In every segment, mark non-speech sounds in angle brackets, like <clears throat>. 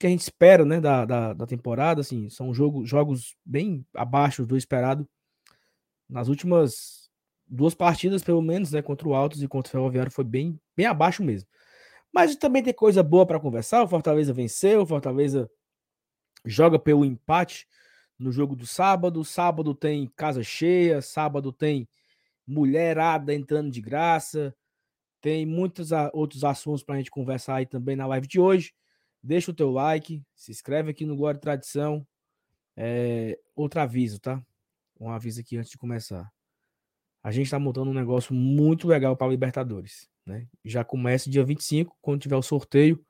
que a gente espera, né, da, da, da temporada, assim, são jogo, jogos bem abaixo do esperado. Nas últimas duas partidas, pelo menos, né, contra o Altos e contra o Ferroviário, foi bem, bem abaixo mesmo. Mas também tem coisa boa para conversar. O Fortaleza venceu, o Fortaleza joga pelo empate no jogo do sábado. Sábado tem casa cheia, sábado tem mulherada entrando de graça. Tem muitos outros assuntos para a gente conversar aí também na live de hoje. Deixa o teu like, se inscreve aqui no e Tradição. É, outro aviso, tá? Um aviso aqui antes de começar. A gente está montando um negócio muito legal para Libertadores. Né? Já começa dia 25, quando tiver o sorteio.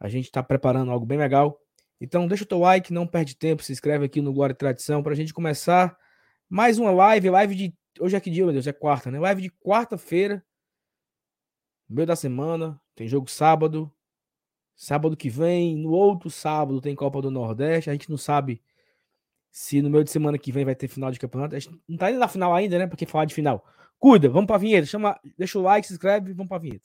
A gente está preparando algo bem legal. Então, deixa o teu like, não perde tempo, se inscreve aqui no e Tradição para a gente começar mais uma live. Live de. Hoje é que dia, meu Deus? É quarta, né? Live de quarta-feira, meio da semana. Tem jogo sábado. Sábado que vem, no outro sábado, tem Copa do Nordeste. A gente não sabe se no meio de semana que vem vai ter final de campeonato. A gente não tá indo na final ainda, né? Porque falar de final. Cuida, vamos pra vinheta. Chama, deixa o like, se inscreve, vamos pra vinheta.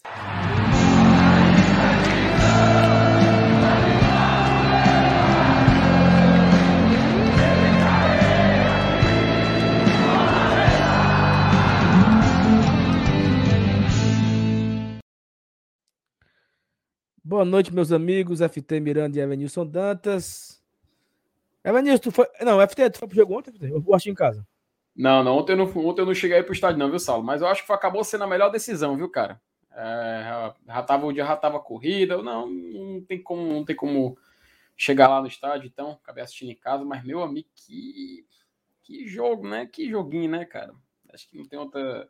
Boa noite, meus amigos. FT Miranda e Evanilson Dantas. Evanilson, tu foi. Não, FT, tu foi pro jogo ontem? Eu gosto em casa. Não, não ontem, eu não, ontem eu não cheguei aí pro estádio, não, viu, Saulo? Mas eu acho que acabou sendo a melhor decisão, viu, cara? É, já tava, o dia já tava corrida. Não, não tem como, não tem como chegar lá no estádio, então acabei assistindo em casa, mas meu amigo, que, que jogo, né? Que joguinho, né, cara? Acho que não tem outra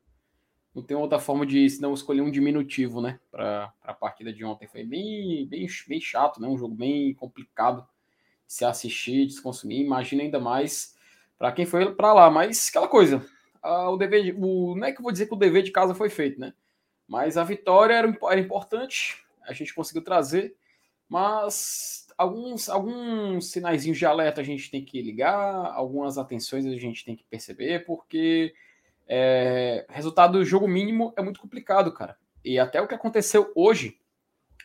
não tem outra forma de se não escolher um diminutivo, né, para a partida de ontem. Foi bem, bem, bem chato, né, um jogo bem complicado de se assistir, de se consumir. Imagina ainda mais para quem foi para lá, mas aquela coisa, o dever, de, o, não é que eu vou dizer que o dever de casa foi feito, né, mas a vitória era, era importante, a gente conseguiu trazer, mas alguns, alguns sinaizinhos de alerta a gente tem que ligar, algumas atenções a gente tem que perceber, porque é, resultado do jogo mínimo é muito complicado, cara. E até o que aconteceu hoje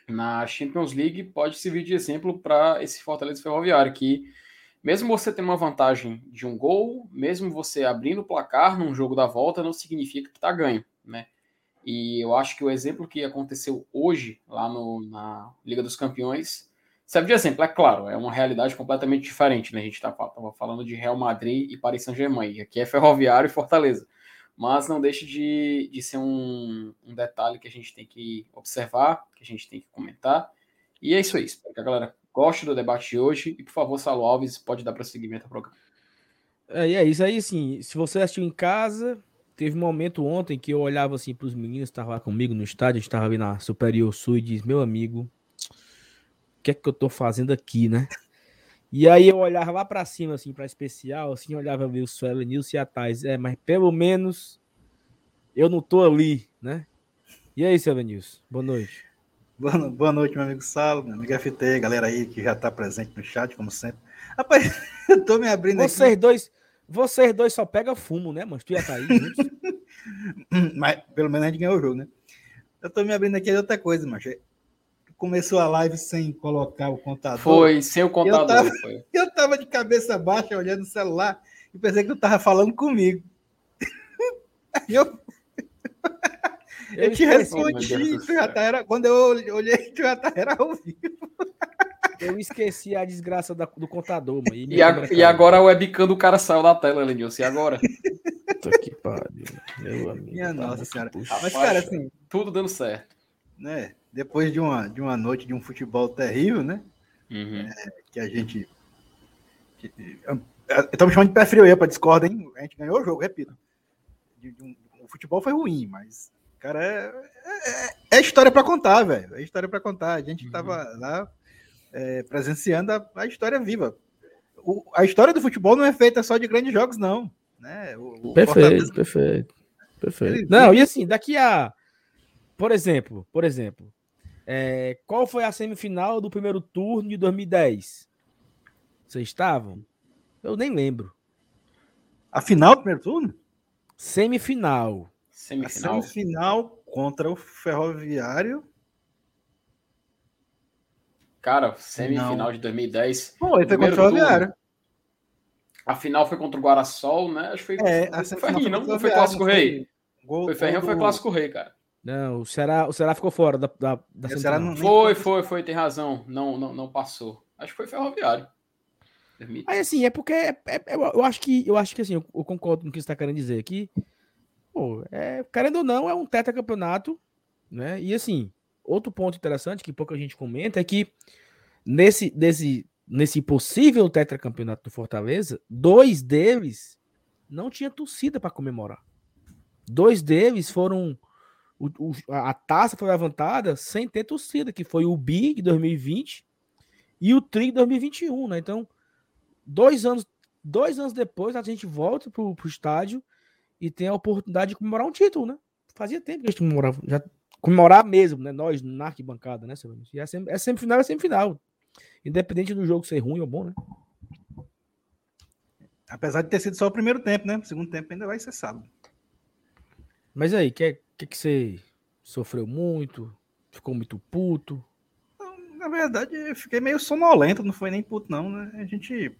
na Champions League pode servir de exemplo para esse Fortaleza Ferroviário, que mesmo você tendo uma vantagem de um gol, mesmo você abrindo o placar num jogo da volta, não significa que está ganho, né? E eu acho que o exemplo que aconteceu hoje lá no, na Liga dos Campeões serve de exemplo. É claro, é uma realidade completamente diferente, né? A gente estava falando de Real Madrid e Paris Saint-Germain, aqui é Ferroviário e Fortaleza mas não deixe de, de ser um, um detalhe que a gente tem que observar, que a gente tem que comentar. E é isso aí. Espero que a galera goste do debate de hoje. E, por favor, Salo Alves, pode dar prosseguimento ao programa. É, e é isso aí, assim, se você assistiu em casa, teve um momento ontem que eu olhava assim para os meninos estavam lá comigo no estádio, a gente estava ali na Superior Sul e diz, meu amigo, o que é que eu tô fazendo aqui, né? E aí eu olhava lá para cima, assim, para especial, assim, olhava ver o Suelo, Nilson e a Thais. É, mas pelo menos eu não tô ali, né? E aí, Suelo Nilson, boa noite. Boa, boa noite, meu amigo Salo, meu amigo FT, galera aí que já tá presente no chat, como sempre. Rapaz, <laughs> eu tô me abrindo vocês aqui. Dois, vocês dois só pegam fumo, né, mas tu já tá aí mas pelo menos a gente ganhou o jogo, né? Eu tô me abrindo aqui de outra coisa, mas começou a live sem colocar o contador. Foi, sem o contador. Eu tava, foi. <laughs> eu tava de cabeça baixa olhando o celular e pensei que tu tava falando comigo. <laughs> eu, eu, eu te respondi, tu já tá, era, quando eu olhei, tu já tá, era ao vivo. Eu esqueci a desgraça da, do contador, mano. E, a, e agora o webcam do cara saiu da tela, Lenilson. E agora? Puta que pariu. Meu amigo. Minha nossa senhora. Mas, cara, assim. Tudo dando certo. Né? Depois de uma, de uma noite de um futebol terrível, né? Uhum. É, que a gente. Estamos chamando de pé frio aí para discordar, hein? A gente ganhou o jogo, repito. De, de um, o futebol foi ruim, mas, cara, é, é, é história para contar, velho. É história para contar. A gente estava uhum. lá é, presenciando a, a, história viva. O, a história do futebol não é feita só de grandes jogos, não. Né? O, o perfeito, Fortaleza... perfeito, perfeito. Não, e assim, daqui a. Por exemplo, por exemplo, é, qual foi a semifinal do primeiro turno de 2010? Vocês estavam? Eu nem lembro. A final do primeiro turno? Semifinal. Semifinal. A semifinal contra o Ferroviário. Cara, semifinal não. de 2010. Pô, ele foi contra o Ferroviário. A final foi contra o Guarasol, né? Acho que foi. É, a foi Ferrinho, não, não foi Clássico Rei. Gol, foi Ferrinho ou foi Clássico Rei, cara? Não, o Ceará, o Ceará ficou fora da, da, da Ceará não, Foi, foi, foi, tem razão. Não, não, não passou. Acho que foi Ferroviário. Aí assim, é porque é, é, é eu acho que eu acho que assim, eu, eu concordo com o que você está querendo dizer aqui. Pô, é, querendo ou não, é um tetracampeonato, né? E assim, outro ponto interessante que pouca gente comenta é que nesse, nesse, nesse possível tetracampeonato do Fortaleza, dois deles não tinha torcida para comemorar. Dois deles foram. O, o, a taça foi levantada sem ter torcida, que foi o BI de 2020 e o TRI de 2021, né? Então, dois anos, dois anos depois, a gente volta pro, pro estádio e tem a oportunidade de comemorar um título, né? Fazia tempo que a gente comemorava, já comemorar mesmo, né? Nós na arquibancada, né, E é, sempre, é semifinal, é semifinal. Independente do jogo ser ruim ou bom, né? Apesar de ter sido só o primeiro tempo, né? O segundo tempo ainda vai ser sábado. Mas aí, o que, que, você sofreu muito? Ficou muito puto? Na verdade, eu fiquei meio sonolento, não foi nem puto, não, né? A gente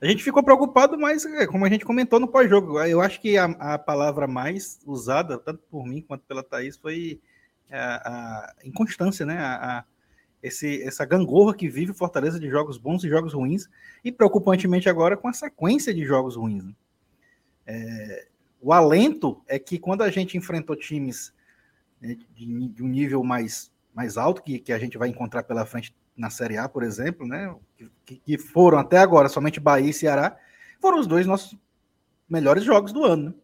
a gente ficou preocupado, mas é, como a gente comentou no pós-jogo, eu acho que a, a, palavra mais usada, tanto por mim quanto pela Thaís, foi a, a inconstância, né? A, esse, essa gangorra que vive Fortaleza de jogos bons e jogos ruins, e preocupantemente agora com a sequência de jogos ruins. Né? É, o alento é que quando a gente enfrentou times né, de, de, um nível mais, mais alto, que, que a gente vai encontrar pela frente na Série A, por exemplo, né? Que, que, foram até agora somente Bahia e Ceará, foram os dois nossos melhores jogos do ano. Né?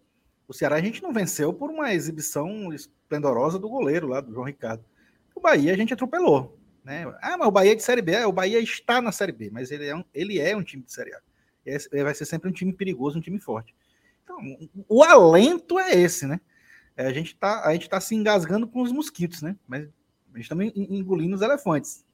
O Ceará a gente não venceu por uma exibição esplendorosa do goleiro lá, do João Ricardo. O Bahia a gente atropelou. Né? Ah, mas o Bahia é de Série B. É, o Bahia está na Série B, mas ele é um, ele é um time de Série A. Ele vai ser sempre um time perigoso, um time forte. Então, o alento é esse, né? É, a gente está a gente tá se engasgando com os mosquitos, né? Mas a gente está engolindo os elefantes.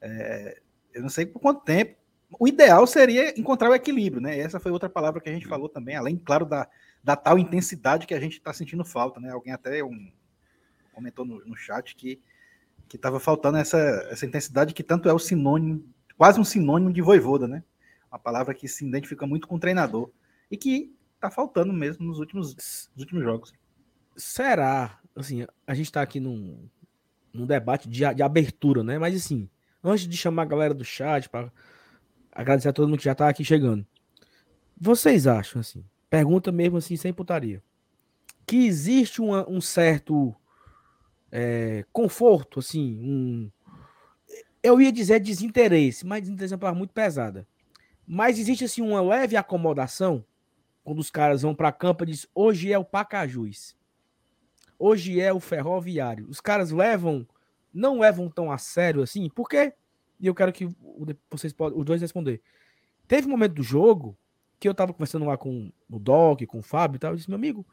É, eu não sei por quanto tempo. O ideal seria encontrar o equilíbrio, né? Essa foi outra palavra que a gente falou também, além, claro, da, da tal intensidade que a gente está sentindo falta, né? Alguém até um, comentou no, no chat que que estava faltando essa, essa intensidade que tanto é o sinônimo, quase um sinônimo de voivoda, né? Uma palavra que se identifica muito com o treinador e que está faltando mesmo nos últimos, nos últimos jogos. Será? Assim, a gente está aqui num, num debate de, de abertura, né? Mas assim, antes de chamar a galera do chat, para agradecer a todo mundo que já tá aqui chegando. Vocês acham, assim, pergunta mesmo assim, sem putaria, que existe uma, um certo é, conforto, assim, um. Eu ia dizer desinteresse, mas desinteresse é uma palavra muito pesada. Mas existe, assim, uma leve acomodação quando os caras vão para campo e dizem hoje é o Pacajus. Hoje é o Ferroviário. Os caras levam não levam tão a sério assim, porque, e eu quero que vocês podem, os dois responder. Teve um momento do jogo que eu tava conversando lá com o Doc, com o Fábio e tal, eu disse, meu amigo,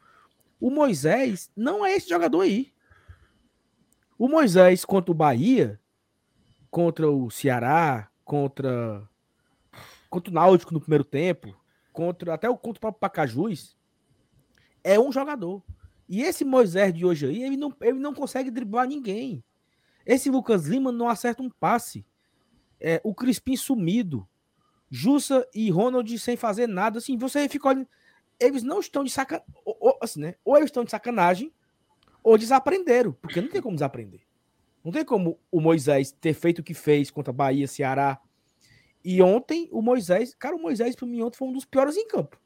o Moisés não é esse jogador aí. O Moisés contra o Bahia, contra o Ceará, contra contra o Náutico no primeiro tempo, contra até o contra o próprio Pacajus, é um jogador. E esse Moisés de hoje aí, ele não, ele não consegue driblar ninguém. Esse Lucas Lima não acerta um passe. É, o Crispim sumido. Jussa e Ronald sem fazer nada. Assim, você fica olhando. Eles não estão de sacanagem. Ou, assim, né? ou eles estão de sacanagem, ou desaprenderam. Porque não tem como desaprender. Não tem como o Moisés ter feito o que fez contra Bahia, Ceará. E ontem, o Moisés. Cara, o Moisés, para mim, ontem foi um dos piores em campo.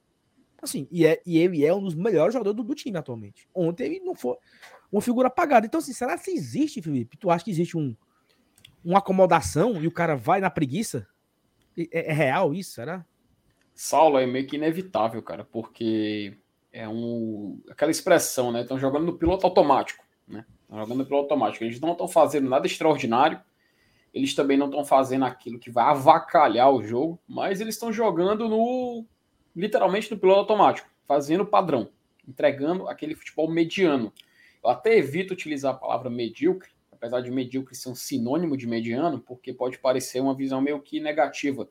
Assim, e, é, e ele é um dos melhores jogadores do, do time atualmente. Ontem ele não foi uma figura apagada. Então, assim, será que existe, Felipe? Tu acha que existe um, uma acomodação e o cara vai na preguiça? É, é real isso, será? Saulo, é meio que inevitável, cara, porque é um aquela expressão, né? Estão jogando no piloto automático, né? Estão jogando no piloto automático. Eles não estão fazendo nada extraordinário. Eles também não estão fazendo aquilo que vai avacalhar o jogo, mas eles estão jogando no literalmente no piloto automático, fazendo padrão, entregando aquele futebol mediano. Eu até evito utilizar a palavra medíocre, apesar de medíocre ser um sinônimo de mediano, porque pode parecer uma visão meio que negativa.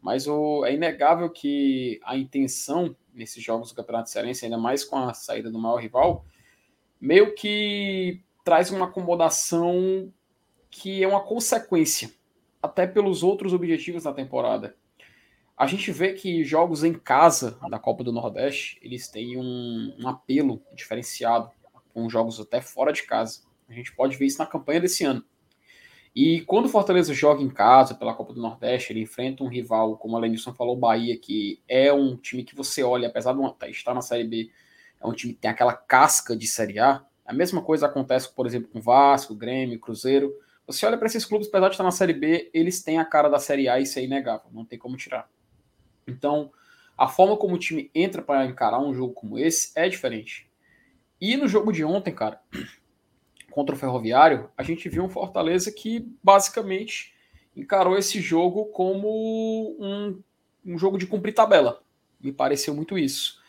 Mas o, é inegável que a intenção nesses jogos do Campeonato Cearense, ainda mais com a saída do maior rival, meio que traz uma acomodação que é uma consequência até pelos outros objetivos da temporada. A gente vê que jogos em casa da Copa do Nordeste, eles têm um, um apelo diferenciado, com jogos até fora de casa. A gente pode ver isso na campanha desse ano. E quando o Fortaleza joga em casa pela Copa do Nordeste, ele enfrenta um rival, como a Lenilson falou, o Bahia, que é um time que você olha, apesar de estar na Série B, é um time que tem aquela casca de Série A. A mesma coisa acontece, por exemplo, com Vasco, Grêmio, Cruzeiro. Você olha para esses clubes, apesar de estar na Série B, eles têm a cara da Série A isso é inegável, não tem como tirar. Então, a forma como o time entra para encarar um jogo como esse é diferente. E no jogo de ontem, cara, <clears throat> contra o Ferroviário, a gente viu um Fortaleza que basicamente encarou esse jogo como um, um jogo de cumprir tabela. Me pareceu muito isso.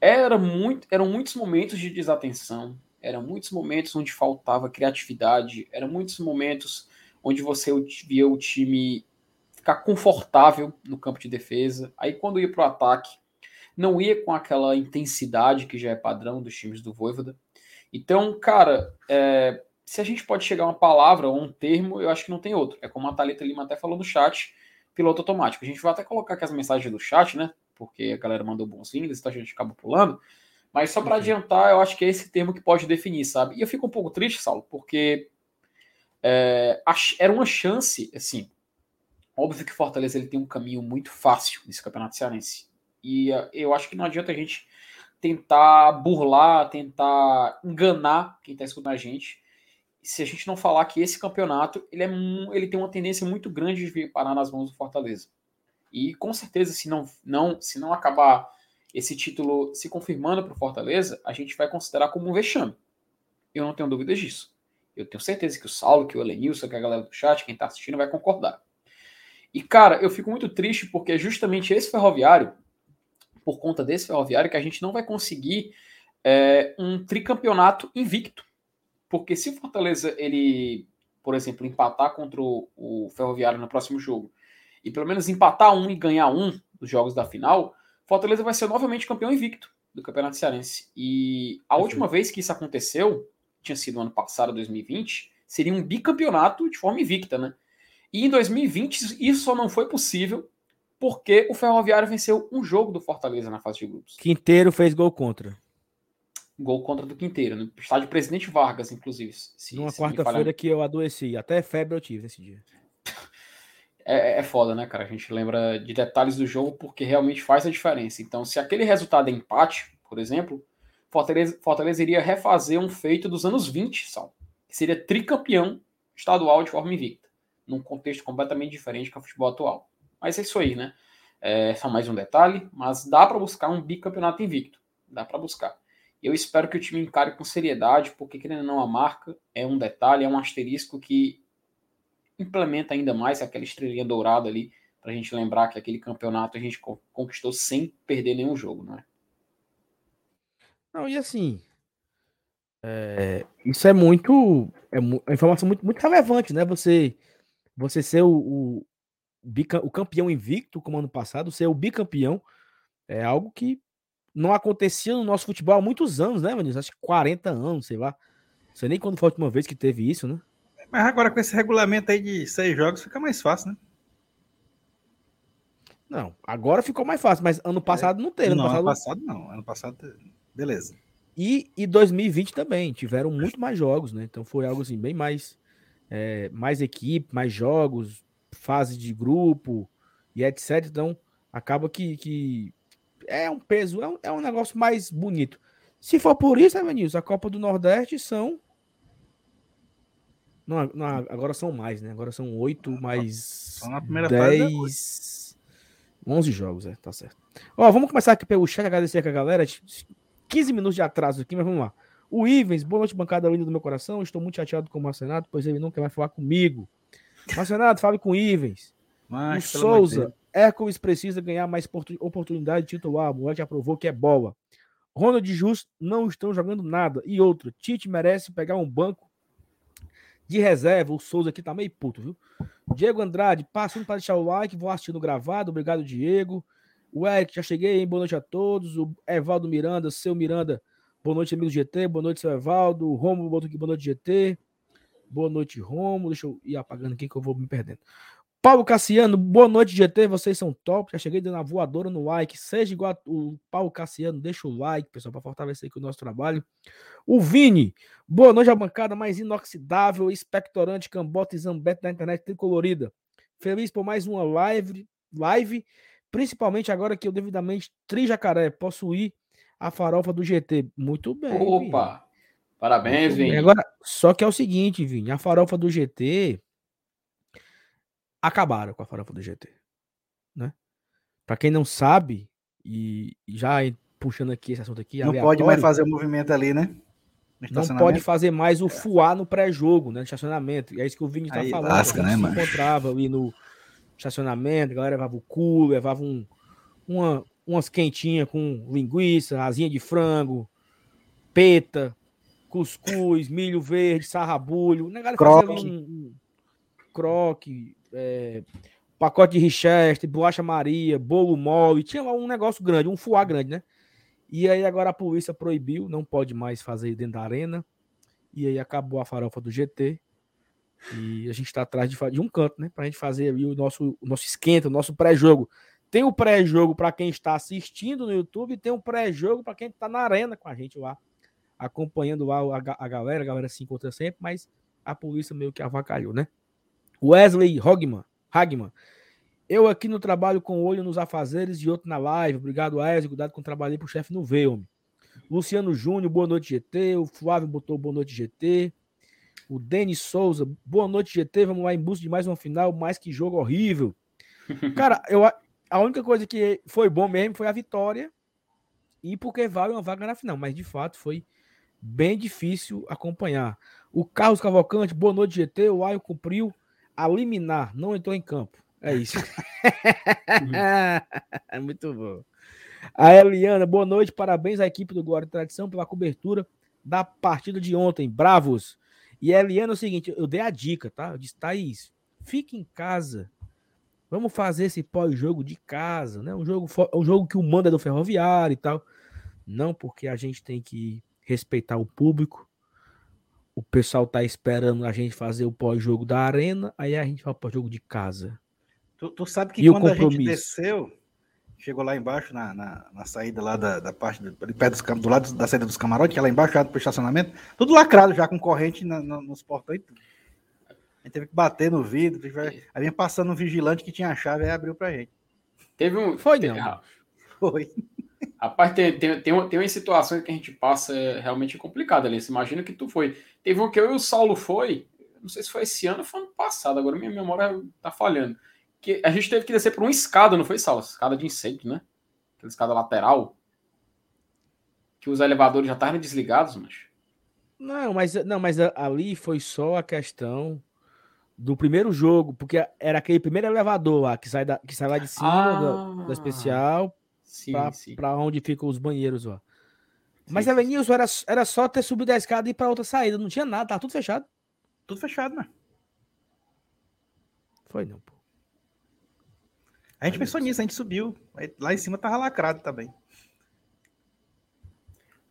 Era muito, eram muitos momentos de desatenção, eram muitos momentos onde faltava criatividade, eram muitos momentos onde você via o time ficar confortável no campo de defesa. Aí quando ia para o ataque, não ia com aquela intensidade que já é padrão dos times do Voivoda. Então, cara, é, se a gente pode chegar a uma palavra ou um termo, eu acho que não tem outro. É como a Thalita Lima até falou no chat, piloto automático. A gente vai até colocar aqui as mensagens do chat, né? Porque a galera mandou bons links, então a gente acaba pulando. Mas só para uhum. adiantar, eu acho que é esse termo que pode definir, sabe? E eu fico um pouco triste, Saulo, porque é, era uma chance, assim, Óbvio que o Fortaleza ele tem um caminho muito fácil nesse campeonato cearense. E uh, eu acho que não adianta a gente tentar burlar, tentar enganar quem está escutando a gente. Se a gente não falar que esse campeonato ele, é, ele tem uma tendência muito grande de vir parar nas mãos do Fortaleza. E com certeza, se não, não, se não acabar esse título se confirmando para o Fortaleza, a gente vai considerar como um vexame. Eu não tenho dúvidas disso. Eu tenho certeza que o Saulo, que o Elenilson, que a galera do chat, quem está assistindo, vai concordar. E, cara, eu fico muito triste porque é justamente esse ferroviário, por conta desse ferroviário, que a gente não vai conseguir é, um tricampeonato invicto. Porque se o Fortaleza, ele, por exemplo, empatar contra o, o Ferroviário no próximo jogo, e pelo menos empatar um e ganhar um dos jogos da final, Fortaleza vai ser novamente campeão invicto do Campeonato Cearense. E a última vez que isso aconteceu, tinha sido ano passado, 2020, seria um bicampeonato de forma invicta, né? E em 2020 isso só não foi possível porque o Ferroviário venceu um jogo do Fortaleza na fase de grupos. Quinteiro fez gol contra. Gol contra do Quinteiro, no estádio Presidente Vargas, inclusive. Se, Numa quarta-feira que eu adoeci, até febre eu tive nesse dia. É, é foda, né, cara? A gente lembra de detalhes do jogo porque realmente faz a diferença. Então, se aquele resultado é empate, por exemplo, Fortaleza, Fortaleza iria refazer um feito dos anos 20, só, seria tricampeão estadual de forma invicta num contexto completamente diferente que é o futebol atual. Mas é isso aí, né? É só mais um detalhe, mas dá para buscar um bicampeonato invicto. Dá para buscar. Eu espero que o time encare com seriedade, porque querendo ou não, a marca é um detalhe, é um asterisco que implementa ainda mais aquela estrelinha dourada ali, para a gente lembrar que aquele campeonato a gente conquistou sem perder nenhum jogo, não é? Não, e assim, é, isso é muito, é uma informação muito, muito relevante, né? Você você ser o, o, o campeão invicto, como ano passado, ser o bicampeão, é algo que não acontecia no nosso futebol há muitos anos, né, Vinícius? Acho que 40 anos, sei lá. Não sei nem quando foi a última vez que teve isso, né? Mas agora com esse regulamento aí de seis jogos fica mais fácil, né? Não, agora ficou mais fácil, mas ano passado é. não teve. Ano não, passado... ano passado não. Ano passado, beleza. E, e 2020 também, tiveram muito mais jogos, né? Então foi algo assim, bem mais é, mais equipe, mais jogos, fase de grupo e etc. Então, acaba que, que é um peso, é um, é um negócio mais bonito. Se for por isso, Evanilson, a Copa do Nordeste são. Não, não, agora são mais, né? Agora são oito mais. Só na primeira. Onze jogos, é, tá certo. Ó, vamos começar aqui pelo chat, agradecer aqui a galera. 15 minutos de atraso aqui, mas vamos lá. O Ivens, boa noite, bancada linda do meu coração. Estou muito chateado com o Marcenato, pois ele não quer mais falar comigo. Marcenato, fale com o Ivens. Mas, o Souza, Hércules precisa ganhar mais oportunidade de titular. O aprovou que é bola. Ronald e Justo não estão jogando nada. E outro, Tite merece pegar um banco de reserva. O Souza aqui tá meio puto, viu? Diego Andrade, passando para deixar o like, vou assistindo gravado. Obrigado, Diego. O Eric, já cheguei, hein? Boa noite a todos. O Evaldo Miranda, seu Miranda. Boa noite, amigo GT. Boa noite, seu Evaldo. Romo botou aqui boa noite, GT. Boa noite, Romo. Deixa eu ir apagando aqui que eu vou me perdendo. Paulo Cassiano, boa noite, GT. Vocês são top. Já cheguei dando a voadora no like. Seja igual o Paulo Cassiano, deixa o like, pessoal, para fortalecer aqui o nosso trabalho. O Vini, boa noite, a bancada mais inoxidável, expectorante, cambota e zambete da internet tricolorida. Feliz por mais uma live, live, principalmente agora que eu devidamente trijacaré possuí a farofa do GT. Muito bem. Opa! Vini. Parabéns, Vini. Agora, só que é o seguinte, Vini, a farofa do GT acabaram com a farofa do GT, né? Para quem não sabe e já puxando aqui esse assunto aqui, não pode mais fazer o movimento ali, né? Não pode fazer mais o fuar no pré-jogo, né? No estacionamento. E é isso que o Vini tá Aí falando. Lasca, né, mano? encontrava ali no estacionamento, a galera levava o cu, levava um, uma, umas quentinhas com linguiça, asinha de frango, peta, cuscuz, milho verde, sarrabulho. Negócio croque. fazia um, um croque, é, pacote de Richester, bolacha Maria, bolo mole. Tinha lá um negócio grande, um fuá grande, né? E aí agora a polícia proibiu, não pode mais fazer dentro da arena. E aí acabou a farofa do GT. E a gente está atrás de, de, um canto, né? Para a gente fazer o nosso, o nosso esquenta, o nosso pré-jogo. Tem o pré-jogo para quem está assistindo no YouTube e tem o pré-jogo para quem está na arena com a gente lá, acompanhando lá a, a galera. A galera se encontra sempre, mas a polícia meio que avacalhou, né? Wesley Hogman, Hagman. Eu aqui no trabalho com olho nos afazeres e outro na live. Obrigado, Wesley. Cuidado com o trabalho pro chefe no ver, homem. Luciano Júnior, boa noite, GT. O Flávio botou boa noite, GT. O Denis Souza, boa noite, GT. Vamos lá em busca de mais uma final, mais que jogo horrível. <laughs> Cara, eu, a única coisa que foi bom mesmo foi a vitória. E porque vale uma vaga na final. Mas de fato foi bem difícil acompanhar. O Carlos Cavalcante, boa noite, GT. O Aio cumpriu a liminar, não entrou em campo. É isso. é <laughs> muito bom. A Eliana, boa noite, parabéns à equipe do Glória e Tradição pela cobertura da partida de ontem. Bravos. E a Eliana, é o seguinte, eu dei a dica, tá? Eu disse, Thaís, fique em casa. Vamos fazer esse pós-jogo de casa, né? Um jogo, um jogo que o manda é do ferroviário e tal. Não, porque a gente tem que respeitar o público, o pessoal tá esperando a gente fazer o pós-jogo da arena, aí a gente vai para o jogo de casa. Tu, tu sabe que e quando a gente desceu, chegou lá embaixo, na, na, na saída lá da, da parte, do, pé dos, do lado da saída dos camarotes, que é lá embaixo, lá pro estacionamento, tudo lacrado já com corrente na, na, nos portões. A gente teve que bater no vidro, aí vinha passando um vigilante que tinha a chave e abriu pra gente. Teve um. Foi, não. Foi. Rapaz, tem, tem, tem, tem umas situações que a gente passa realmente complicada ali. Imagina que tu foi. Teve um que eu e o Saulo foi, não sei se foi esse ano ou foi ano passado, agora minha memória tá falhando. Que a gente teve que descer por uma escada, não foi, Saulo? Escada de incêndio, né? Aquela escada lateral. Que os elevadores já estavam desligados, mas. Não, mas, não, mas ali foi só a questão do primeiro jogo, porque era aquele primeiro elevador lá que sai, da, que sai lá de cima ah, da, da especial para onde ficam os banheiros lá. Mas, Elenilson, era, era só ter subido a escada e ir para outra saída. Não tinha nada, tá tudo fechado. Tudo fechado, né? Foi não, pô. A gente pensou nisso, a gente subiu. Lá em cima tava lacrado também.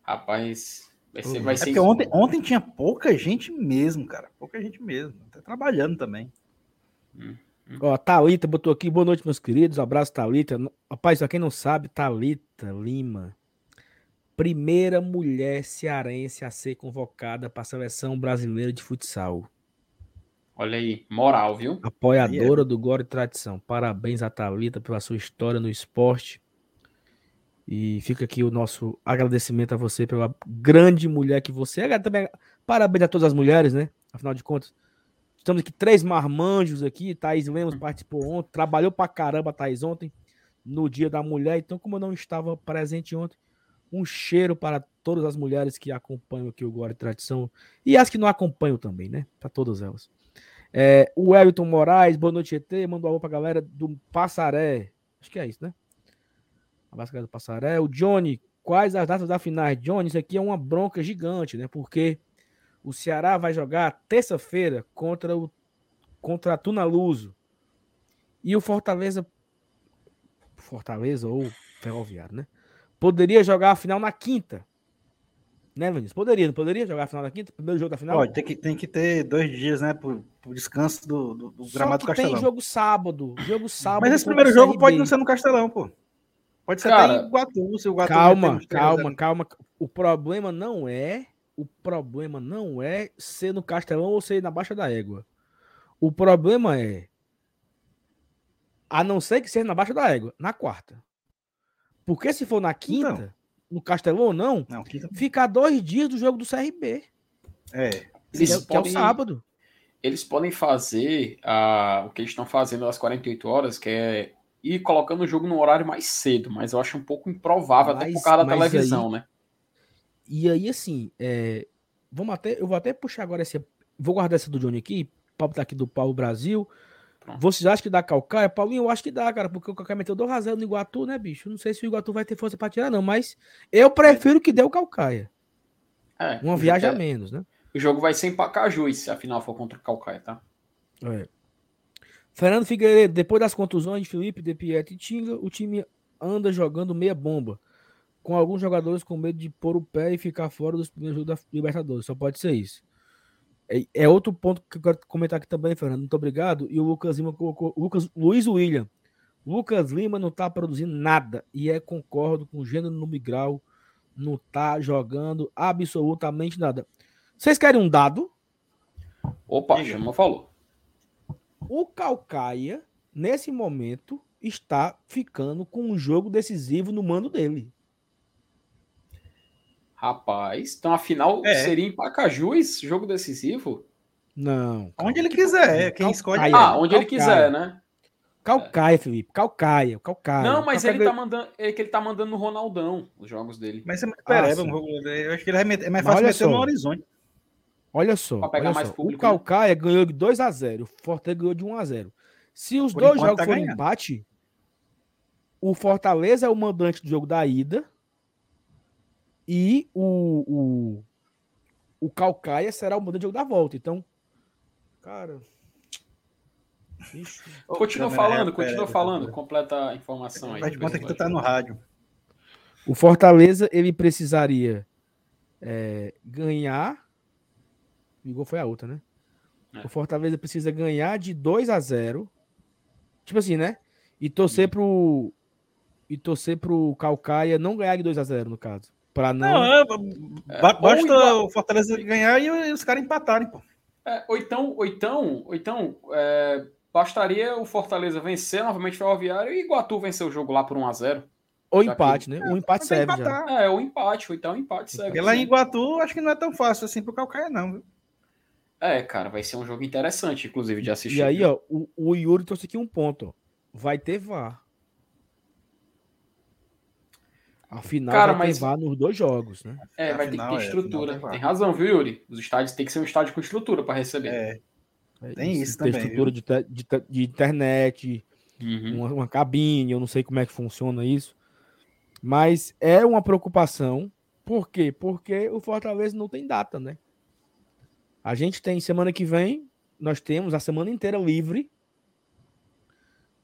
Rapaz, vai ser. Vai é ser ontem, ontem tinha pouca gente mesmo, cara. Pouca gente mesmo. Tá trabalhando também. Hum. Ó, Thalita botou aqui, boa noite, meus queridos. Abraço, Thalita. Rapaz, pra quem não sabe, Thalita Lima, primeira mulher cearense a ser convocada para a seleção brasileira de futsal. Olha aí, moral, viu? Apoiadora do Gore Tradição. Parabéns a Thalita pela sua história no esporte. E fica aqui o nosso agradecimento a você pela grande mulher que você é. Também parabéns a todas as mulheres, né? Afinal de contas, Estamos aqui três marmanjos aqui. Thaís Lemos participou ontem, trabalhou pra caramba, Thaís, ontem, no Dia da Mulher. Então, como eu não estava presente ontem, um cheiro para todas as mulheres que acompanham aqui o Glória Tradição e as que não acompanham também, né? Para todas elas. É, o Elton Moraes, boa noite, ET. Mandou um alô pra galera do Passaré. Acho que é isso, né? Abraço, galera do Passaré. O Johnny, quais as datas da final? Johnny, isso aqui é uma bronca gigante, né? Porque o Ceará vai jogar terça-feira contra o contra a Tunaluso. E o Fortaleza Fortaleza ou Ferroviário, né? Poderia jogar a final na quinta. Né, Vinícius? Poderia, não poderia jogar a final da quinta? Primeiro jogo da final? Pode, tem que, tem que ter dois dias, né, pro, pro descanso do, do, do gramado do Castelão. tem jogo sábado. Jogo sábado. Mas esse primeiro jogo CRB. pode não ser no Castelão, pô. Pode ser Cara, até em Iguatu, se o Iguatu Calma, calma, calma. O problema não é. O problema não é ser no Castelão ou ser na Baixa da Égua. O problema é. A não ser que seja na Baixa da Égua, na quarta. Porque se for na quinta, Então. no Castelão ou não, Não, quinta. fica dois dias do jogo do CRB. É. Que Eles é, que é o podem- sábado. Eles podem fazer ah, o que eles estão fazendo às 48 horas, que é ir colocando o jogo no horário mais cedo, mas eu acho um pouco improvável, até por Mas- causa da mas televisão, aí- né? E aí, assim, é, vamos até, eu vou até puxar agora esse. Vou guardar essa do Johnny aqui. Paulo tá aqui do Paulo Brasil. Pronto. Vocês acham que dá Calcaia? Paulinho, eu acho que dá, cara, porque o Calcaia meteu 2x0 no Iguatu, né, bicho? Não sei se o Iguatu vai ter força pra tirar, não, mas eu prefiro que dê o Calcaia. É, Uma o viagem a é- menos, né? O jogo vai ser em Pacajus, se a final for contra o Calcaia, tá? É. Fernando Figueiredo, depois das contusões de Felipe, De Pietro e Tinga, o time anda jogando meia bomba. Com alguns jogadores com medo de pôr o pé e ficar fora dos primeiros jogos da Libertadores. Só pode ser isso. É, é outro ponto que eu quero comentar aqui também, Fernando. Muito obrigado. E o Lucas Lima colocou. Lucas, Luiz William. Lucas Lima não tá produzindo nada. E é concordo com o gênero no Migral. Não tá jogando absolutamente nada. Vocês querem um dado? Opa, Diga. Chama falou. O Calcaia, nesse momento, está ficando com um jogo decisivo no mando dele. Rapaz, então a final É. seria em Pacajus, jogo decisivo? Não. Onde ele quiser, é quem escolhe. Calcaia. Ah, onde ele Calcaia. quiser, né? Calcaia, Felipe. Calcaia. Calcaia. Não, mas Calcaia ele tá mandando, é que ele tá mandando no Ronaldão os jogos dele. Mas é Ah, pereba, sim. um jogo. Eu acho que ele vai meter, é mais fácil olha meter no só. horizonte. Olha só. Pra pegar olha mais só. público, o Calcaia ganhou de 2 a 0 O Fortaleza ganhou de 1 a 0 Se os Por dois jogos tá forem ganhando. empate, o Fortaleza é o mandante do jogo da ida e o, o, o Calcaia será o mandante do jogo da volta. Então, cara. Bicho. Continua falando, pera, continua pera, falando, pera. completa a informação aí. Faz de conta que tu tá no rádio. O Fortaleza ele precisaria é, ganhar. O gol foi a outra, né? É. O Fortaleza precisa ganhar de 2 a 0 Tipo assim, né? E torcer pro. E torcer pro Calcaia não ganhar de 2 a 0 no caso. Pra não. Não, é, ba- ou basta igual- o Fortaleza ganhar e os caras empatarem, pô. É, ou então, ou então, ou então é, bastaria o Fortaleza vencer novamente o Ferroviário e Iguatu vencer o jogo lá por 1x0. ou já empate, né? O empate Mas serve já. empatar. É, ou empate, ou então o empate serve. Porque lá em. Iguatu, acho que não é tão fácil assim pro Calcaia, não. viu? É, cara, vai ser um jogo interessante, inclusive, de assistir. E aí, ó, o, o Yuri trouxe aqui um ponto. Ó. Vai ter VAR. Afinal, Cara, vai mas- ter VAR nos dois jogos, né? É, vai Afinal, ter que ter é, estrutura. tem tem razão, viu, Yuri? Os estádios tem que ser um estádio com estrutura para receber. É, É, Tem isso ter também, estrutura de, de, de internet, Uhum. uma, uma cabine, eu não sei como é que funciona isso. Mas é uma preocupação. Por quê? Porque o Fortaleza não tem data, né? A gente tem semana que vem, nós temos a semana inteira livre.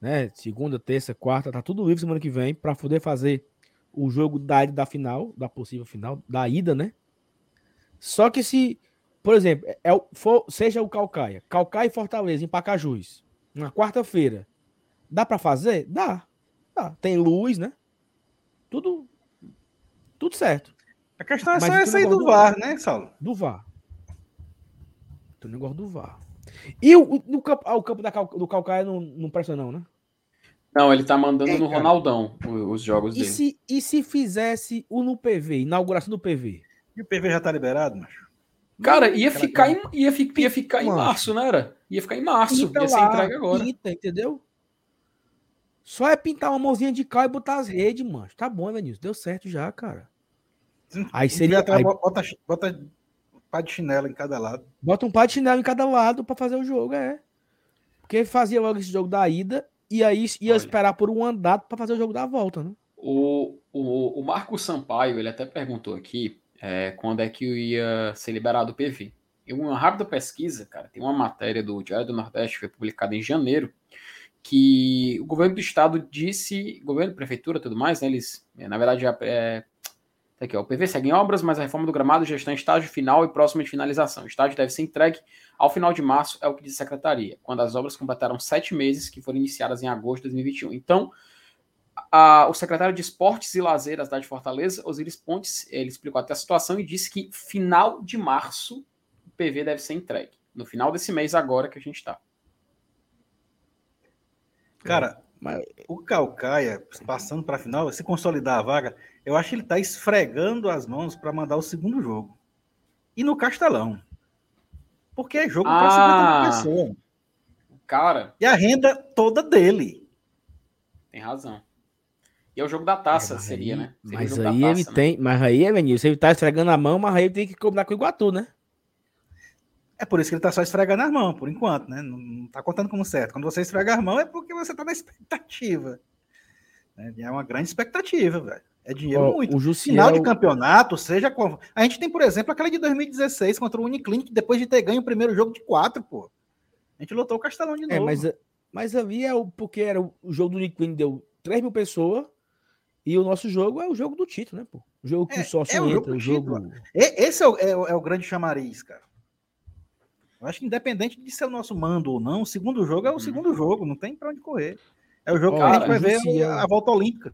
Né? Segunda, terça, quarta, tá tudo livre semana que vem para poder fazer o jogo da da final, da possível final, da ida, né? Só que se, por exemplo, é, é o- for- seja o Calcaia, Calcaia e Fortaleza em Pacajus, na quarta-feira, dá para fazer? Dá. Dá. Tem luz, né? Tudo tudo certo. a questão é só o essa aí do gosto- VAR, né, Saulo? Do VAR. Tem um negócio do VAR. E o, o, no campo, ah, o campo da do Calcaia não, não presta não, né? Não, ele tá mandando É, no cara. Ronaldão os jogos E dele. se, e se fizesse o no PV, inauguração do PV? E o PV já tá liberado, macho? Cara, ia ficar, em, ia, fi- ia ficar em março, né? Era? Ia ficar em março. Pinta ia ser lá, entregue agora. Pinta, entendeu? Só é pintar uma mãozinha de cal e botar as redes, mano. Tá bom, Vinícius. Deu certo já, cara. Aí seria- aí- Bota, bota pá de chinelo em cada lado. Bota um par de chinelo em cada lado pra fazer o jogo, é. Porque fazia logo esse jogo da ida e aí ia Olha. esperar por um andado pra fazer o jogo da volta, né? O, o, o Marco Sampaio, ele até perguntou aqui é, quando é que ia ser liberado o PV. Em uma rápida pesquisa, cara, tem uma matéria do Diário do Nordeste, foi publicada em janeiro, que o governo do estado disse, governo, prefeitura, tudo mais, né, eles, na verdade, é, Aqui, ó, o PV segue em obras, mas a reforma do gramado já está em estágio final e próximo de finalização. O estágio deve ser entregue ao final de março, é o que diz a secretaria, quando as obras completaram sete meses, que foram iniciadas em agosto de 2021. Então, a, o secretário de Esportes e Lazer da cidade de Fortaleza, Osiris Pontes, ele explicou até a situação e disse que final de março o PV deve ser entregue. No final desse mês agora que a gente está. Cara, mas o Calcaia, passando para a final, se consolidar a vaga, eu acho que ele está esfregando as mãos para mandar o segundo jogo. E no Castelão. Porque é jogo para ah, 50 pessoas. Cara. E a renda toda dele. Tem razão. E é o jogo da taça, seria, né? Seria mas aí taça, ele né? tem. Mas aí, Evanilson, ele tá esfregando a mão, mas aí ele tem que combinar com o Iguatu, né? É por isso que ele tá só esfregando as mãos, por enquanto, né? Não, não tá contando como certo. Quando você esfrega as mãos é porque você tá na expectativa. É uma grande expectativa, velho. É dinheiro muito. O Jussiel... Final de campeonato, seja com. A gente tem, por exemplo, aquela de 2016 contra o Uniclinic, depois de ter ganho o primeiro jogo de quatro, pô. A gente lotou o Castelão de é, novo. É, mas, mas ali é o, porque era o, o jogo do Uniclinic deu 3 mil pessoas e o nosso jogo é o jogo do título, né, pô? O jogo que é, o sócio é o entra, o jogo. Esse é o, é, o, é o grande chamariz, cara. Eu acho que independente de ser o nosso mando ou não, o segundo jogo é o uhum. segundo jogo, não tem para onde correr. É o jogo que a gente vai ver a volta olímpica.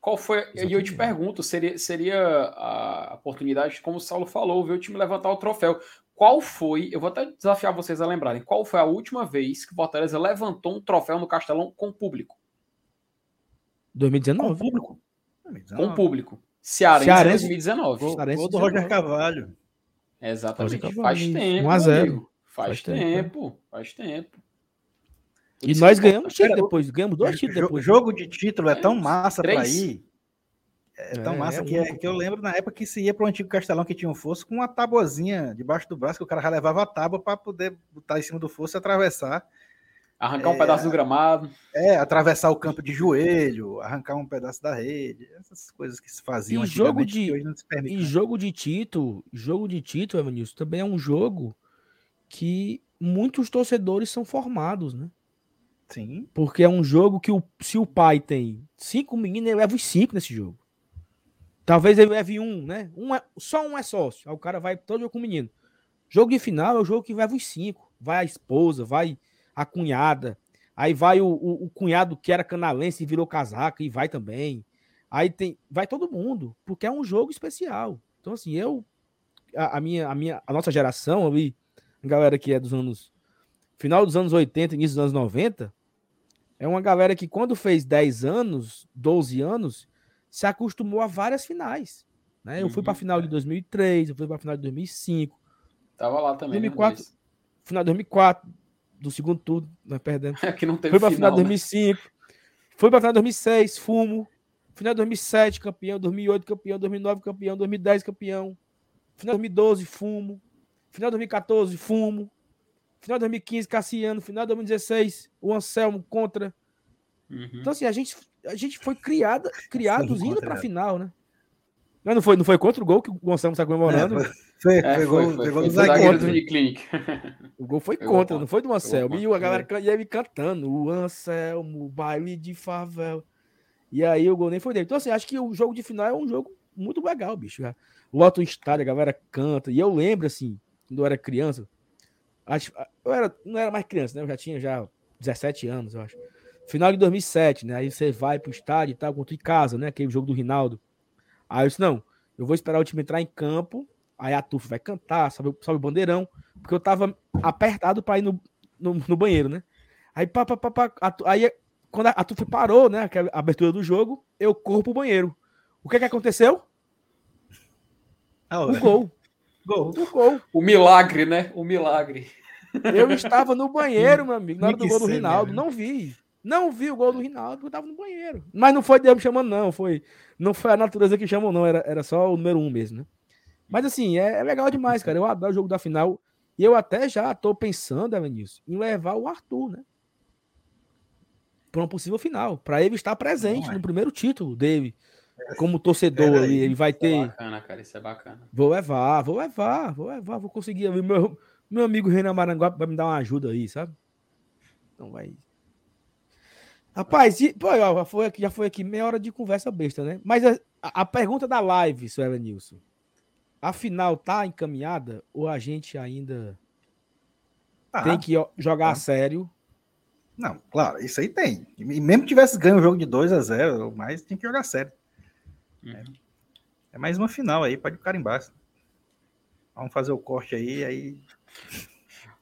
Qual foi? E eu te pergunto, seria, seria a oportunidade, como o Saulo falou, ver o time levantar o troféu. Qual foi? Eu vou até desafiar vocês a lembrarem. Qual foi a última vez que o Fortaleza levantou um troféu no Castelão com público? 2019. Com público. 2019. Com público. Cearense, Cearense 2019. Gol do Roger Carvalho. Exatamente. Faz tempo. 1 a 0. Faz, faz tempo, tempo, faz tempo. E nós ganhamos título depois, ganhamos dois títulos depois. O jogo de título é tão massa para ir. É tão é, massa é que, é, que, eu lembro na época que se ia para o antigo Castelão que tinha um fosso com uma tabuazinha debaixo do braço, que o cara já levava a tábua para poder botar em cima do fosso e atravessar. Arrancar um pedaço do gramado. É, atravessar o campo de joelho, arrancar um pedaço da rede, essas coisas que se faziam e jogo de, E jogo de título, jogo de título, Evanilson, também é um jogo que muitos torcedores são formados, né? Sim. Porque é um jogo que o, se o pai tem cinco meninos, ele leva os cinco nesse jogo. Talvez ele leve um, né? Um é, só um é sócio. Aí o cara vai todo jogo com o menino. Jogo de final é o jogo que leva os cinco. Vai a esposa, vai a cunhada. Aí vai o, o, o cunhado que era canalense e virou casaca e vai também. Aí tem, vai todo mundo, porque é um jogo especial. Então assim, eu a, a minha a minha a nossa geração ali galera que é dos anos. Final dos anos 80, início dos anos 90, é uma galera que, quando fez 10 anos, 12 anos, se acostumou a várias finais. Né? Eu fui para a uhum, final de 2003, é. eu fui para a final de 2005. Tava lá também. 2004, né, final de 2004, do segundo turno, nós perdemos. É que não teve fui para a final de 2005. Né? Fui para a final de 2006, fumo. Final de 2007, campeão. 2008, campeão. 2009, campeão. 2010, campeão. Final de 2012, fumo. Final de 2014, Fumo. Final de 2015, Cassiano. Final de 2016, o Anselmo contra. Uhum. Então, assim, a gente, a gente foi criada, criados indo para a final, né? Mas não foi, não foi contra o gol que o Anselmo está comemorando? É, foi, é, foi, foi, foi, foi, foi do Clinic. <laughs> O gol foi, foi contra, não foi do Anselmo. E a galera ia me cantando, o Anselmo, baile de favela. E aí o gol nem foi dele. Então, assim, acho que o jogo de final é um jogo muito legal, bicho. Lota o estádio, a galera canta. E eu lembro, assim, quando eu era criança. Acho, eu era, não era mais criança, né? Eu já tinha já 17 anos, eu acho. Final de 2007, né? Aí você vai pro estádio e tal, contra em casa, né? Aquele jogo do Rinaldo. Aí eu disse, não, eu vou esperar o time entrar em campo, aí a TUF vai cantar, sobe, sobe o bandeirão, porque eu tava apertado para ir no, no, no, banheiro, né? Aí, pá, pá, pá, pá a, aí quando a, a TUF parou, né? Aquela abertura do jogo, eu corro pro banheiro. O que que aconteceu? Ah, o gol. Gol. Do gol. O milagre, né? O milagre. Eu estava no banheiro, meu amigo, na hora do gol do Rinaldo. Não vi. Não vi o gol do Rinaldo, porque eu estava no banheiro. Mas não foi Deus me chamando, não. Foi, não foi a natureza que chamou, não. Era, era só o número um mesmo, né? Mas assim, é, é legal demais, cara. Eu adoro o jogo da final. E eu até já tô pensando, Evanilson, em levar o Arthur, né? Para uma possível final. Para ele estar presente é. no primeiro título dele como torcedor ali, ele vai ter. Isso é bacana, cara, isso é bacana. Vou levar, vou levar, vou levar, vou conseguir. Meu, meu amigo Renan Maranguá vai me dar uma ajuda aí, sabe? Então vai. Rapaz, e, pô, já, foi aqui, já foi aqui meia hora de conversa besta, né? Mas a, a pergunta da live, Suela Nilson. A final tá encaminhada ou a gente ainda ah, tem que jogar tá. a sério? Não, claro, isso aí tem. E mesmo que tivesse ganho o jogo de 2 a 0 mas tem que jogar sério. Uhum. É, é, mais uma final aí, pode ficar embaixo. Vamos fazer o corte aí, aí.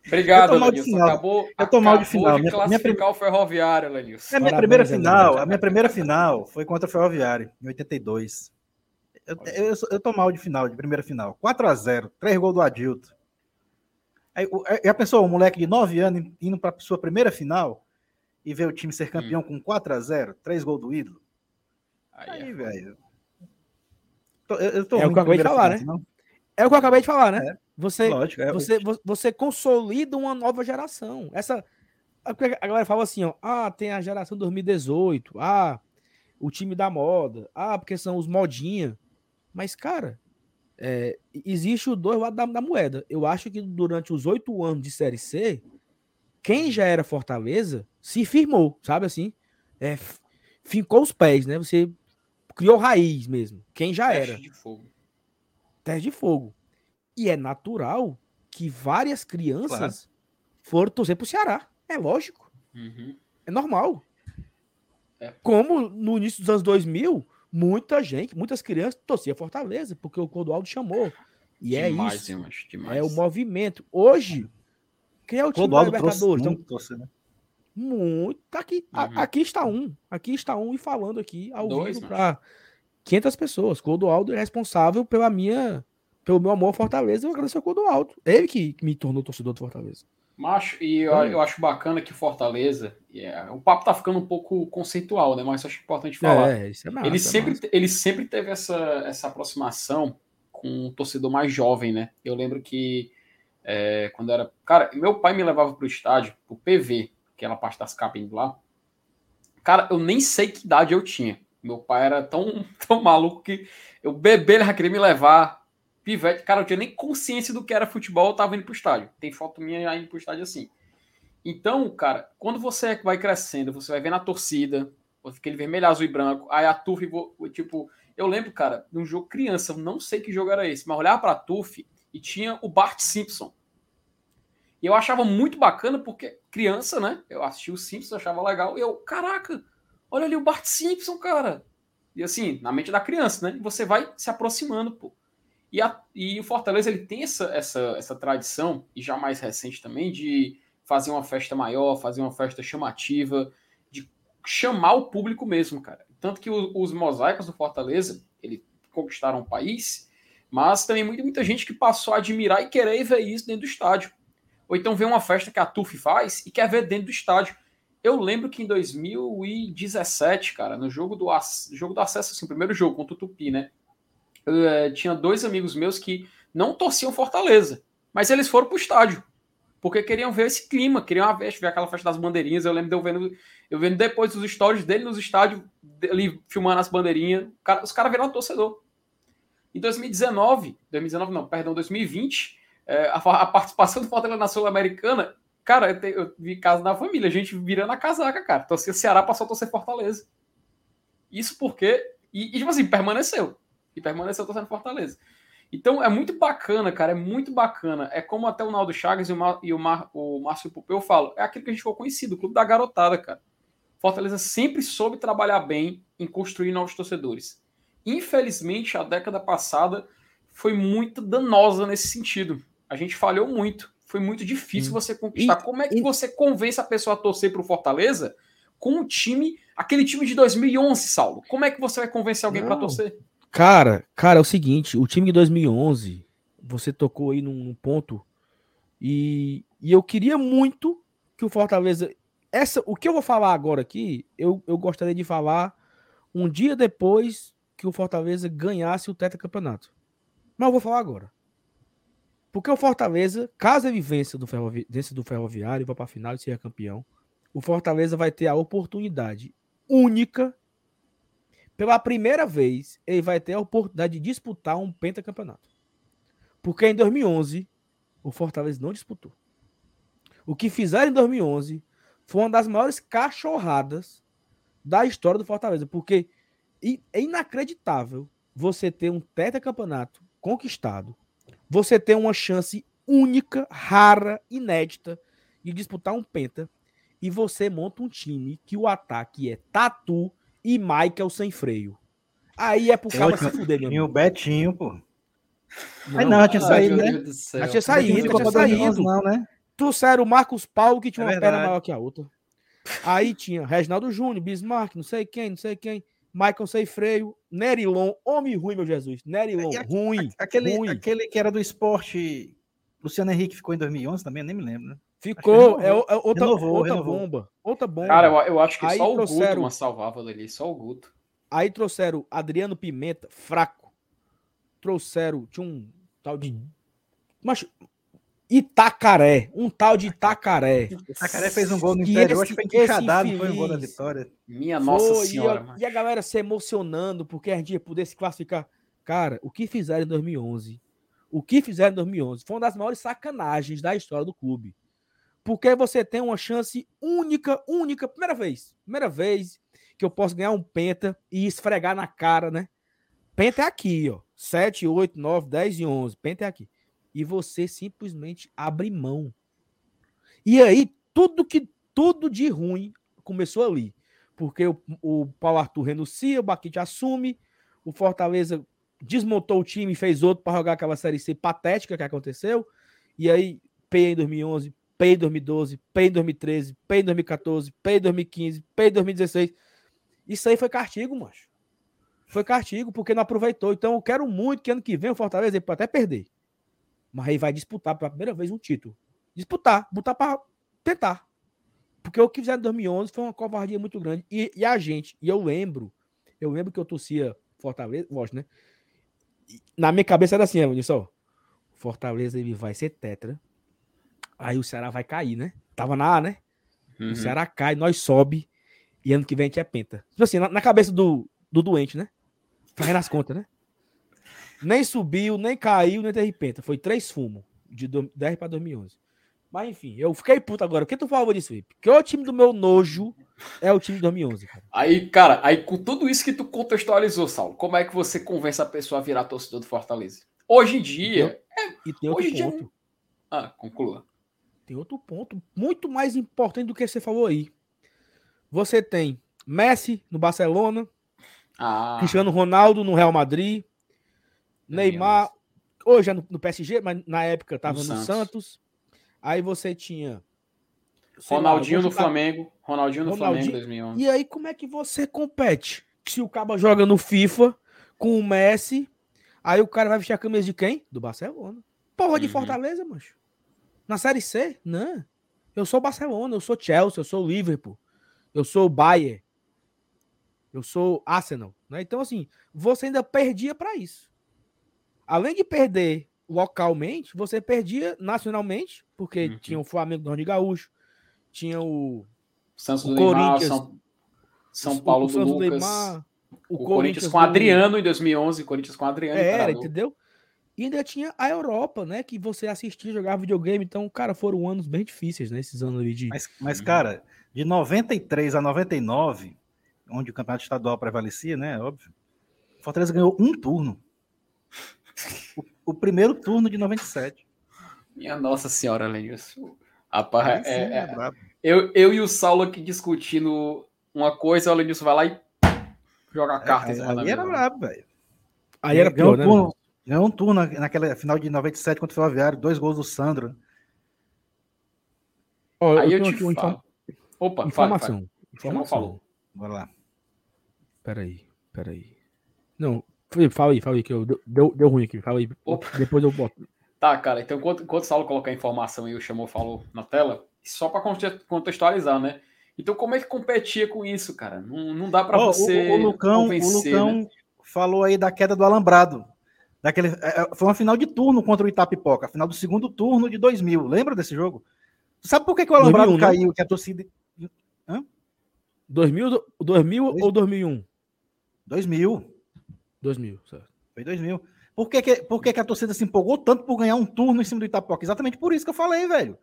Obrigado, Lenilson. Acabou, eu tô mal de final. De minha, minha prim... o Ferroviário, Lenilson. É a minha primeira final. A minha primeira final foi contra o Ferroviário, em 82. Eu, eu, eu tô mal de final, de primeira final. 4 a 0 três gols do Adilto. Aí, já pensou, um moleque de 9 anos indo para sua primeira final e ver o time ser campeão hum. com 4 a 0 três gols do ídolo? Aí, Aí é velho. Eu, tô é o que eu acabei de falar, né? Não? É o que eu acabei de falar, né? É. Você, Lógico, é, você, você consolida uma nova geração. Essa. A galera fala assim, ó. Ah, tem a geração 2018. Ah, o time da moda. Ah, porque são os modinha. Mas, cara, é, existe o dois lados da, da, moeda. Eu acho que durante os oito anos de Série C, quem já era Fortaleza se firmou, sabe assim? É, fincou os pés, né? Você criou raiz mesmo. Quem já Teste era. de fogo. Teste de fogo. E é natural que várias crianças claro. foram torcer pro Ceará. É lógico. Uhum. É normal. É. Como no início dos anos 2000, muita gente, muitas crianças torciam Fortaleza, porque o Clodoaldo chamou. E é demais, é isso. demais. É o movimento. Hoje, quem é o time Clodoaldo da Libertadores? Muito, então, torce, né? Muito. Tá aqui, uhum. a, aqui está um. Aqui está um e falando aqui ao Dois, vivo para 500 pessoas. Clodoaldo é responsável pela minha pelo meu amor ao Fortaleza, eu agradeço ao Clodoaldo. Ele que me tornou torcedor do Fortaleza. Macho, e eu, eu acho bacana que Fortaleza, yeah, o papo tá ficando um pouco conceitual, né? Mas acho importante falar. É, isso é massa, ele, é sempre, massa. ele sempre teve essa, essa aproximação com um torcedor mais jovem, né? Eu lembro que é, quando era. Cara, meu pai me levava pro estádio, pro PV, aquela parte das cabines lá. Cara, eu nem sei que idade eu tinha. Meu pai era tão, <laughs> tão maluco que eu bebê, ele já queria me levar pivete, cara, eu tinha nem consciência do que era futebol, eu tava indo pro estádio. Tem foto minha indo pro estádio assim. Então, cara, quando você vai crescendo, você vai vendo a torcida, aquele vermelho, azul e branco, aí a TUF, tipo, eu lembro, cara, de um jogo criança, eu não sei que jogo era esse, mas olhava pra TUF e tinha o Bart Simpson. E eu achava muito bacana porque criança, né? Eu assisti o Simpsons, achava legal. E eu, caraca, olha ali o Bart Simpson, cara. E assim, na mente da criança, né? Você vai se aproximando, pô. E, a, e o Fortaleza ele tem essa, essa, essa tradição, e já mais recente também, de fazer uma festa maior, fazer uma festa chamativa, de chamar o público mesmo, cara. Tanto que os, os mosaicos do Fortaleza, ele conquistaram o país, mas também muita, muita gente que passou a admirar e querer ver isso dentro do estádio. Ou então ver uma festa que a TUF faz e quer ver dentro do estádio. Eu lembro que em 2017, cara, no jogo do, jogo do acesso, assim, primeiro jogo contra o Tupi, né? eu, é, tinha dois amigos meus que não torciam Fortaleza, mas eles foram para o estádio, porque queriam ver esse clima, queriam ver, ver aquela festa das bandeirinhas. Eu lembro de eu vendo, eu vendo depois os stories dele nos estádios, ali filmando as bandeirinhas. Cara, os caras viraram torcedor. Em 2019, 2019 não, perdão, 2020, é, a, a, participação do Fortaleza na Sul-Americana, cara, eu, te, eu, vi casa da família, a gente virando a casaca, cara. Torcia Ceará passou a torcer Fortaleza. Isso porque. E, e tipo assim, permaneceu e permaneceu torcendo Fortaleza. Então é muito bacana, cara, é muito bacana. É como até o Naldo Chagas e o, Mar, e o, Mar, o Márcio Pupeu falam, é aquilo que a gente ficou conhecido, o clube da garotada, cara. Fortaleza sempre soube trabalhar bem em construir novos torcedores. Infelizmente, a década passada foi muito danosa nesse sentido. A gente falhou muito. Foi muito difícil você conquistar. E, Como é que e... você convence a pessoa a torcer para o Fortaleza com o time, aquele time de 2011, Saulo? Como é que você vai convencer alguém para torcer? Cara, cara, é o seguinte, o time de 2011, você tocou aí num, ponto e, e eu queria muito que o Fortaleza essa, o que eu vou falar agora aqui, eu, eu gostaria de falar um dia depois que o Fortaleza ganhasse o tetracampeonato. Mas eu vou falar agora. Porque o Fortaleza, caso ele vença do, ferrovi do Ferroviário vá para a final e seja campeão, o Fortaleza vai ter a oportunidade única pela primeira vez, ele vai ter a oportunidade de disputar um pentacampeonato. Porque em 2011, o Fortaleza não disputou. O que fizeram em 2011 foi uma das maiores cachorradas da história do Fortaleza, porque é inacreditável você ter um tetracampeonato conquistado, você ter uma chance única, rara, inédita de disputar um penta e você monta um time que o ataque é Tatu e Michael sem freio. Aí é pro cara se fuder, meu E o Betinho, pô. Não, Aí não, tinha saído, né? Já tinha saído, tinha saído. Não, né? Trouxeram o Marcos Paulo, que tinha é uma verdade. perna maior que a outra. Aí tinha Reginaldo Júnior, Bismarck, não sei quem, não sei quem. Michael sem freio, Nerilon, homem ruim, meu Jesus. Nerilon, ruim. Aquele, ruim. aquele que era do esporte, Luciano Henrique ficou em 2011 também, eu nem me lembro, né? Ficou, é, é, outra, renovou, outra renovou. bomba. Outra bomba. Cara, eu, eu acho que Aí só trouxeram, o Guto salvava dali, só o Guto. Aí trouxeram Adriano Pimenta, fraco. Trouxeram, tinha um tal de. Mas, Itacaré, um tal de Itacaré. Itacaré fez um gol no interior, acho que foi enquixadado, foi um gol da vitória. Minha nossa foi, senhora. E a, e a, galera se emocionando porque a gente ia poder se classificar. Cara, o que fizeram em 2011? O que fizeram em 2011 foi uma das maiores sacanagens da história do clube. Porque você tem uma chance única, única, primeira vez, primeira vez que eu posso ganhar um penta e esfregar na cara, né? Penta é aqui, ó. 7, 8, 9, 10 e 11. Penta é aqui. E você simplesmente abre mão. E aí, tudo que tudo de ruim começou ali. Porque o, o Paulo Arthur renuncia, o Baquite assume, o Fortaleza desmontou o time e fez outro para jogar aquela série C patética que aconteceu. E aí, P em 2011, PEI 2012, PEI 2013, PEI 2014, PEI 2015, PEI 2016. Isso aí foi castigo, macho. Foi castigo porque não aproveitou. Então eu quero muito que ano que vem o Fortaleza pode até perder. Mas aí vai disputar pela primeira vez um título. Disputar, botar para tentar. Porque o que fizeram em 2011 foi uma covardia muito grande. E, e, a gente, e eu lembro, eu lembro que eu torcia Fortaleza, gosto, né? Na minha cabeça era assim, Evanilson, Fortaleza ele vai ser tetra Aí o Ceará vai cair, né? Tava na A, né? Uhum. O Ceará cai, nós sobe e ano que vem a gente é penta. Tipo assim, na, na cabeça do, do doente, né? Faz nas contas, né? Nem subiu, nem caiu, nem teve penta. Foi três fumos de 10 para 2011. Mas enfim, eu fiquei puto agora. O que tu falou disso, Felipe? Que o time do meu nojo é o time de 2011, cara. Aí, cara, aí com tudo isso que tu contextualizou, Saulo, como é que você convence a pessoa a virar torcedor do Fortaleza? Hoje em dia. E tem, é, e outro ponto. Dia... Ah, conclua tem outro ponto muito mais importante do que você falou aí. Você tem Messi no Barcelona, ah. Cristiano Ronaldo no Real Madrid, Neymar hoje é no, no, PSG, mas na época estava no, no Santos. Santos. Aí você tinha Ronaldinho lá, no Flamengo, Ronaldinho no Ronaldinho. Flamengo 2011. E aí como é que você compete? Se o cara joga no FIFA com o Messi, aí o cara vai vestir a camisa de quem? Do Barcelona. Porra uhum. de Fortaleza, mancho. Na Série C? Não. Eu sou Barcelona, eu sou Chelsea, eu sou Liverpool, eu sou Bayern, eu sou Arsenal. Né? Então, assim, você ainda perdia para isso. Além de perder localmente, você perdia nacionalmente, porque uhum. tinha o Flamengo do Rio Gaúcho, tinha o, Santos o do Corinthians, Neymar, São, São Paulo o, o do Lucas, Neymar, o, o Corinthians, Corinthians com Adriano em 2011, Corinthians com Adriano. Era, entendeu? E ainda tinha a Europa, né? Que você assistia jogar videogame. Então, cara, foram anos bem difíceis, né? Esses anos ali de. Mas, mas cara, de 93 a 99, onde o campeonato estadual prevalecia, né? Óbvio. Fortaleza ganhou um turno. O, primeiro turno de 97. Minha Nossa Senhora, Lenilson. Rapaz, é, é, é, eu, eu e o Saulo aqui discutindo uma coisa, o Lenilson vai lá e joga a carta. É, aí, aí era brabo, velho. Aí era pior, né? Turno, Ganhou um turno naquela final de 97 contra o Ferroviário, dois gols do Sandro. Oh, Aí eu, eu te falo. Inform... Opa, informação. Fale, fale. Informação. Falou. Bora lá. Peraí, peraí. Não, fala aí, fala aí, que eu, deu, deu ruim aqui. Fala aí. Opa. Depois eu boto. <laughs> Tá, cara. Então, enquanto, enquanto o Saulo colocar a informação e o Chamou falou na tela, só para contextualizar, né? Então, como é que competia com isso, cara? Não, não dá para oh, você. O, o Lucão, convencer, o Lucão né? falou aí da queda do Alambrado. Daquele, é, é, foi uma final de turno contra o Itapipoca, a final do segundo turno de 2000. Lembra desse jogo? Sabe por que, que o Alambrado 2001, caiu? Não? Que a torcida. Hã? 2000, 2000 ou 2001? 2000. 2000, certo. Foi 2000. Por que, que, por que, que a torcida se empolgou tanto por ganhar um turno em cima do Itapipoca? Exatamente por isso que eu falei, velho.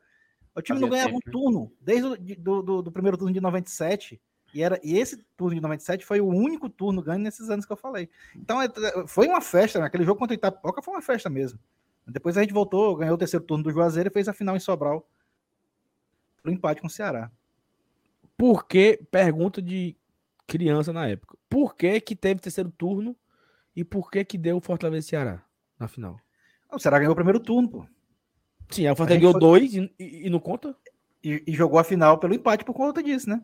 O time Fazia não ganhava tempo. um turno desde o do, do, do, primeiro turno de 97. E, era, e esse turno de 97 foi o único turno ganho nesses anos que eu falei. Então é, foi uma festa, né? aquele jogo contra o Itapoca foi uma festa mesmo. Depois a gente voltou, ganhou o terceiro turno do Juazeiro e fez a final em Sobral. Pro empate com o Ceará. Por que, pergunta de criança na época, por que que teve terceiro turno e por que que deu o Fortaleza e Ceará na final? O Ceará ganhou o primeiro turno, pô. Sim, o Fortaleza ganhou foi... dois e, e, e, não conta? E, e, jogou a final pelo empate por conta disso, né?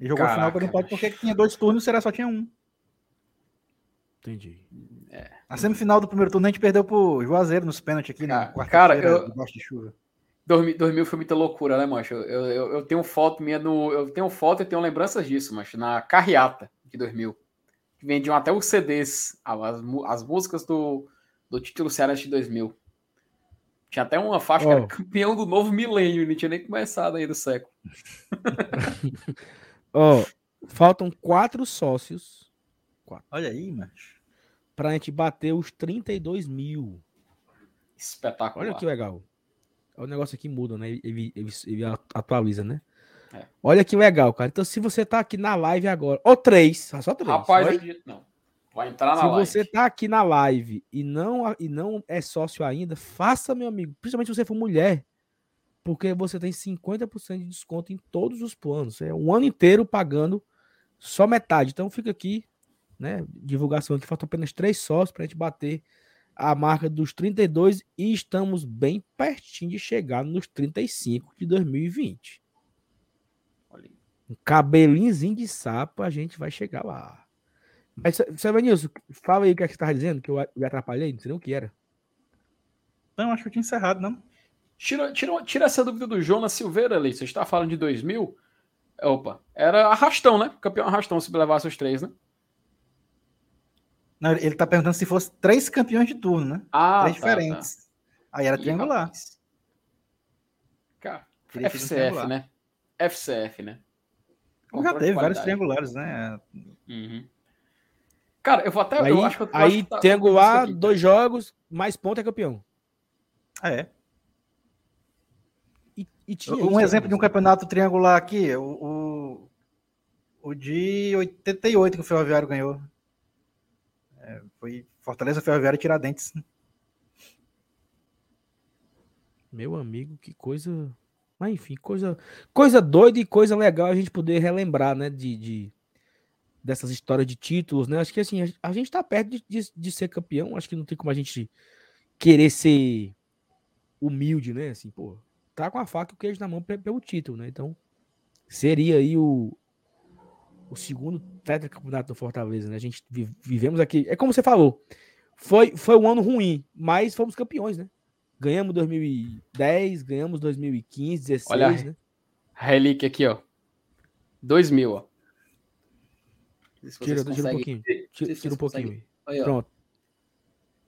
E jogou Caraca, a final pelo empate porque tinha dois turnos e o Ceará só tinha um. Entendi. É. A semifinal do primeiro turno a gente perdeu pro Juazeiro nos pênaltis aqui na quarta Cara, eu... debaixo de chuva. 2000 foi muita loucura, né, macho? Eu, eu, eu, tenho foto minha no. Eu tenho foto e tenho lembranças disso, macho, na carreata de 2000. Vendiam até os CDs, as, as músicas do, do título Ceará de 2000. Tinha até uma faixa oh. que era campeão do novo milênio, não tinha nem começado aí do século. Ó, <laughs> oh, faltam quatro sócios. Quatro. Olha aí, macho. Pra gente bater os 32 mil. Espetacular. Olha que legal. O negócio aqui muda, né? Ele, ele, ele atualiza, né? É. Olha que legal, cara. Então, se você tá aqui na live agora, ou três, só três. Rapaz, não. Vai entrar na se live. Se você tá aqui na live e não, e não é sócio ainda, faça, meu amigo. Principalmente se você for mulher. Porque você tem 50% de desconto em todos os planos. É um ano inteiro pagando só metade. Então fica aqui, né? Divulgação aqui. Faltam apenas três sócios para a gente bater a marca dos 32 e estamos bem pertinho de chegar nos 35 de 2020. Um cabelinho de sapo, a gente vai chegar lá. Mas, Silvanilson, fala aí o que, é que você estava dizendo, que eu me atrapalhei, não sei nem o que era. Não, acho que eu tinha encerrado, não. Tira, tira, tira essa dúvida do Jonas Silveira ali. Você está falando de 2000? Opa, era arrastão, né? Campeão arrastão se levasse os três, né? Não, ele está perguntando se fosse três campeões de turno, né? Ah, três tá, diferentes. Tá. Aí era triangular. Cara, FCF, né? FCF, né? Já teve vários triangulares, né? Uhum. Cara, eu vou até. Aí, eu acho que eu, aí tá, triangular, dois jogos, mais ponto é campeão. Ah, é. E, e tinha um exemplo de um campeonato triangular aqui, o, o, o de 88 que o Ferroviário ganhou. É, foi Fortaleza, Ferroviário e Tiradentes. Meu amigo, que coisa. Mas enfim, coisa, coisa doida e coisa legal a gente poder relembrar, né? De, de, dessas histórias de títulos, né? Acho que assim, a, gente tá perto de, de, de, ser campeão, acho que não tem como a gente querer ser humilde, né? Assim, pô, tá com a faca e o queijo na mão pelo título, né? Então, seria aí o, o segundo tetracampeonato do Fortaleza, né? A gente vivemos aqui, é como você falou, foi, foi um ano ruim, mas fomos campeões, né? Ganhamos 2010, ganhamos 2015, 16, Olha né? A relíquia aqui, ó. 2000, ó. Tira, tira um pouquinho. Tira, tira um pouquinho. Aí, Pronto.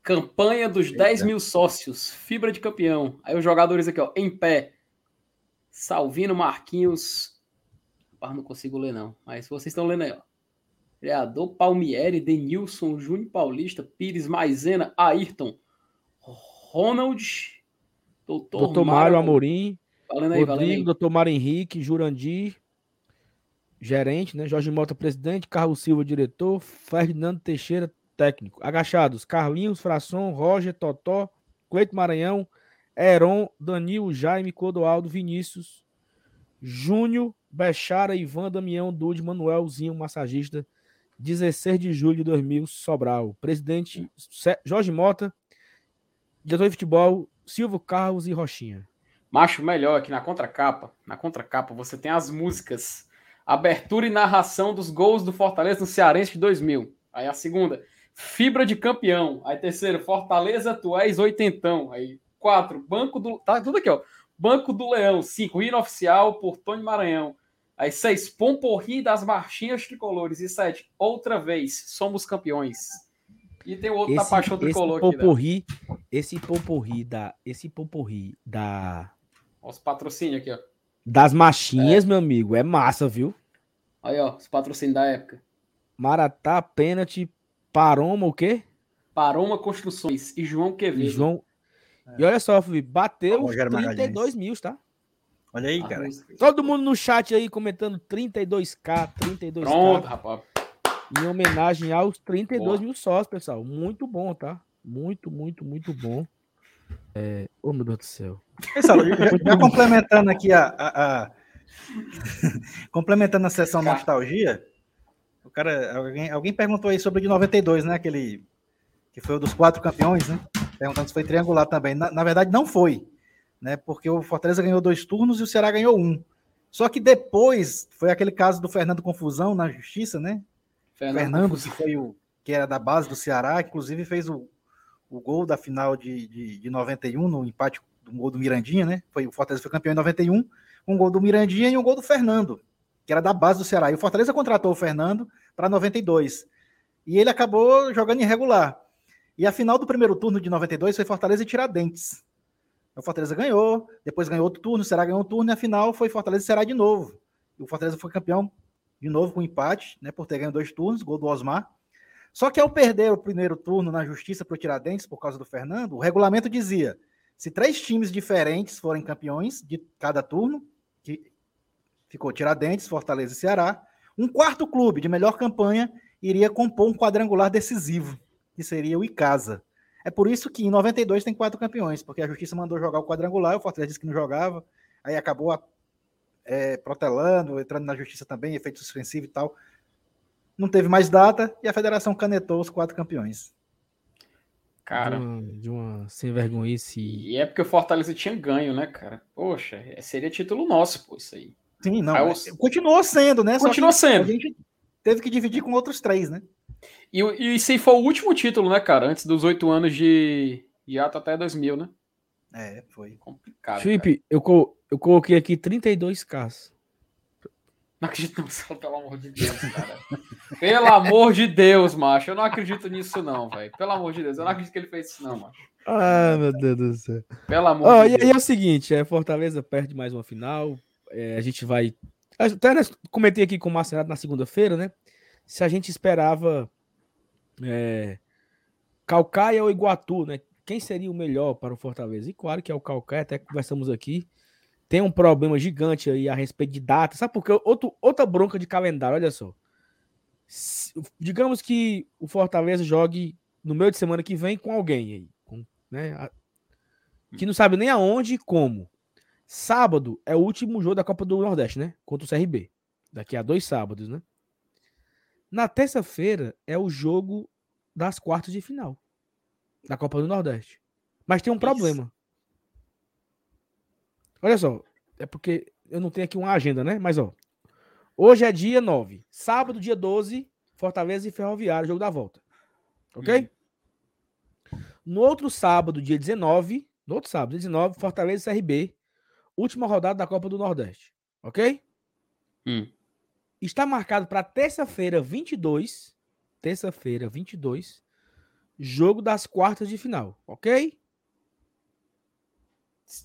Campanha dos Eita. 10 mil sócios. Fibra de campeão. Aí os jogadores aqui, ó. Em pé. Salvino, Marquinhos. Rapaz, não consigo ler, não. Mas vocês estão lendo aí, ó. Criador Palmieri, Denilson, Júnior Paulista, Pires, Maisena, Ayrton, Ronald, Doutor, Doutor Mário Amorim, valendo aí, Rodrigo, valendo. Doutor Mário Henrique, Jurandir, gerente, né? Jorge Mota, presidente, Carlos Silva, diretor, Ferdinando Teixeira, técnico. Agachados, Carlinhos, Frasson, Roger, Totó, Cleito Maranhão, Heron, Danilo, Jaime, Clodoaldo, Vinícius, Júnior, Bechara, Ivan, Damião, Dude, Manuelzinho, massagista, 16 de julho de 2000, Sobral. Presidente Jorge Mota, diretor de futebol, Silvio Carlos e Rochinha. Macho, melhor aqui na contracapa, na contracapa você tem as músicas Abertura e narração dos gols do Fortaleza no Cearense de 2000. Aí a segunda, fibra de campeão. Aí terceiro, Fortaleza, tu és oitentão. Aí quatro, Banco do... Tá tudo aqui, ó. Banco do Leão. Cinco, hino oficial por Tony Maranhão. Aí seis, Pomporri das Marchinhas Tricolores. E sete, outra vez, somos campeões. E tem outro esse, da Paixão Tricolor esse aqui. Né? Esse Pomporri da... Esse Pomporri da... Os patrocínios aqui, ó. Das machinhas, é. meu amigo, é massa, viu? Aí, ó, os patrocínios da época. Maratá, pênalti, Paroma, o quê? Paroma Construções e João Quevedo. E, João... É. e olha só, Felipe, bateu os 32 mil, tá? Olha aí, cara. Todo mundo no chat aí comentando 32k, 32k. Pronto, rapaz. Em homenagem aos 32 Boa. mil sócios, pessoal. Muito bom, tá? Muito, muito, muito bom. É... Oh, meu Deus do céu. Saulo, <laughs> já, complementando aqui a, a- a- <laughs> complementando a sessão Cara. nostalgia, o cara, alguém, alguém perguntou aí sobre o de 92, né? Aquele que foi o dos quatro campeões, né? Perguntando se foi triangular também. Na, na verdade, não foi, né? Porque o Fortaleza ganhou dois turnos e o Ceará ganhou um. Só que depois foi aquele caso do Fernando Confusão na justiça, né? Fernando, que foi o que era da base do Ceará, inclusive fez o, o gol da final de, de, de 91 no empate do gol do Mirandinha, né? Foi, o Fortaleza foi campeão em 91, um gol do Mirandinha e um gol do Fernando, que era da base do Ceará. E o Fortaleza contratou o Fernando para 92. E ele acabou jogando irregular. E a final do primeiro turno de 92 foi Fortaleza e Tiradentes. O Fortaleza ganhou, depois ganhou outro turno, o Ceará ganhou um turno, e a final foi Fortaleza e Ceará de novo. E o Fortaleza foi campeão de novo com empate, né, por ter ganho dois turnos, gol do Osmar. Só que ao perder o primeiro turno na justiça para o Tiradentes, por causa do Fernando, o regulamento dizia: se três times diferentes forem campeões de cada turno, que ficou Tiradentes, Fortaleza e Ceará, um quarto clube de melhor campanha iria compor um quadrangular decisivo, que seria o Icasa. É por isso que em 92 tem quatro campeões, porque a justiça mandou jogar o quadrangular, o Fortaleza disse que não jogava, aí acabou a- é, protelando, entrando na justiça também, efeito suspensivo e tal. Não teve mais data e a federação canetou os quatro campeões. Cara, De uma, de uma sem vergonhice. e é porque o Fortaleza tinha ganho, né, cara? Poxa, é- seria título nosso, pô, isso aí. Sim, não. Aí é- os- Continuou sendo, né? Que sendo. A gente teve que dividir com outros três, né? E, e esse aí foi o último título, né, cara? Antes dos oito anos de, de ato até 2000, né? É, foi. Complicado. Felipe, eu, co- eu coloquei aqui 32k. Não acredito não, Saulo, pelo amor de Deus, cara. <laughs> pelo amor de Deus, macho. Eu não acredito nisso, não, velho. Pelo amor de Deus. Eu não acredito que ele fez isso, não, macho. Ah, meu Deus do céu. Pelo amor Ó, de e aí Deus. é o seguinte, é, Fortaleza perde mais uma final. é, a gente vai. Até né, comentei aqui com o Marcelo na segunda-feira, né? Se a gente esperava é, Calcaia ou Iguatu, né? Quem seria o melhor para o Fortaleza? E claro que é o Calcaia, até conversamos aqui. Tem um problema gigante aí a respeito de data. Sabe por quê? Outro, outra bronca de calendário, olha só. Se- digamos que o Fortaleza jogue no meio de semana que vem com alguém aí. com- né? A- que não sabe nem aonde e como. Sábado é o último jogo da Copa do Nordeste, né? Contra o CRB. Daqui a dois sábados, né? Na terça-feira é o jogo das quartas de final da Copa do Nordeste. Mas tem um Isso. problema. Olha só, é porque eu não tenho aqui uma agenda, né? Mas ó, hoje é dia 9. Sábado, dia 12, Fortaleza e Ferroviário, jogo da volta. OK? No outro sábado, dia 19, no outro sábado, dia 19, Fortaleza e CRB, última rodada da Copa do Nordeste. Ok? Hum. Está marcado para terça-feira, 22. Terça-feira, 22. Jogo das quartas de final. Ok?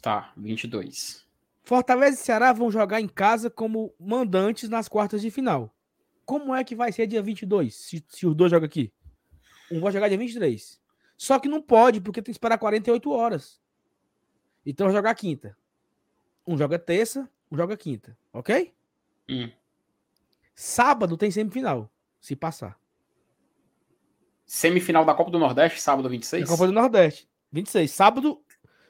Tá, 22. Fortaleza e Ceará vão jogar em casa como mandantes nas quartas de final. Como é que vai ser dia 22, se, se os dois jogam aqui? Um vai jogar dia 23. Só que não pode, porque tem que esperar 48 horas. Então vai jogar quinta. Um joga terça, um joga quinta. Ok? Hum. Sábado tem semifinal, se passar. Semifinal da Copa do Nordeste, sábado Na 26? Copa do Nordeste. 26. Sábado.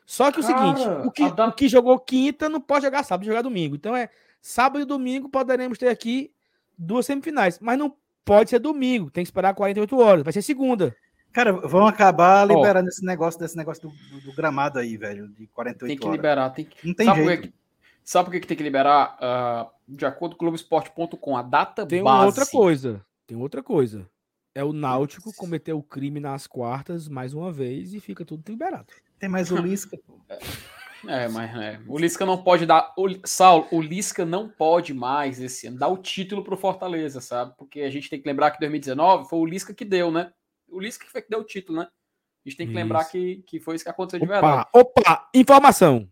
Só que o Cara, seguinte: o que, da- o que jogou quinta não pode jogar sábado, jogar domingo. Então é sábado e domingo poderemos ter aqui duas semifinais. Mas não pode ser domingo, tem que esperar 48 horas. Vai ser segunda. Cara, vão acabar liberando esse negócio desse negócio do, do- do gramado aí, velho, de 48 Tem que horas. liberar. Tem que... Não tem Sabe, por jeito. que, que- sabe por que, que tem que liberar? Ah, de acordo com o Globoesporte.com, a data Tem base. uma outra coisa. Tem outra coisa. É o Náutico cometeu o crime nas quartas mais uma vez e fica tudo liberado. Tem mais o Lisca. pô. <laughs> É, mas é, o Lisca não pode dar. O, Saulo, o Lisca não pode mais esse ano dar o título pro Fortaleza, sabe? Porque a gente tem que lembrar que 2019 foi o Lisca que deu, né? O Lisca que foi que deu o título, né? A gente tem que lembrar Isso. que, que foi isso que aconteceu de verdade. Opa, opa, informação.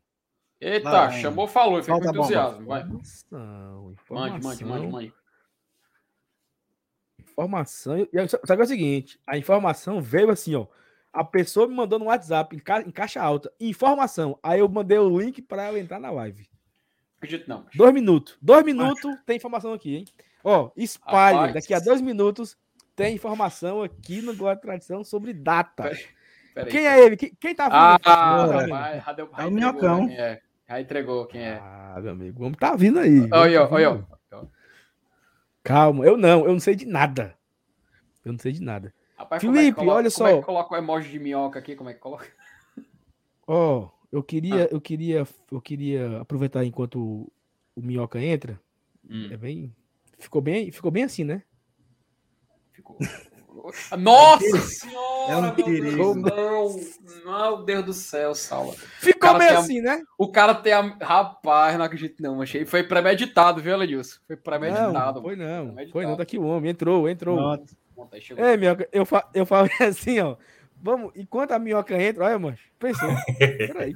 Eita, Vai. chamou, falou, fica com entusiasmo. Vai. Informação, Mande, mande, informação. mande, mande. Informação. e- Só que é o seguinte: a informação veio assim, ó. A pessoa me mandou no WhatsApp, em, ca- em caixa alta, informação. Aí eu mandei o link para ela entrar na live. Acredito não. Dois minutos. Dois minutos tem informação aqui, hein? Ó, espalhe. Rapaz. Daqui a dois minutos tem informação aqui no Guarda Tradição sobre data. Peraí, Peraí. Quem é ele? Quem, quem tá vindo? Ah, rapaz, já deu- já É o Minhocão. é. Já entregou quem é. Ah, meu amigo, o homem tá vindo aí. Olha, olha, olha. Calma, eu não, eu não sei de nada. Eu não sei de nada. Rapaz, é Felipe, coloca- olha Como é só. que coloca o emoji de minhoca aqui? Como é que coloca? Ó, eu queria, Ah. eu queria, eu queria aproveitar enquanto o, o Minhoca entra. Hum. É bem, ficou bem, ficou bem assim, né? Ficou. <laughs> Nossa É um senhora! meu perigo. Deus do céu! Meu Deus do céu, Sala. Ficou bem tem a- assim, né? O cara tem a. Rapaz, não acredito não. Achei. Foi premeditado, viu, Lenilson? Foi Não, premeditado. foi não, Premeditado. foi não, tá aqui o homem, entrou, entrou. É, Minhoca, eu, fa eu falo <laughs> assim, ó. Vamos, enquanto a Minhoca entra, olha, mano, pensou. <laughs> Peraí.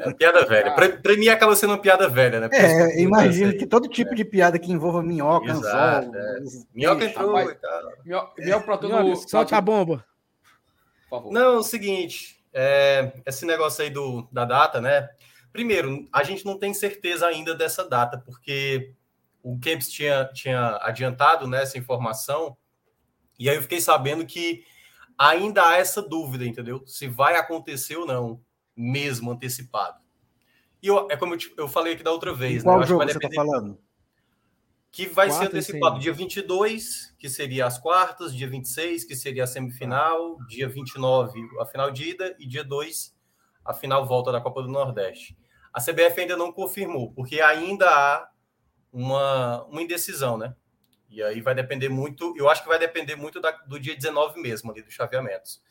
É piada velha. Pra, pra mim acaba sendo uma piada velha, né? Isso que eu É, imagino que todo tipo de piada que envolva minhoca, Exato, anzol, é. Minhoca entrou rapaz. e tal. Minho- Minhoca pra todo mundo. solte a bomba. Por favor. Não, é o seguinte, é, esse negócio aí do, da data, né? Primeiro, a gente não tem certeza ainda dessa data, porque o Kempis tinha, tinha adiantado né, essa informação, e aí eu fiquei sabendo que ainda há essa dúvida, entendeu? Se vai acontecer ou não, mesmo antecipado. E eu, é como eu, te- eu falei aqui da outra vez, né? Eu Qual acho que jogo vai você tá depender falando? que vai ser Quarta e antecipado dia 22, que seria as quartas, dia 26, que seria a semifinal, dia 29, a final de ida, e dia 2, a final volta da Copa do Nordeste. A CBF ainda não confirmou, porque ainda há uma, uma indecisão, né? E aí vai depender muito, eu acho que vai depender muito da- do dia 19 mesmo, ali, dos chaveamentos.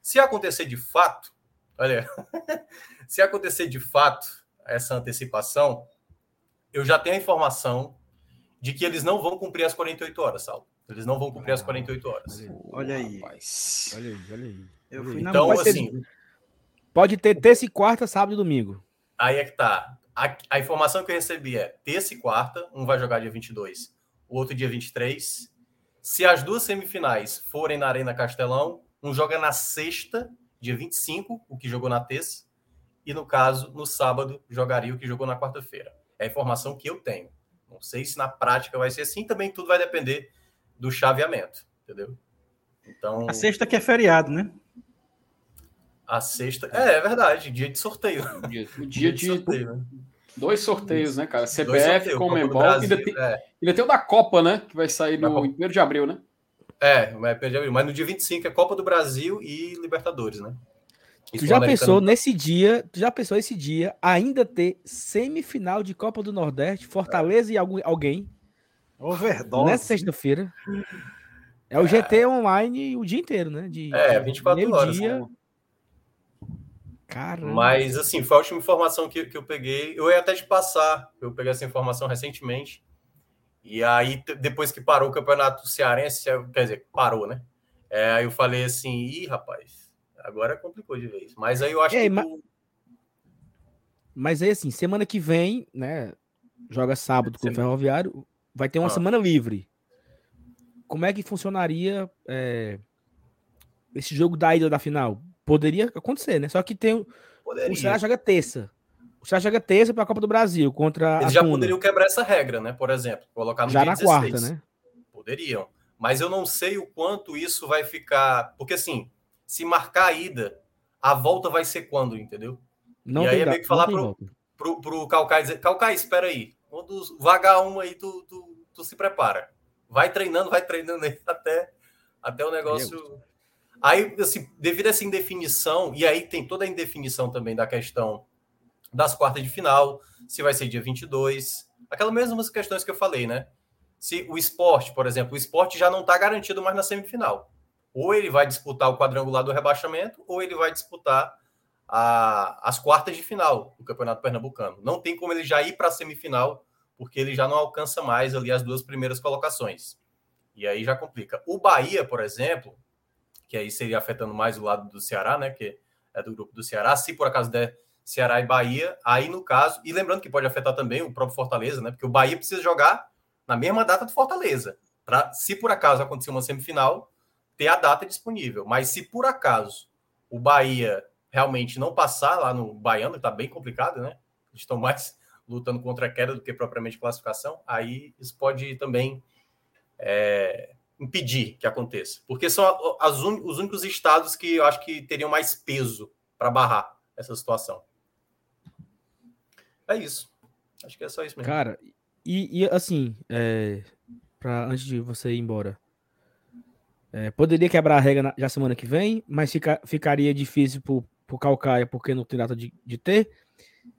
Se acontecer de fato, olha, <laughs> se acontecer de fato essa antecipação, eu já tenho a informação de que eles não vão cumprir as 48 horas, Saulo. Eles não vão cumprir as 48 horas. Olha aí. Rapaz. Olha aí, olha aí. Eu fui na Então, assim, Pode ter terça e quarta, sábado e domingo. aí é que tá. A, a informação que eu recebi é terça e quarta, um vai jogar dia 22, o outro dia 23. Se as duas semifinais forem na Arena Castelão, um joga na sexta, dia 25, o que jogou na terça, e no caso, no sábado, jogaria o que jogou na quarta-feira. É a informação que eu tenho. Não sei se na prática vai ser assim, também tudo vai depender do chaveamento, entendeu? Então, A sexta que é feriado, né? a sexta. É, é verdade, dia de sorteio. O dia, o dia de sorteio, né? Dois sorteios, né, cara? CBF, Comembol. Ainda tem, é. ainda tem o da Copa, né? Que vai sair no Copa. 1 de abril, né? É, mas perdi abril. Mas no dia 25 é Copa do Brasil e Libertadores, né? E Tu já Sul-Americano- pensou nesse dia, tu já pensou esse dia ainda ter semifinal de Copa do Nordeste, Fortaleza e algum, alguém Overdose. nessa sexta-feira? É o GT online o dia inteiro, né? De, É, de 24 horas. meio-dia. né? Caramba. Mas, assim, foi a última informação que, que eu peguei. Eu ia até te passar, eu peguei essa informação recentemente. E aí, depois que parou o campeonato cearense, eu- quer dizer, parou, né? É, aí eu falei assim, ih, rapaz, agora complicou de vez. Mas aí eu acho É, que. ma- tu- Mas aí, assim, semana que vem, né? Joga sábado com o Ferroviário, vai ter uma Ah. semana livre. Como é que funcionaria é, esse jogo da ida da final? Poderia acontecer, né? Só que tem o- poderia. o Ceará joga terça. O Ceará joga terça para a Copa do Brasil contra Eles já Tuna. poderiam quebrar essa regra, né? Por exemplo, colocar no já dia na 16. quarta, né? Poderiam. Mas eu não sei o quanto isso vai ficar. Porque, assim, se marcar a ida, a volta vai ser quando, entendeu? Não E aí é meio que falar pro-. Pro, pro Calcai dizer: Calcai, espera aí. Quando vagar um aí, tu, tu, tu se prepara. Vai treinando, vai treinando aí <laughs> até, até o negócio. Aí, assim, devido a essa indefinição, e aí tem toda a indefinição também da questão das quartas de final, se vai ser dia 22, aquelas mesmas questões que eu falei, né? Se o esporte, por exemplo, o esporte já não está garantido mais na semifinal. Ou ele vai disputar o quadrangular do rebaixamento, ou ele vai disputar a- as quartas de final do Campeonato Pernambucano. Não tem como ele já ir para a semifinal, porque ele já não alcança mais ali as duas primeiras colocações. E aí já complica. O Bahia, por exemplo, que aí seria afetando mais o lado do Ceará, né? Que é do grupo do Ceará. Se por acaso der Ceará e Bahia, aí no caso, e lembrando que pode afetar também o próprio Fortaleza, né? Porque o Bahia precisa jogar na mesma data do Fortaleza. Pra, se por acaso acontecer uma semifinal, ter a data disponível. Mas se por acaso o Bahia realmente não passar lá no Baiano, que tá bem complicado, né? Eles estão mais, <laughs> lutando contra a queda do que propriamente classificação, aí isso pode também é, impedir que aconteça. Porque são as os únicos estados que eu acho que teriam mais peso para barrar essa situação. É isso. Acho que é só isso mesmo. Cara, e, e assim, é, pra, antes de você ir embora, é, poderia quebrar a regra na, já semana que vem, mas fica, ficaria difícil pro, pro Calcaia porque não tem data de, de ter.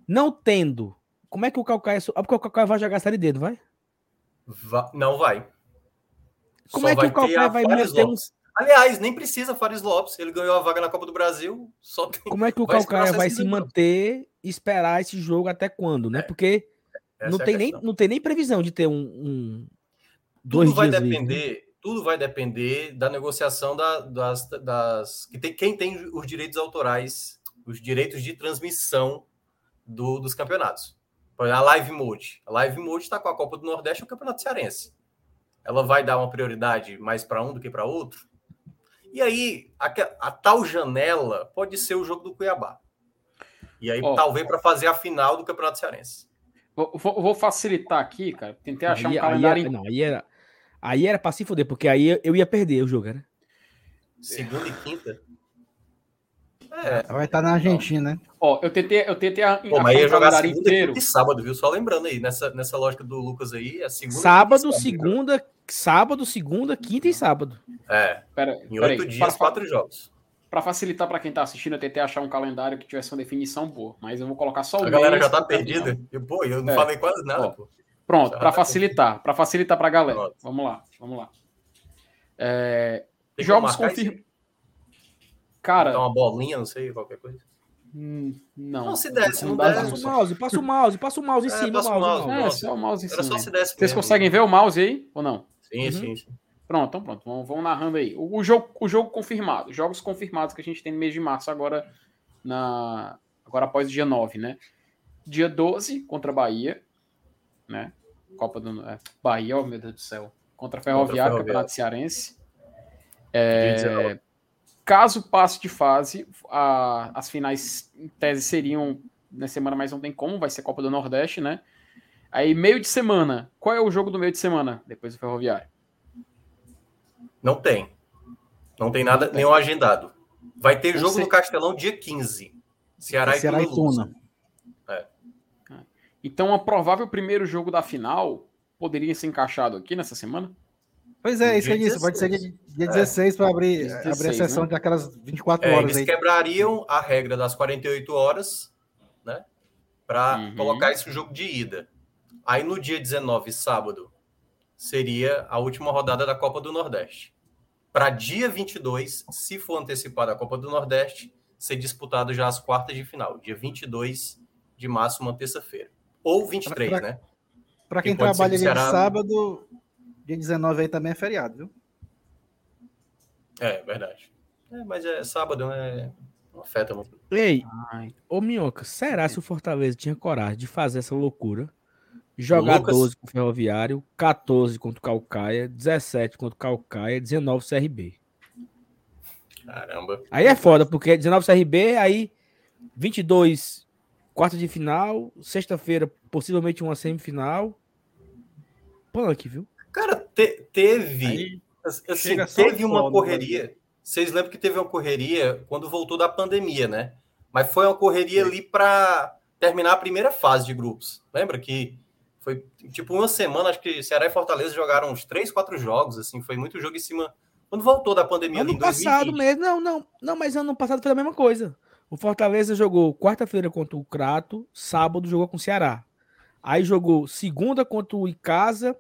Não tendo, como é que o Calcaia. Ah, porque o Calcaia vai jogar a série D, não vai? Va não vai. Como só é que o Calcaia vai manter um. Aliás, nem precisa Fares Lopes. Ele ganhou a vaga na Copa do Brasil. Só tem... Como é que o Calcaia vai se manter e esperar esse jogo até quando, né? É. Porque não, é tem nem, não tem nem previsão de ter um. um tudo vai depender. né? Tudo vai depender da negociação da, das, das que tem, quem tem os direitos autorais, os direitos de transmissão do, dos campeonatos. A Live Mode. A Live Mode está com a Copa do Nordeste e o Campeonato Cearense. Ela vai dar uma prioridade mais para um do que para outro? E aí, a, a, tal janela pode ser o jogo do Cuiabá. E aí, oh, talvez para fazer a final do Campeonato Cearense. Vou, vou, facilitar aqui, cara. Tentei achar aí, um calendário. Aí, não, aí era, aí era para se fuder, porque aí eu ia perder o jogo, né? Segunda e quinta. É. Vai estar na Argentina, né? Ó, eu tentei, eu tentei a, Pô, mas ia jogar segunda inteiro. e sábado, viu? Só lembrando aí, nessa, nessa lógica do Lucas aí, é segunda. Sábado, segunda, sábado, segunda, quinta e sábado. É. Pera, em oito dias, para, quatro jogos. Para facilitar para quem tá assistindo, eu tentei achar um calendário que tivesse uma definição boa, mas eu vou colocar só o A galera já tá perdida. E, pô, eu não é. falei quase nada, Ó, pô. Pronto, para tá facilitar, para facilitar para a galera. Pronto. Vamos lá, vamos lá. É, jogos confirmados. Cara. Dá uma bolinha, não sei, qualquer coisa. Hum, não. Não, se desse, não, não desse. Passa o mouse, passa o mouse, passa o mouse em é, cima. Passa o mouse, mouse. É, só o mouse em Era cima. Só se desse Vocês mesmo. conseguem ver o mouse aí ou não? Sim, uhum. sim, sim. Pronto, então pronto. Vamos, vamos narrando aí. O, o, jogo, o jogo confirmado. Jogos confirmados que a gente tem no mês de março agora, na, agora após o dia 9, né? Dia 12 contra a Bahia, né? Copa do é, Bahia, oh meu Deus do céu. Contra a Ferroviária, Campeonato Cearense. É, Caso passe de fase, a, as finais em tese seriam na semana, mas não tem como, vai ser Copa do Nordeste, né? Aí, meio de semana. Qual é o jogo do meio de semana depois do Ferroviário? Não tem. Não tem nada, nenhum agendado. Vai ter jogo no Castelão dia 15. Ceará, Ceará e Tuna. É. Então, o provável primeiro jogo da final poderia ser encaixado aqui nessa semana? Pois é, isso é isso. Pode ser dia, dia 16 é. para abrir, 16, abrir a sessão né? daquelas 24 é, horas. Eles aí. quebrariam a regra das 48 horas, né? Para uhum. colocar esse jogo de ida. Aí no dia 19, sábado, seria a última rodada da Copa do Nordeste. Para dia 22, se for antecipada a Copa do Nordeste, ser disputado já as quartas de final, dia 22 de março, uma terça-feira. Ou 23, pra, pra, né? Para quem trabalha ali Ceará... sábado, Dia 19 aí também é feriado, viu? É, verdade. É, mas é sábado, né? Não afeta muito. Ei, Ai. ô Minhoca, será se o Fortaleza tinha coragem de fazer essa loucura? Jogar Lucas... 12 com o Ferroviário, 14 contra o Calcaia, 17 contra o Calcaia, 19 CRB. Caramba. Aí é foda, porque 19 CRB, aí 22 quarta de final, sexta-feira possivelmente uma semifinal. Punk, viu? Cara, te, teve. Aí, assim, teve uma foda, correria. Né? Vocês lembram que teve uma correria quando voltou da pandemia, né? Mas foi uma correria ali para terminar a primeira fase de grupos. Lembra que foi tipo uma semana, acho que Ceará e Fortaleza jogaram uns três, quatro jogos, assim, foi muito jogo em cima. Quando voltou da pandemia ano passado mesmo, não, não, não, mas ano passado foi a mesma coisa. O Fortaleza jogou quarta-feira contra o Crato, sábado jogou com o Ceará. Aí jogou segunda contra o Icasa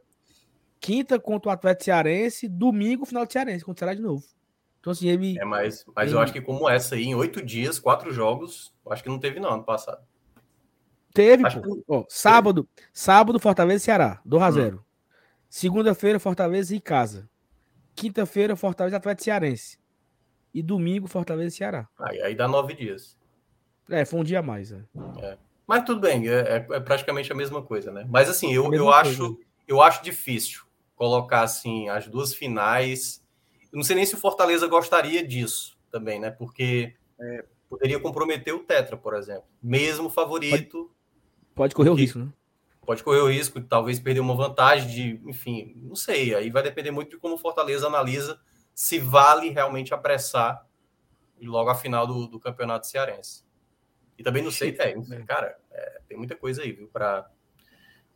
quinta contra o Atlético Cearense, domingo final de Cearense, contra o Ceará de novo. Então, assim, ele. É, mas, mas ele... eu acho que como essa aí, em oito dias, quatro jogos, eu acho que não teve, não, ano passado. Teve, acho pô. Que... Sábado, teve. sábado, Fortaleza e Ceará, 2 a 0 hum. Segunda-feira, Fortaleza e Casa. Quinta-feira, Fortaleza e Atlético Cearense. E domingo, Fortaleza e Ceará. Aí, aí dá nove dias. É, foi um dia a mais. É. É. Mas tudo bem, é, é, é, praticamente a mesma coisa, né? Mas assim, eu, eu acho, eu acho difícil colocar assim as duas finais. Eu não sei nem se o Fortaleza gostaria disso também, né? Porque é, poderia comprometer o Tetra, por exemplo. Mesmo favorito. Pode correr o risco, né? Pode correr o risco de talvez perder uma vantagem de, enfim, não sei. Aí vai depender muito de como o Fortaleza analisa se vale realmente apressar logo a final do, do campeonato cearense. E também não sei, é, enfim, cara, é, tem muita coisa aí, viu? Pra...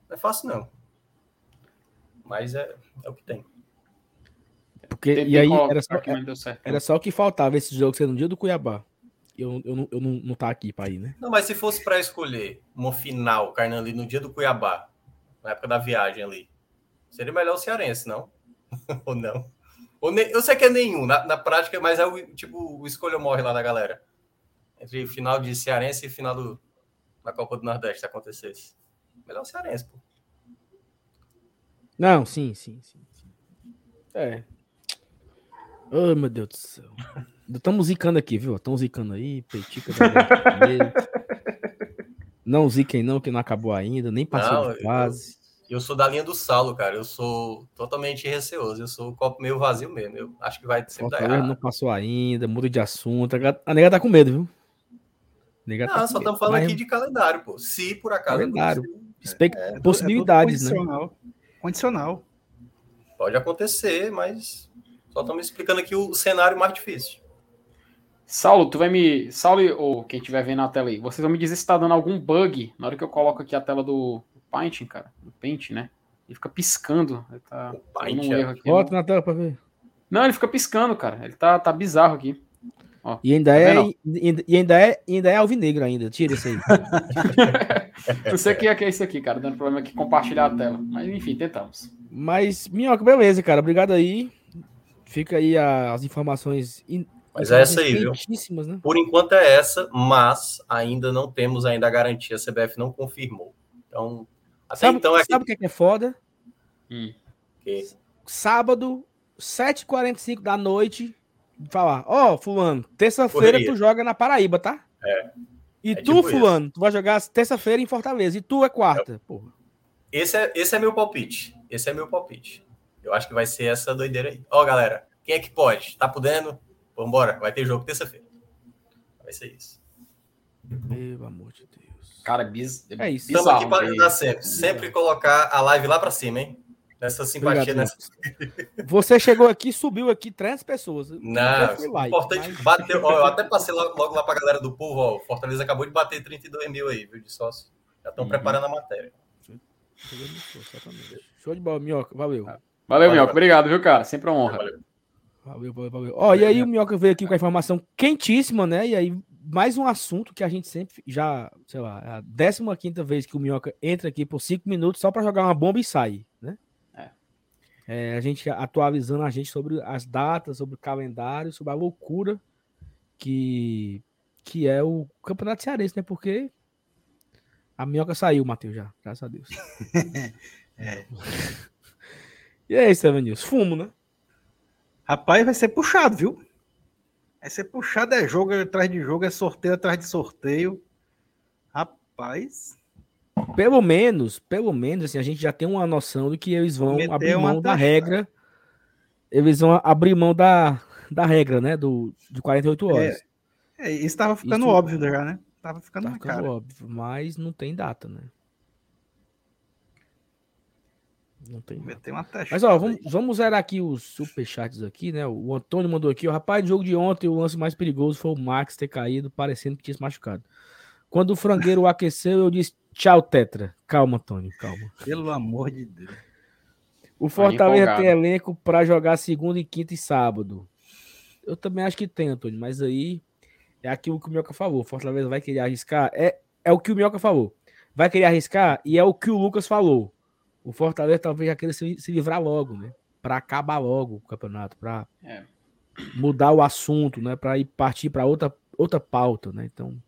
Não é fácil, não. Mas é, é o que tem. Porque, e aí era só, era só o que faltava esse jogo ser no dia do Cuiabá. Eu, eu, não, eu não, não tá aqui para ir, né? Não, mas se fosse para escolher uma final, Carnan, ali no dia do Cuiabá, na época da viagem ali, seria melhor o Cearense, não? <laughs> Ou não? Ou ne... Eu sei que é nenhum, na, na prática, mas é o tipo o escolha morre lá da galera. Entre final de Cearense e final do, da Copa do Nordeste acontecesse. Melhor o Cearense, pô. Não, sim, sim, sim. sim. É. Oh, meu Deus do céu. Estamos zicando aqui, viu? Estão zicando aí, peitica. não ziquem não, que não acabou ainda, nem passou não, de fase. Eu, eu, sou da linha do Saulo, cara. Eu sou totalmente receoso. Eu sou o copo meio vazio mesmo. Eu acho que vai sempre dar errado. Não passou ainda, muda de assunto. A nega tá com medo, viu? Nega não, tá só estamos falando Mas... aqui de calendário, pô. Se por acaso. Calendário. É, Possibilidades, é né? Condicional. Pode acontecer, mas só estamos explicando aqui o cenário mais difícil. Saulo, tu vai me. Saulo, ou quem estiver vendo na tela aí, vocês vão me dizer se está dando algum bug na hora que eu coloco aqui a tela do Paint, cara. Do Paint, né? Ele fica piscando. Ele tá Paint, um é. erro aqui. Bota na tela pra ver. Não, ele fica piscando, cara. Ele tá, tá bizarro aqui. Ó, e ainda tá é e ainda é ainda é alvinegro ainda. Tira isso aí. <laughs> Não sei o que é, que é isso aqui, cara. Dando problema aqui compartilhar a tela. Mas enfim, tentamos. Mas, Minhoca, beleza, cara. Obrigado aí. Fica aí as informações mas é essa aí, viu? Né? Por enquanto é essa, mas ainda não temos ainda a garantia. A CBF não confirmou. Então, até sabe, então é sabe o que é, é foda? Hum. Que? Sábado, 7h45 da noite, falar, ó, oh, fulano, terça-feira tu joga na Paraíba, tá? É. E é tu, tipo fulano, isso. tu vai jogar terça-feira em Fortaleza. E tu é quarta. É. Porra. Esse é, esse é meu palpite. Esse é meu palpite. Eu acho que vai ser essa doideira aí. Ó, galera, quem é que pode? Tá podendo? Vambora, vai ter jogo terça-feira. Vai ser isso. Meu amor de Deus. Cara, biz... é isso. Estamos aqui para ajudar sempre. Sempre colocar a live lá para cima, hein? Nessa simpatia. Obrigado, nessa... Você chegou aqui, subiu aqui 300 pessoas. Não, lá, importante mas... bater. Ó, eu até passei logo, logo lá para a galera do povo. Ó, Fortaleza acabou de bater 32 mil aí, viu, de sócio. Já estão uhum. preparando a matéria. Show de bola, Minhoca. Valeu. Valeu, Valeu Minhoca. Obrigado, viu, cara? Sempre uma honra. Valeu. Valeu, valeu, valeu. Ó, e aí o Minhoca veio aqui com a informação quentíssima, né? E aí, mais um assunto que a gente sempre já, sei lá, é a 15 vez que o Minhoca entra aqui por cinco minutos só para jogar uma bomba e sair, né? É. A gente atualizando a gente sobre as datas, sobre o calendário, sobre a loucura que, que é o Campeonato Cearense, né? Porque a Minhoca saiu, Matheus, já, graças a Deus. <laughs> é. E é isso, Evanilson. Fumo, né? Rapaz, vai ser puxado, viu? Vai ser puxado, é jogo atrás de jogo, é sorteio atrás de sorteio. Rapaz. Pelo menos, pelo menos, assim, a gente já tem uma noção do que eles vão abrir mão da regra. Eles vão abrir mão da, da regra, né? Do, de 48 horas. É, é isso estava ficando isso, óbvio já, né? Tava ficando, tá ficando óbvio, mas não tem data, né? Não tem. Mas ó, vamos, vamos zerar aqui os superchats aqui, né? O Antônio mandou aqui, o rapaz, do jogo de ontem, o lance mais perigoso foi o Max ter caído, parecendo que tinha se machucado. Quando o frangueiro aqueceu, eu disse tchau, Tetra. Calma, Antônio, calma. Pelo amor de Deus. O Fortaleza tem elenco para jogar segunda e quinta e sábado. Eu também acho que tem, Antônio, mas aí é aquilo que o Mioca falou. O Fortaleza vai querer arriscar. É, é o que o Mioca falou. Vai querer arriscar e é o que o Lucas falou o Fortaleza talvez já queira se, se livrar logo, né? Para acabar logo o campeonato, para é. mudar o assunto, né? Para ir partir para outra, outra pauta, né? Então,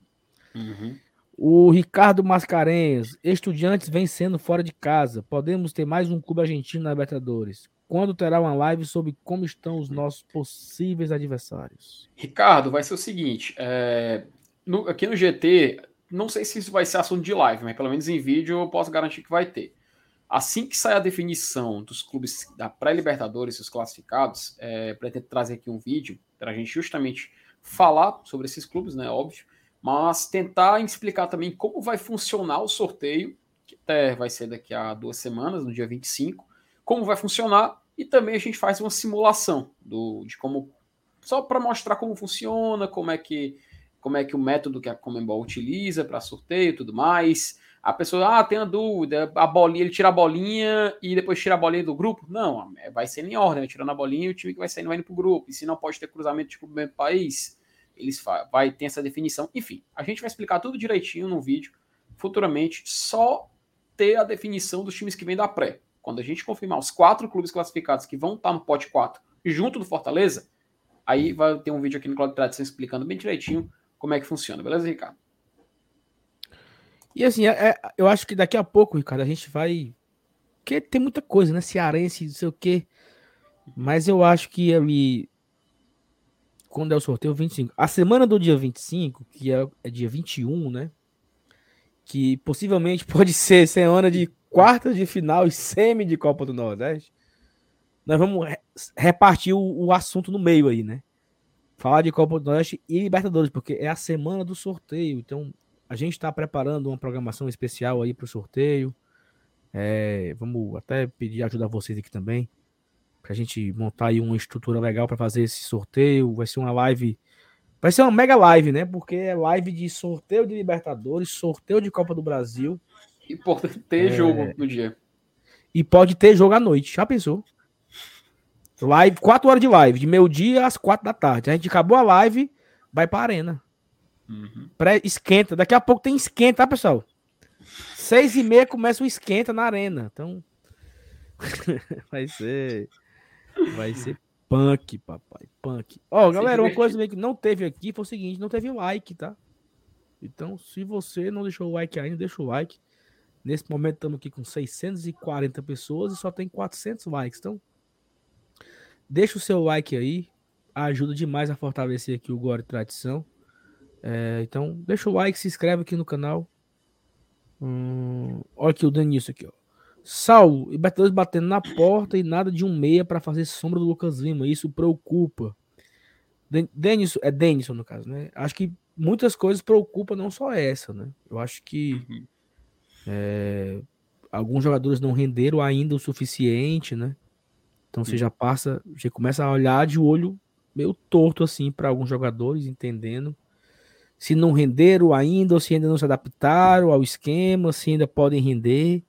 uhum. O Ricardo Mascarenhas, estudiantes vencendo fora de casa. Podemos ter mais um clube argentino na Libertadores. Quando terá uma live sobre como estão os nossos possíveis adversários? Ricardo, vai ser o seguinte: é, no, aqui no GT, não sei se isso vai ser assunto de live, mas pelo menos em vídeo eu posso garantir que vai ter. Assim que sai a definição dos clubes da pré-Libertadores, os classificados, é, pretendo trazer aqui um vídeo para a gente justamente falar sobre esses clubes, né? Óbvio, mas tentar explicar também como vai funcionar o sorteio, que até vai ser daqui a duas semanas, no dia 25, como vai funcionar, e também a gente faz uma simulação do, de como. Só para mostrar como funciona, como é que como é que o método que a Comembol utiliza para sorteio e tudo mais. A pessoa, ah, tem a dúvida, a bolinha, ele tira a bolinha e depois tira a bolinha do grupo? Não, é, vai ser em ordem, tirando a bolinha o time que vai saindo vai indo pro grupo. E se não pode ter cruzamento de clube do mesmo país, eles vai ter essa definição. Enfim, a gente vai explicar tudo direitinho no vídeo futuramente, só ter a definição dos times que vêm da pré. Quando a gente confirmar os quatro clubes classificados que vão estar no pote 4 junto do Fortaleza, aí vai ter um vídeo aqui no Cláudio Tradição explicando bem direitinho como é que funciona, beleza, Ricardo? E assim, é, é, eu acho que daqui a pouco, Ricardo, a gente vai. Porque tem muita coisa, né? Cearense, não sei o quê. Mas eu acho que ali. Quando é o sorteio, 25. A semana do dia 25, que é, é dia 21, né? Que possivelmente <laughs> pode ser semana de quartas de final e semi de Copa do Nordeste. Nós vamos repartir o, o assunto no meio aí, né? Falar de Copa do Nordeste e Libertadores, porque é a semana do sorteio. Então, a gente está preparando uma programação especial aí para o sorteio. É, vamos até pedir ajuda a vocês aqui também. Para a gente montar aí uma estrutura legal para fazer esse sorteio. Vai ser uma live. Vai ser uma mega live, né? Porque é live de sorteio de Libertadores, sorteio de Copa do Brasil. E pode ter é... jogo no dia. E pode ter jogo à noite. Já pensou? Live, 4 horas de live, de meio-dia às 4 da tarde. A gente acabou a live, vai para arena. Uhum. Pré esquenta. Daqui a pouco tem esquenta, tá, pessoal? Seis e meia começa o esquenta na arena. Então. <laughs> vai ser. Vai ser punk, papai. Punk. Ó, oh, galera, uma coisa que não teve aqui foi o seguinte: não teve like, tá? Então, se você não deixou o like ainda, deixa o like. Nesse momento estamos aqui com 640 pessoas e só tem 400 likes. Então, deixa o seu like aí. Ajuda demais a fortalecer aqui o Gore Tradição. É, então, deixa o like, se inscreve aqui no canal. Hum, olha aqui o Denilson aqui, ó. Saulo, Libertadores batendo na porta e nada de um meia para fazer sombra do Lucas Lima. Isso preocupa. Denilson, é Denison no caso, né? Acho que muitas coisas preocupam, não só essa, né? Eu acho que uhum. é, alguns jogadores não renderam ainda o suficiente, né? Então você já passa, já começa a olhar de olho meio torto assim para alguns jogadores, entendendo se não renderam ainda, ou se ainda não se adaptaram ao esquema, se ainda podem render.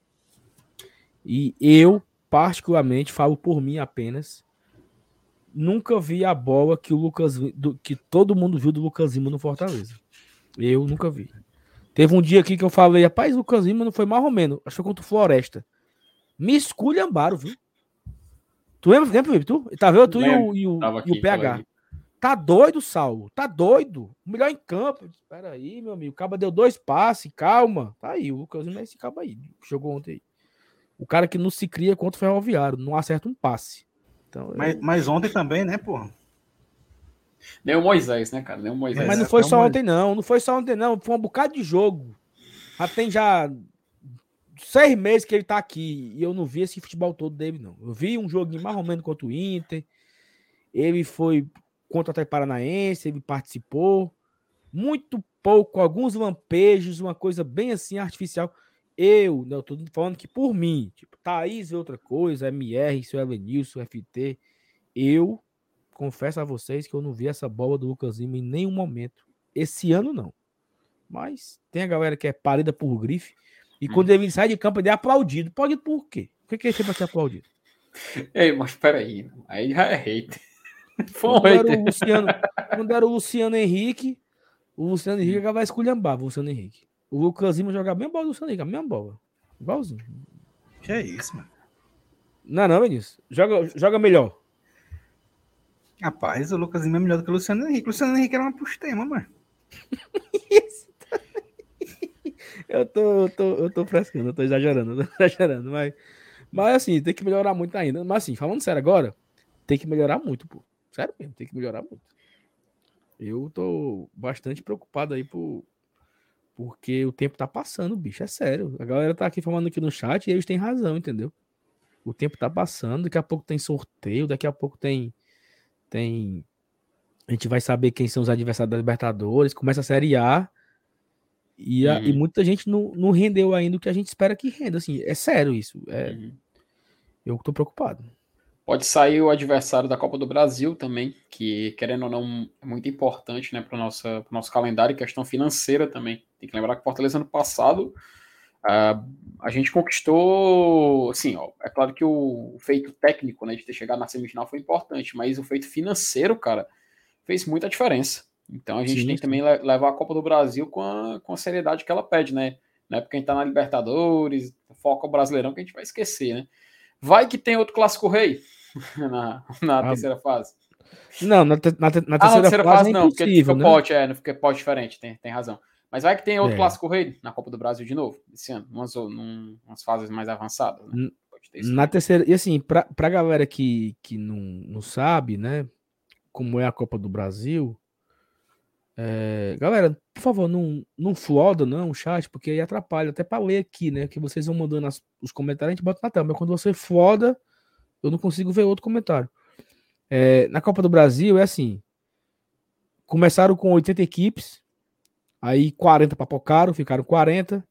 E eu, particularmente, falo por mim apenas, nunca vi a bola que o Lucas do, que todo mundo viu do Lucas Lima no Fortaleza. Eu nunca vi. Teve um dia aqui que eu falei, rapaz, o Lucas Lima não foi mais ou menos, acho que foi contra o Floresta. Me esculhambaram, viu? Tu lembra, lembra Felipe? Tu? Tá vendo? Tu e o, e o, e o PH. Tá doido, Saulo? Tá doido? Melhor em campo. Espera aí, meu amigo. O Caba deu dois passes, calma. Tá aí, o Lucas é esse cabo aí, jogou ontem aí. O cara que não se cria contra o Ferroviário, não acerta um passe. Então, mas, eu... mas ontem também, né, porra? Nem o Moisés, né, cara? Nem o Moisés. Mas não foi só ontem, não. Não foi só ontem, não. Foi um bocado de jogo. Já tem já seis meses que ele tá aqui e eu não vi esse futebol todo dele, não. Eu vi um joguinho mais ou menos contra o Inter. Ele foi contra o Atlético Paranaense, ele participou. Muito pouco, alguns lampejos, uma coisa bem assim artificial. Eu, eu tô falando que por mim, tipo, Thaís é outra coisa, MR, seu Elenilson, FT. Eu confesso a vocês que eu não vi essa bola do Lucas Lima em nenhum momento. Esse ano não. Mas tem a galera que é parida por grife. E quando hum. ele sai de campo, ele é aplaudido. Pode por quê? Por que, ele sempre vai ser aplaudido? Ei, mas peraí. Aí já é hater. <laughs> Foi. Quando era, o Luciano, quando era o Luciano Henrique, o Luciano Henrique vai esculhambar o Luciano Henrique. O Lucas Lima joga a mesma bola do Luciano Henrique, a mesma bola. Igualzinho. Que é isso, mano? Não, não, Vinícius. Joga, joga melhor. Rapaz, o Lucas Lima é melhor do que o Luciano Henrique. O Luciano Henrique era uma postema, mano. <laughs> eu tô, eu tô, eu tô frescando, eu tô exagerando, eu tô <laughs> exagerando, mas, mas assim, tem que melhorar muito ainda. Mas assim, falando sério agora, tem que melhorar muito, pô. Sério mesmo, tem que melhorar muito. Eu tô bastante preocupado aí por, porque o tempo tá passando, bicho, é sério. A galera tá aqui falando aqui no chat e eles têm razão, entendeu? O tempo tá passando, daqui a pouco tem sorteio, daqui a pouco tem tem a gente vai saber quem são os adversários da Libertadores, começa a Série A. E, a, e Uhum. muita gente não, não rendeu ainda o que a gente espera que renda. Assim, é sério isso. É, Uhum. Eu tô preocupado. Pode sair o adversário da Copa do Brasil também, que, querendo ou não, é muito importante né, para o nosso calendário e questão financeira também. Tem que lembrar que o Fortaleza, ano passado, ah, a gente conquistou. Assim, ó, é claro que o, feito técnico né, de ter chegado na semifinal foi importante, mas o feito financeiro, cara, fez muita diferença. Então a gente Sim, tem que também le- levar a Copa do Brasil com a, com a seriedade que ela pede, né? Não é porque a gente tá na Libertadores, foca o Brasileirão que a gente vai esquecer, né? Vai que tem outro clássico rei <laughs> na, na Ah, terceira fase. Não, na, te- na, te- na Ah, terceira, na terceira fase, fase é não, porque fica né? pote, é, não fica pote diferente, tem, tem razão. Mas vai que tem outro É. clássico rei na Copa do Brasil de novo, esse ano, umas, num- umas fases mais avançadas, né? N- Pode ter isso Na terceira, e assim, pra, pra galera que, que não, não sabe, né, como é a Copa do Brasil, é, galera, por favor, não, não floda não o chat, porque aí atrapalha, até pra ler aqui, né, que vocês vão mandando as- os comentários, a gente bota na tela, mas quando você floda, eu não consigo ver outro comentário. É, na Copa do Brasil é assim, começaram com 80 equipes, aí 40 papocaram, ficaram 40,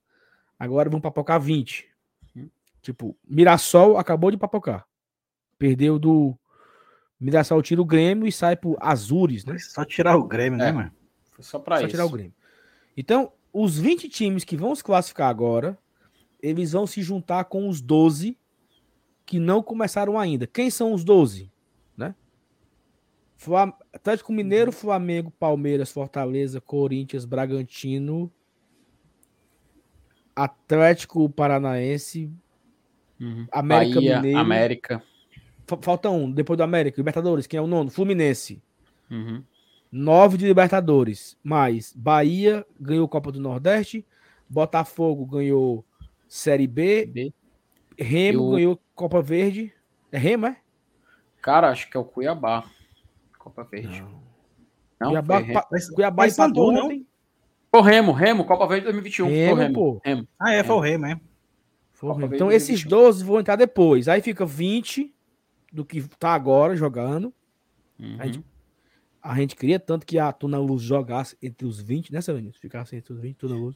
agora vão papocar 20. Tipo, Mirassol acabou de papocar. Perdeu do. Mirassol tira o Grêmio e sai pro Azures, né? Só tirar o Grêmio, né, É. mano? Foi só pra Só isso. tirar o Grêmio. Então, os 20 times que vão se classificar agora, eles vão se juntar com os 12 que não começaram ainda. Quem são os 12? Né? Flam- Atlético Mineiro, Uhum. Flamengo, Palmeiras, Fortaleza, Corinthians, Bragantino, Atlético Paranaense, Uhum. América Bahia, Mineiro. América. Fa- Falta um, depois do América, Libertadores, quem é o nono? Fluminense. Uhum. Nove de Libertadores. Mais Bahia ganhou Copa do Nordeste. Botafogo ganhou Série B. B. Remo Eu- ganhou Copa Verde. É Remo, é? Cara, acho que é o Cuiabá. Copa Verde. Não, Cuiabá, foi Remo. pa- Mas- Cuiabá mas empatou não? ontem. Foi o Remo, Remo, Copa Verde 2021. foi o Remo, Remo, pô. Remo. Ah, é, foi o Rei mesmo. Foi o Copa Remo. Verde Então esses 2021. 12 vão entrar depois. Aí fica 20 do que tá agora jogando. Uhum. A gente- A gente queria tanto que a Tuna Luz jogasse entre os 20, né, Savinho? Ficasse entre os 20, Tuna Luz.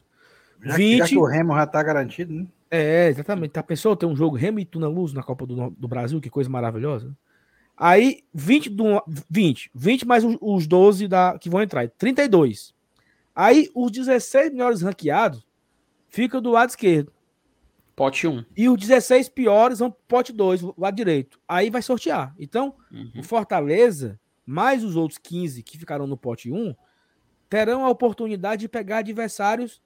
Já, 20. já que o Remo já tá garantido, né? É, exatamente. Tá pensou ter um jogo Remo e Tuna Luz na Copa do, do Brasil? Que coisa maravilhosa. Aí, 20, do, 20, 20 mais os, os 12 da, que vão entrar, 32. Aí, os 16 melhores ranqueados ficam do lado esquerdo. Pote 1. E os 16 piores vão pro pote 2, do lado direito. Aí vai sortear. Então, Uhum. o Fortaleza, mais os outros 15 que ficaram no pote 1, terão a oportunidade de pegar adversários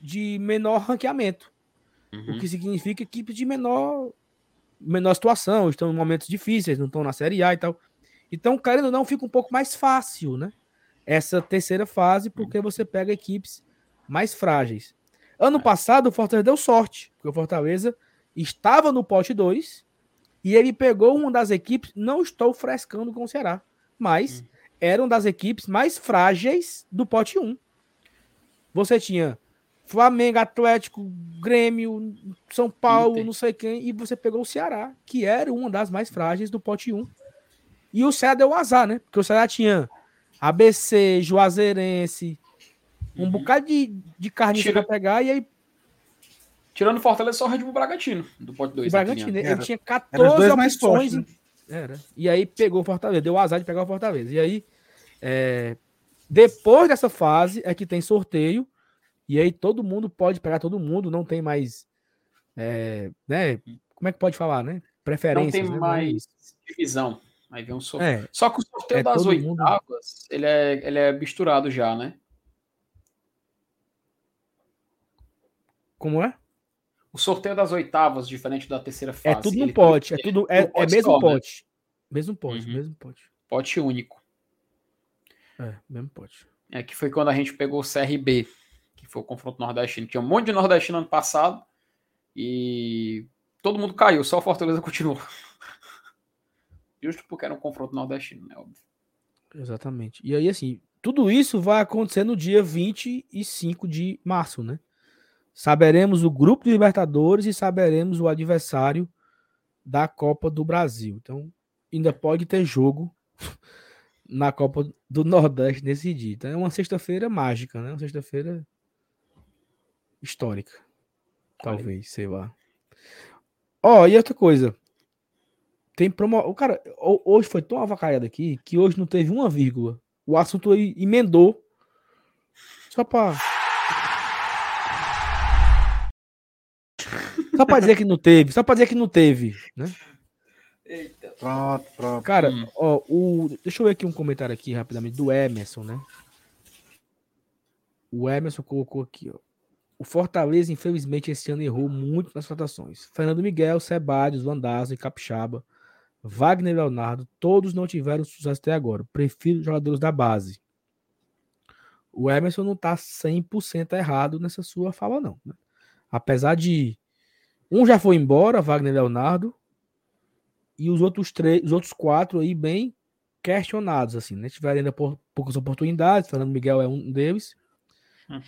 de menor ranqueamento. Uhum. O que significa equipes de menor, menor situação, estão em momentos difíceis, não estão na Série A e tal. Então, querendo ou não, fica um pouco mais fácil, né? Essa terceira fase, porque você pega equipes mais frágeis. Ano passado, o Fortaleza deu sorte, porque o Fortaleza estava no pote 2 e ele pegou uma das equipes, não estou frescando com o Ceará, mas eram das equipes mais frágeis do pote 1. Você tinha Flamengo, Atlético, Grêmio, São Paulo, Inter. não sei quem, e você pegou o Ceará, que era uma das mais frágeis do pote 1. E o Ceará deu azar, né? Porque o Ceará tinha ABC, Juazeirense, um Uhum. bocado de, de carniça Tira- pra pegar, e aí Tirando Fortaleza, só o Red Bull Bragantino, do pote 2. o Bragantino, ele Era- tinha Eram 14 os dois mais opções. fortes, né? Era. E aí pegou o Fortaleza, deu azar de pegar o Fortaleza. E aí, é, depois dessa fase, é que tem sorteio. E aí todo mundo pode pegar todo mundo, não tem mais. é, né? Como é que pode falar, né? Não Preferências. tem né? mais divisão. Aí vem um sorteio. É, Só que o sorteio É, das todo mundo- oitavas, ele é, ele é misturado já, né? como é? O sorteio das oitavas, diferente da terceira fase. É tudo no pote. É tudo. É, é pote mesmo só, né? pote. Mesmo pote, Uhum. mesmo pote. Pote único. É, mesmo pote. É que foi quando a gente pegou o CRB, que foi o confronto nordestino. Tinha um monte de nordestino ano passado e todo mundo caiu, só o Fortaleza <laughs> continuou. Justo porque era um confronto nordestino, né? Óbvio. Exatamente. E aí, assim, tudo isso vai acontecer no dia 25 de março, né? Saberemos o grupo de Libertadores e saberemos o adversário da Copa do Brasil. Então, ainda pode ter jogo <laughs> na Copa do Nordeste nesse dia. Então, é uma sexta-feira mágica, né? Uma sexta-feira histórica. Talvez, sei lá. Ó, e outra coisa. Tem promo... O cara, hoje foi tão avacalhado aqui que hoje não teve uma vírgula. O assunto aí emendou. Só pra. Só pra dizer que não teve. Só pra dizer que não teve, né? Eita. Pronto, pronto. Cara, hum. ó, o... deixa eu ver aqui um comentário aqui rapidamente do Emerson, né? O Emerson colocou aqui, ó. O Fortaleza, infelizmente, esse ano errou muito nas votações. Fernando Miguel, Sebadios, Vandazzo e Capixaba, Wagner Leonardo, todos não tiveram sucesso até agora. Prefiro jogadores da base. O Emerson não tá 100% errado nessa sua fala, não. Né? Apesar de. Um já foi embora, Wagner Leonardo, e os outros três, os outros quatro aí bem questionados, assim, né? Tiveram ainda poucas oportunidades, Fernando Miguel é um deles.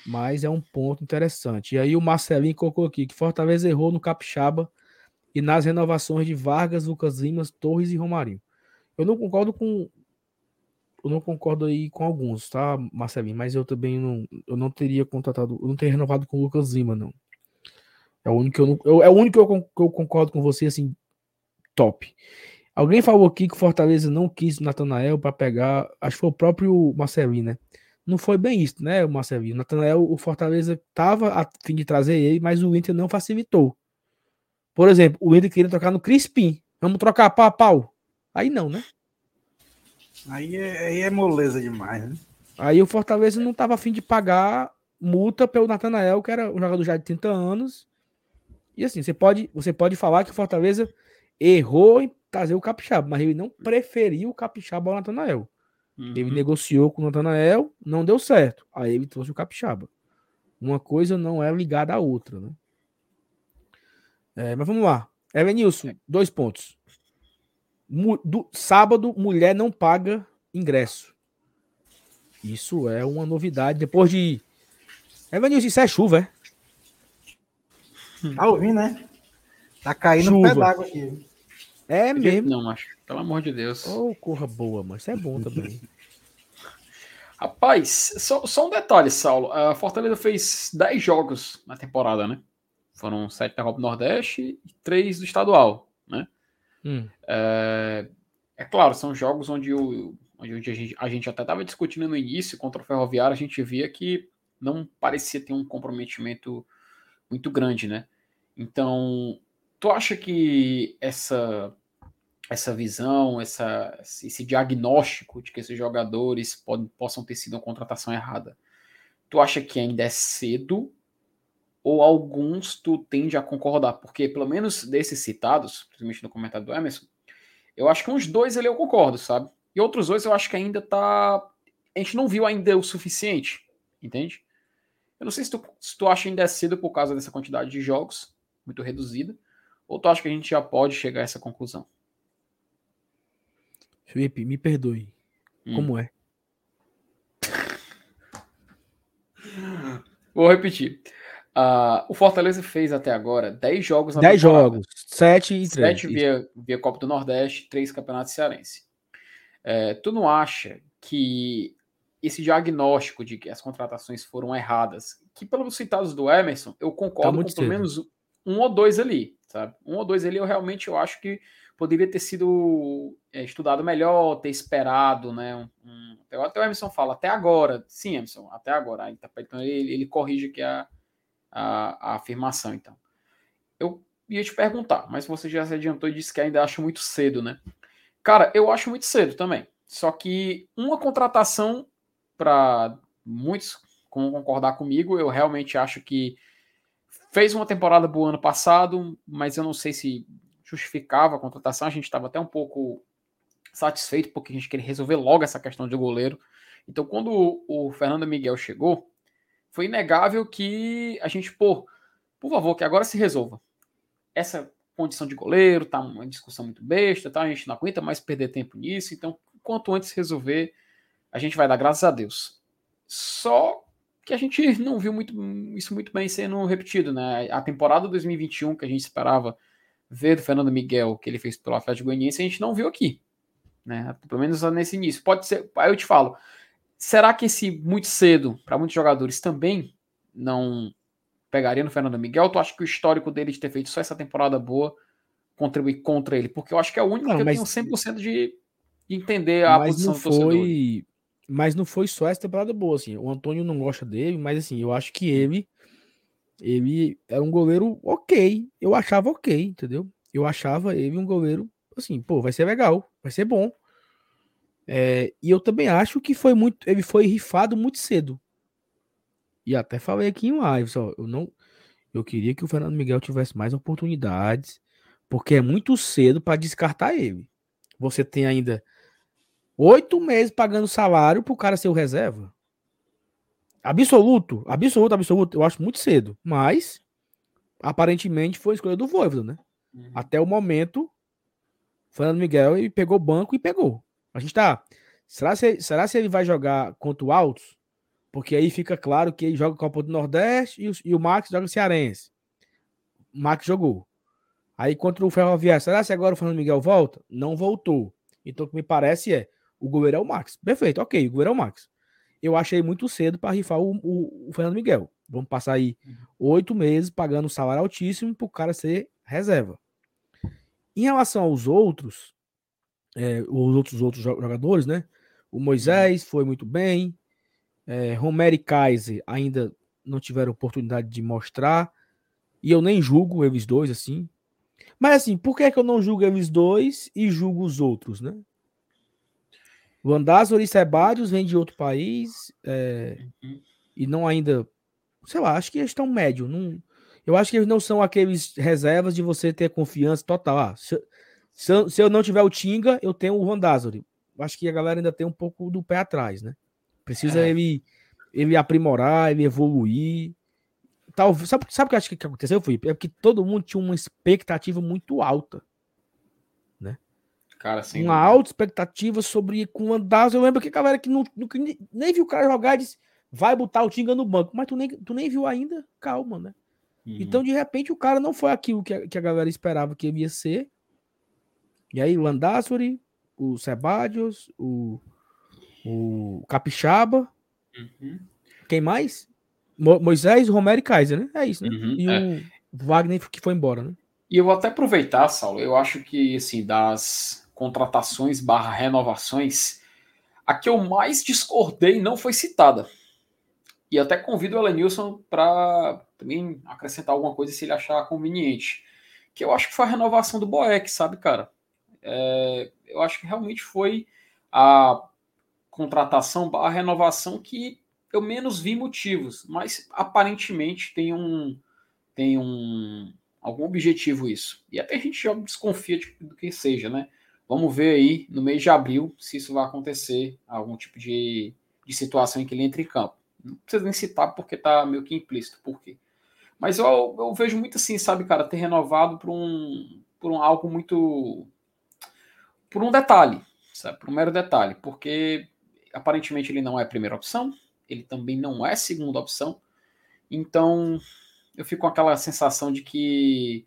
Mas é um ponto interessante. E aí o Marcelinho colocou aqui que Fortaleza errou no Capixaba e nas renovações de Vargas, Lucas Limas, Torres e Romarinho. Eu não concordo com eu não concordo aí com alguns, tá, Marcelinho, mas eu também não eu não teria contratado, eu não teria renovado com o Lucas Lima, não. É o único que eu, não, eu é o único que eu, que eu concordo com você assim top. Alguém falou aqui que o Fortaleza não quis o Natanael para pegar, acho que foi o próprio Marcelinho, né? não foi bem isso, né, Marcelinho? O Natanael, o Fortaleza estava a fim de trazer ele, mas o Inter não facilitou. Por exemplo, o Inter queria trocar no Crispim. Vamos trocar pau a pau. Aí não, né? Aí é, aí é moleza demais, né? Aí o Fortaleza não estava afim de pagar multa pelo Natanael, que era um jogador já de 30 anos. E assim, você pode, você pode falar que o Fortaleza errou em trazer o Capixaba, mas ele não preferiu o Capixaba ao Natanael. Uhum. Ele negociou com o Natanael, não deu certo. Aí ele trouxe o Capixaba. Uma coisa não é ligada à outra, né? É, mas vamos lá. Evanilson, dois pontos. do, sábado, mulher não paga ingresso. Isso é uma novidade. Depois de. Evanilson, isso é chuva, é? Tá ouvindo, né? Tá caindo chuva. um pé d'água aqui. É mesmo. Não, macho. Pelo amor de Deus. Oh, corra boa, mas isso é bom também. <laughs> Rapaz, só, só, um detalhe, Saulo. A Fortaleza fez 10 jogos na temporada, né? Foram 7 da Copa do Nordeste e 3 do estadual, né? Hum. É, é, claro, são jogos onde, o, onde a, gente, a gente até estava discutindo no início contra o Ferroviário, a gente via que não parecia ter um comprometimento muito grande, né? Então, tu acha que essa essa visão, essa, esse diagnóstico de que esses jogadores podem, possam ter sido uma contratação errada, tu acha que ainda é cedo ou alguns tu tende a concordar? Porque pelo menos desses citados, principalmente no comentário do Emerson, eu acho que uns dois ali eu concordo, sabe? E outros dois eu acho que ainda tá. A gente não viu ainda o suficiente, entende? Eu não sei se tu, se tu acha ainda é cedo por causa dessa quantidade de jogos, muito reduzida, ou tu acha que a gente já pode chegar a essa conclusão? Felipe, me perdoe. Hum. Como é? <laughs> Vou repetir. Uh, o Fortaleza fez até agora 10 jogos na 10 jogos, 7 e 3. 7 via, via Copa do Nordeste, 3 Campeonatos Cearense. É, tu não acha que esse diagnóstico de que as contratações foram erradas, que pelos citados do Emerson, eu concordo tá com pelo menos um ou dois ali, sabe? Um ou dois ali eu realmente eu acho que poderia ter sido é, estudado melhor, ter esperado, né? Um, um, até o Emerson fala, até agora. Sim, Emerson, até agora. Então ele, ele corrige aqui a, a, a, afirmação, então. Eu ia te perguntar, mas você já se adiantou e disse que ainda acha muito cedo, né? Cara, eu acho muito cedo também. Só que uma contratação, para muitos concordar comigo, eu realmente acho que fez uma temporada boa ano passado, mas eu não sei se justificava a contratação. A gente estava até um pouco satisfeito porque a gente queria resolver logo essa questão de goleiro. Então, quando o, Fernando Miguel chegou, foi inegável que a gente, pô, por favor, que agora se resolva. Essa condição de goleiro tá uma discussão muito besta, tá? A gente não aguenta mais perder tempo nisso. Então, quanto antes resolver, a gente vai dar graças a Deus. Só que a gente não viu muito, isso muito bem sendo repetido, né? A temporada 2021 que a gente esperava ver do Fernando Miguel que ele fez pelo Atlético Goianiense, a gente não viu aqui. Né? Pelo menos nesse início. Pode ser. Aí eu te falo. Será que esse muito cedo, para muitos jogadores, também não pegaria no Fernando Miguel? Tu acha que o histórico dele de ter feito só essa temporada boa contribui contra ele? Porque eu acho que é o único Não, que mas- eu tenho 100% de de entender a mas posição não do torcedor. Mas não foi só essa temporada boa, assim. O Antônio não gosta dele, mas assim, eu acho que ele. Ele era um goleiro ok. Eu achava ok, entendeu? Eu achava ele um goleiro, assim, pô, vai ser legal, vai ser bom. É, e eu também acho que foi muito. Ele foi rifado muito cedo. E até falei aqui em live, só. Eu não. Eu queria que o Fernando Miguel tivesse mais oportunidades, porque é muito cedo para descartar ele. Você tem ainda oito meses pagando salário pro cara ser o reserva. Absoluto, absoluto, absoluto. Eu acho muito cedo, mas aparentemente foi a escolha do Voivoda, né? Uhum. Até o momento, Fernando Miguel ele pegou banco e pegou. A gente tá. Será se, será se ele vai jogar contra o Altos? Porque aí fica claro que ele joga Copa do Nordeste e o, e o Max joga Cearense. O Max jogou. Aí contra o Ferroviário, será se agora o Fernando Miguel volta? Não voltou. Então o que me parece é o goleiro é o Max. Perfeito, ok, o goleiro é o Max. Eu achei muito cedo para rifar o, o- o Fernando Miguel. Vamos passar aí oito meses pagando um salário altíssimo para o cara ser reserva. Em relação aos outros, é, os outros outros jo- jogadores, né? O Moisés foi muito bem. É, Romero e Kaiser ainda não tiveram oportunidade de mostrar. E eu nem julgo eles dois assim. Mas assim, por que, é que eu não julgo eles dois e julgo os outros, né? E Sebadios vem de outro país é, Uhum. e não ainda. Sei lá, acho que eles estão médio. Não, eu acho que eles não são aqueles reservas de você ter confiança total. Ah, se, se eu, se eu não tiver o Tinga, eu tenho o Randazori. Acho que a galera ainda tem um pouco do pé atrás, né? Precisa É. ele, ele aprimorar, ele evoluir. Talvez, sabe, sabe o que eu acho que que aconteceu, Felipe? É porque todo mundo tinha uma expectativa muito alta. Cara, sem uma dúvida. alta expectativa sobre com o Andazzo. Eu lembro que a galera que não, nunca nem, nem viu o cara jogar disse vai botar o Tinga no banco. Mas tu nem, tu nem viu ainda? Calma, né? Uhum. Então, de repente, o cara não foi aquilo que a, que a galera esperava que ia ser. E aí, o Landassori, o Sebadios, o, o Capixaba, Uhum. quem mais? Mo- Moisés, Romero e Kaiser, né? É isso, né? Uhum, e o Wagner que foi embora, né? E eu vou até aproveitar, Saulo, eu acho que, assim, das contratações barra renovações, a que eu mais discordei não foi citada. E até convido o Elenilson para também acrescentar alguma coisa se ele achar conveniente. Que eu acho que foi a renovação do Boeck, sabe, cara? É, eu acho que realmente foi a contratação barra renovação que eu menos vi motivos, mas aparentemente tem um tem um algum objetivo isso. E até a gente já desconfia de- do que seja, né? Vamos ver aí no mês de abril se isso vai acontecer, algum tipo de, de situação em que ele entre em campo. Não precisa nem citar porque tá meio que implícito por quê. Mas eu, eu vejo muito assim, sabe, cara, ter renovado por um, por um algo muito. por um detalhe, sabe? Por um mero detalhe. Porque aparentemente ele não é a primeira opção, ele também não é a segunda opção. Então eu fico com aquela sensação de que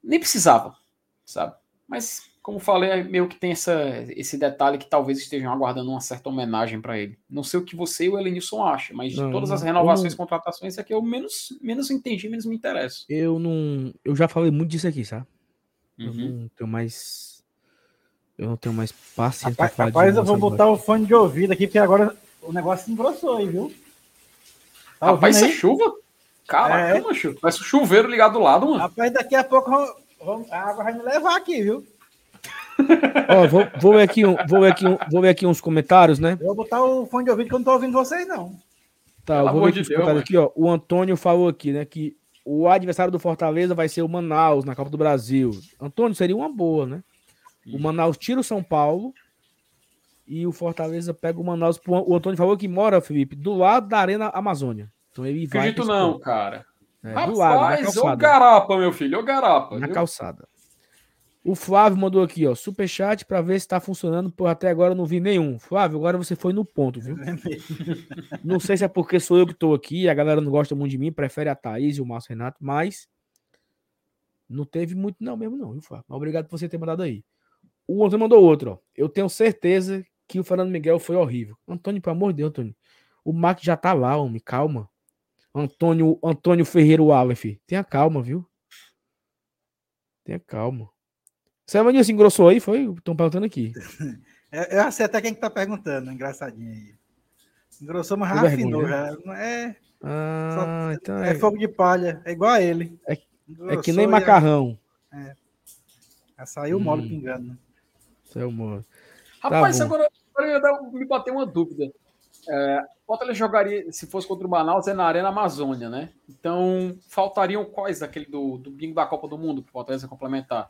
nem precisava, sabe? Mas, como falei, é meio que tem essa, esse detalhe que talvez estejam aguardando uma certa homenagem para ele. Não sei o que você e o Elenilson acham, mas de Não, todas não, as renovações e eu contratações é que eu menos, menos entendi, menos me interesso. Eu não. Eu já falei muito disso aqui, sabe? Eu Uhum. não tenho mais. Eu não tenho mais paciência pra Rapaz, falar de rapaz, eu vou botar o fone de ouvido aqui, porque agora o negócio engrossou aí, viu? Tá Rapaz, isso é aí? chuva? Caraca, É. macho. Parece um chuveiro ligado do lado, mano. Rapaz, daqui a pouco vamos- vamos- a água vai me levar aqui, viu? Ó, vou, vou, ver aqui, um- vou, ver aqui, um- vou ver aqui uns comentários, né? Eu vou botar o fone de ouvido que eu não tô ouvindo vocês, não. Tá, Pelo eu vou ver aqui de os Deus, comentários aqui, ó. O Antônio falou aqui, né, que o adversário do Fortaleza vai ser o Manaus na Copa do Brasil. Antônio, seria uma boa, né? O Manaus tira o São Paulo e o Fortaleza pega o Manaus. pro- O Antônio falou que mora, Felipe, do lado da Arena Amazônia. Então ele vai. Acredito não, cara. É, do lado, na Rapaz, ô calçada. garapa, meu filho, ô garapa. Na viu? calçada. O Flávio mandou aqui, ó, superchat pra ver se tá funcionando, por até agora eu não vi nenhum. Flávio, agora você foi no ponto, viu? Não sei se é porque sou eu que tô aqui, a galera não gosta muito de mim, prefere a Thaís e o Márcio Renato, mas não teve muito não mesmo não, viu, Flávio? Mas obrigado por você ter mandado aí. O Antônio mandou outro, ó. Eu tenho certeza que o Fernando Miguel foi horrível. Antônio, pelo amor de Deus, Antônio. O Mac já tá lá, homem, calma. Antônio, Antônio Ferreira Wallace. Tenha calma, viu? Tenha calma. Você se engrossou aí? Foi? Estão perguntando aqui. <laughs> É, eu sei até quem que tá perguntando, engraçadinho aí. Engrossou, mas rafinou já. É, ah, só, então é, é, fogo de palha. É igual a ele. É- é que nem macarrão. Já saiu mole Hum. pingando. né? Isso é humor. Rapaz, bom. agora, agora eu ia dar- me bateu uma dúvida. É, Fortaleza jogaria, se fosse contra o Manaus, é na Arena Amazônia, né? Então, faltariam quais daquele do, do bingo da Copa do Mundo para o Fortaleza complementar?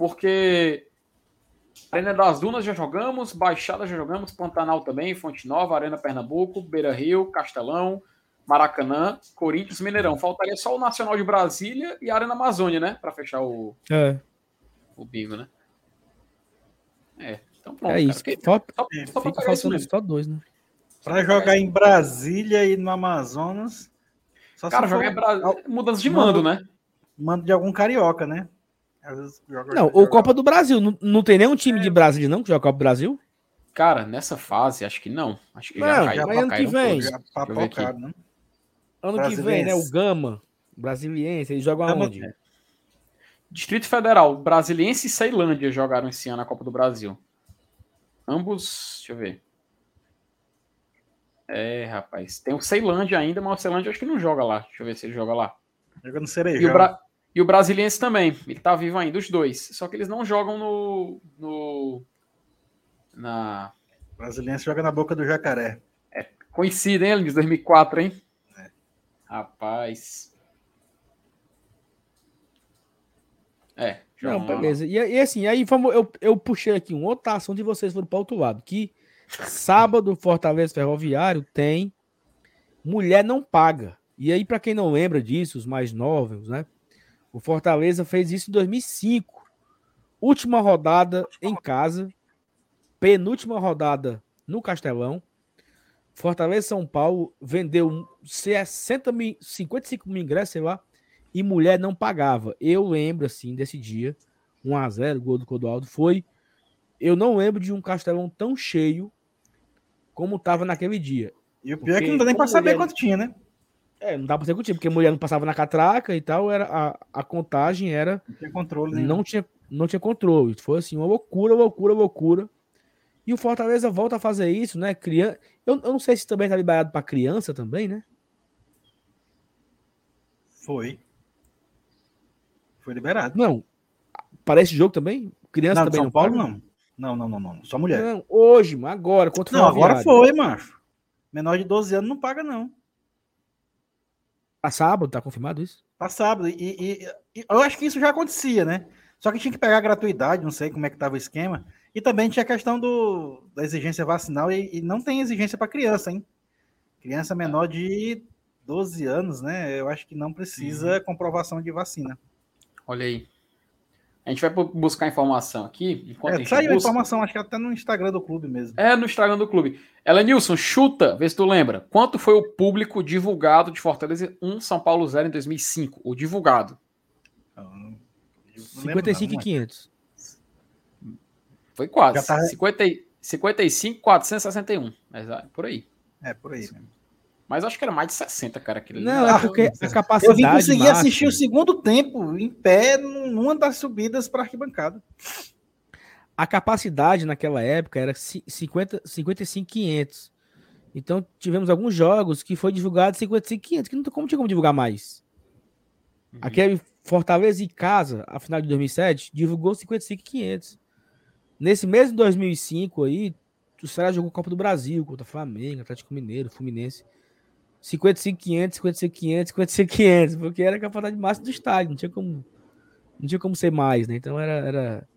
Porque Arena das Dunas já jogamos, Baixada já jogamos, Pantanal também, Fonte Nova, Arena Pernambuco, Beira Rio, Castelão, Maracanã, Corinthians, Mineirão. Faltaria só o Nacional de Brasília e a Arena Amazônia, né? Para fechar o, É, o bingo, né? É, então pronto. é cara. isso. Fiquei- Falta, Só, só fica faltando só dois, né? Pra jogar em Brasília e no Amazonas. Só Cara, se for jogar em Bra... ao- mudança de mando, né? mando de algum carioca, né? Às vezes joga- Não, joga- o Copa do Brasil. Não, não tem nenhum time de Brasília, não, que joga Copa do Brasil? Cara, nessa fase, acho que não. Acho que Não, já caiu. já ano que vem. já papocado, né? Ano que vem, né? O. Gama, brasiliense, eles jogam Gama- aonde? Distrito Federal, Brasiliense e Ceilândia jogaram esse ano na Copa do Brasil. Ambos, deixa eu ver. É, rapaz. Tem o Ceilândia ainda, mas o Ceilândia acho que não joga lá. Deixa eu ver se ele joga lá. Joga no E o, Cerejão. Bra... e o Brasiliense também. Ele tá vivo ainda, os dois. Só que eles não jogam no. no... Na. Brasiliense joga na boca do jacaré. Coincide, hein, Elis? 2004, hein? É. Rapaz. É. Não, beleza. E, e assim, aí vamos, eu, eu puxei aqui um outra ação de vocês foram para outro lado. Que sábado, Fortaleza Ferroviário tem Mulher Não Paga. E aí, para quem não lembra disso, os mais novos, né? O Fortaleza fez isso em 2005. Última rodada em casa. Penúltima rodada no Castelão. Fortaleza São Paulo vendeu 60 mil, 55 mil ingressos, sei lá, e mulher não pagava. Eu lembro, assim, desse dia, 1x0, gol do Codoaldo, foi. Eu não lembro de um Castelão tão cheio como tava naquele dia. E o pior é que não dá nem como saber mulher- quanto tinha, né? É, não dá pra ser contigo, porque mulher não passava na catraca e tal, era a, a contagem era Não tinha controle nenhum. não tinha, não tinha controle. Foi assim, uma loucura, loucura, loucura. E o Fortaleza volta a fazer isso, né? Criança. Eu, eu não sei se também tá liberado para criança também, né? Foi. Foi liberado. Não. Para esse jogo também? Criança Não, também São não Paulo paga? não. Não, não, não, não. Só mulher. Não, hoje, agora, contra o Não, agora foi, macho. Menor de 12 anos não paga, não. Tá sábado, tá confirmado isso? Tá sábado. E, e- e eu acho que isso já acontecia, né? Só que tinha que pegar a gratuidade, não sei como é que tava o esquema. E também tinha a questão do, da exigência vacinal e, e não tem exigência para criança, hein? Criança menor de 12 anos, né? Eu acho que não precisa comprovação de vacina. Olha aí. A gente vai bu- buscar informação aqui. Enquanto a É, gente saiu a busca. informação, acho que até no Instagram do clube mesmo. É no Instagram do clube. Ela Nilson, chuta, vê se tu lembra. Quanto foi o público divulgado de Fortaleza 1 São Paulo 0 em 2005? O divulgado. Não, não lembro não, 55 e mas- 500. Foi quase. Já tá- 50, e- 55, 461. Exato, por aí. É, por aí mesmo. Mas acho que era mais de 60, cara. Aquele Não, é porque a Eu vim capacidade. conseguir máxima- assistir o segundo tempo em pé numa das subidas para arquibancada. a capacidade naquela época era ci- 50, 55,500. Então tivemos alguns jogos que foi divulgado 55,500, que não tem como tinha como divulgar mais. Uhum. Aquele Fortaleza em casa, a final de 2007, divulgou 55,500. Nesse mesmo 2005 aí, o Ceará jogou Copa do Brasil contra Flamengo, Atlético Mineiro, Fluminense. 55,500, 55,500, 55,500, porque era a capacidade máxima do estádio, não tinha como não tinha como ser mais, né? Então era, era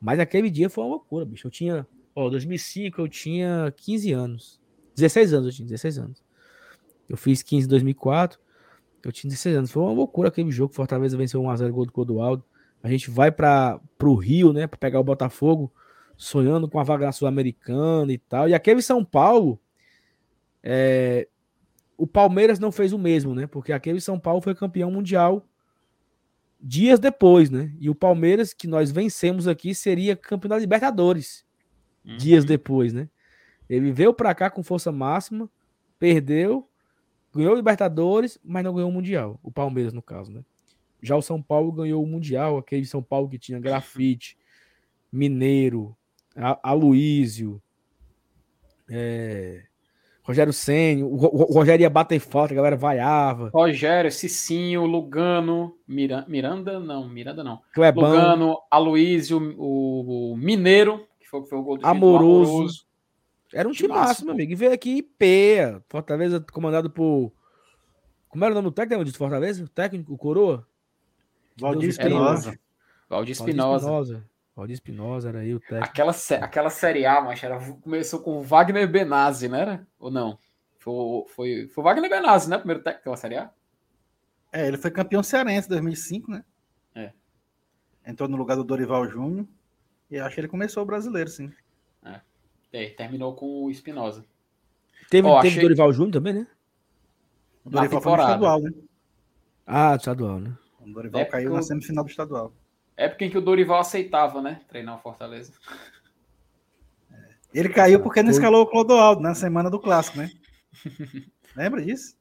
mas aquele dia foi uma loucura, bicho. Eu tinha, ó, 2005 eu tinha 15 anos. 16 anos eu tinha, 16 anos. Eu fiz 15 em 2004. Eu tinha 16 anos. Foi uma loucura aquele jogo. Fortaleza venceu 1x0 gol do Codoaldo. A gente vai para o Rio, né, para pegar o Botafogo, sonhando com a vaga na Sul-Americana e tal. E aquele São Paulo, é, o Palmeiras não fez o mesmo, né? Porque aquele São Paulo foi campeão mundial dias depois, né? E o Palmeiras, que nós vencemos aqui, seria campeão da Libertadores Uhum. dias depois, né? Ele veio para cá com força máxima, perdeu, ganhou o Libertadores, mas não ganhou o Mundial. O Palmeiras, no caso, né? Já o São Paulo ganhou o Mundial, aquele São Paulo que tinha Grafite, Mineiro, Aloísio, é, Rogério Senna, o, Ro- o Rogério ia bater falta, a galera vaiava, Rogério, Cicinho, Lugano, Mira- Miranda, não, Miranda não. Clebão, Lugano, Aloísio, o, o Mineiro, que foi, que foi o gol do Amoroso. Era um time máximo, meu amigo. E veio aqui Peia, Fortaleza comandado por. Como era o nome do técnico de Fortaleza? O técnico, o Coroa? Valdir Espinosa. Valdir Espinosa. Valdir Espinosa era aí o técnico. Aquela, sé- aquela Série A, mas era, começou com o Wagner Benazzi, não era? Ou não? Foi, foi, foi o Wagner Benazzi, né? Primeiro técnico daquela Série A? É, ele foi campeão cearense em 2005, né? É. Entrou no lugar do Dorival Júnior. E acho que ele começou o brasileiro, sim. É, terminou com o Espinosa. Teve, Ó, teve achei- Dorival Júnior também, né? O Na Dorival foi no temporada. estadual, né? Ah, do estadual, né? O Dorival É, caiu porque na semifinal do estadual. Época em que o Dorival aceitava, né? Treinar o Fortaleza. Ele caiu porque não escalou o Clodoaldo na semana do clássico, né? <laughs> Lembra disso?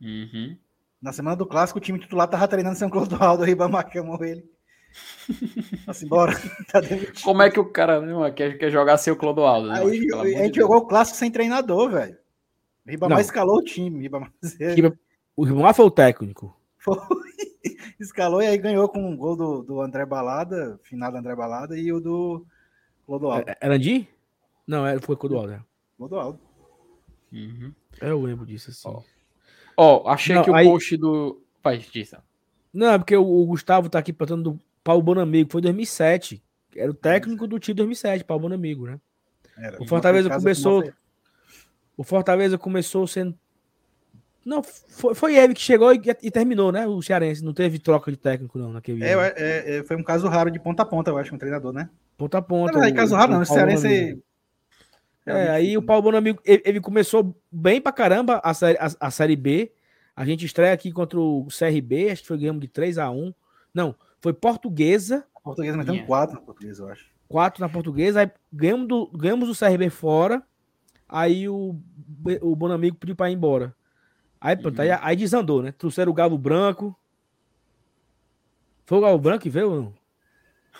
Uhum. Na semana do clássico, o time titular tava treinando sem o Clodoaldo, o Ribamar chamou ele. <laughs> Assim, bora, tá. Como é que o cara né, mano, quer, quer jogar sem o Clodoaldo? Né, Aí? Pelo a de gente Deus. jogou o clássico sem treinador, velho. O Ribamar Não. escalou o time. O <laughs> Ribamar O Ribamar foi o técnico. foi, escalou e aí ganhou com um gol do, do André Balada, final do André Balada, e o do Clodoaldo. É- Era Andi? Não, era, foi Clodoaldo. Clodoaldo. Uhum. Eu lembro disso, assim. Ó. Ó, achei Não, que o aí- post do. Vai, diz. Não, é porque o, o Gustavo tá aqui perguntando do Paulo Bonamigo, foi 2007. Era o técnico do time 2007, Paulo Bonamigo, né? Era. O Fortaleza começou- O Fortaleza começou sendo. Não, foi, foi ele que chegou e, e terminou, né? O Cearense. Não teve troca de técnico, não, naquele É, é, é, foi um caso raro de ponta a ponta, eu acho, um treinador, né? Ponta a ponta. Não, é o- caso raro, não. o Cearense. Bonamigo. É, realmente aí o Paulo Bonamigo, ele, ele começou bem pra caramba a série, a, a série B. A gente estreia aqui contra o CRB, acho que foi ganhamos de 3 a 1 Não, foi Portuguesa, A portuguesa Minha. um 4 na portuguesa, eu acho. 4 na Portuguesa, aí ganhamos, do, ganhamos o CRB fora, aí o, o Bonamigo pediu pra ir embora. Aí, pronto, Uhum. aí, aí desandou, né? Trouxeram o Galo Branco. Foi o Galo Branco que veio ou não?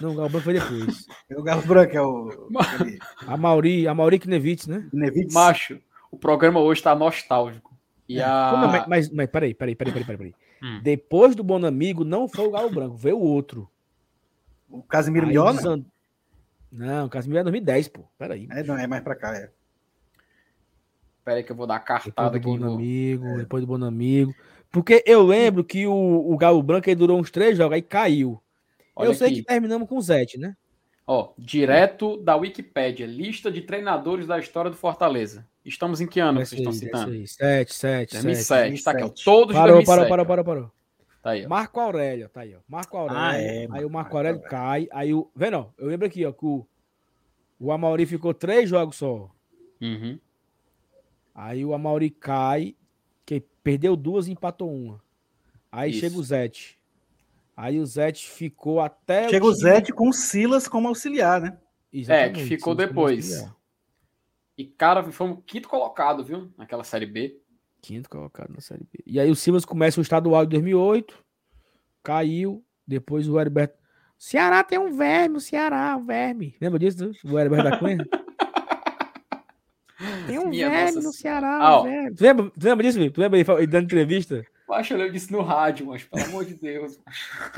Não, o Galo Branco foi depois. <laughs> O Galo Branco é o. A Mauri, a Mauri Knevitz, né? Nevitz. Macho, o programa hoje tá nostálgico. E É. a. Como, mas, mas, mas peraí, peraí, peraí, peraí, peraí. peraí. Hum. Depois do Bonamigo, não foi o Galo Branco, veio o outro. O Casimiro Aí Miola? desan- Não, o Casimiro é 2010, pô. Peraí. É, não, é mais pra cá, é. Pera aí que eu vou dar a Depois cartada do aqui. no- Bonamigo, depois do Bonamigo. Porque eu lembro que o, o Galo Branco ele durou uns três jogos, aí caiu. Olha eu sei aqui. que terminamos com o Zete, né? Ó, direto da Wikipédia, lista de treinadores da história do Fortaleza. Estamos em que ano que Esse vocês estão aí, citando? aí. Sete, sete, sete. 2007, tá aqui, ó. 2007. Todos de Parou, 2007. parou, parou, parou, parou. Tá aí, ó. Marco Aurélio, tá aí, ó. Marco Aurélio. Ah, é, aí o Marco Marco Aurélio Aurélio. cai. Aí o. Vendo, ó, eu lembro aqui, ó, que o, o Amauri ficou três jogos só. Uhum. Aí o Amauri cai, que perdeu duas e empatou uma. Aí Isso. chega o Zete. Aí o Zete ficou até. Chega o time- Zete com o Silas como auxiliar, né? Exatamente, É, que ficou Silas depois. E, cara, foi o quinto colocado, viu? Naquela Série B. Quinto colocado na Série B. E aí o Silas começa o estadual de 2008, caiu, depois o Heriberto. Ceará tem um verme, o Ceará, um verme. Lembra disso? O Heriberto da Cunha? <laughs> tem um Minha Nossa no Ceará, Ah, um verme. Tu lembra, tu lembra disso, Felipe? Tu lembra ele, ele dando entrevista? Acho que eu disse no rádio, mas pelo amor de Deus.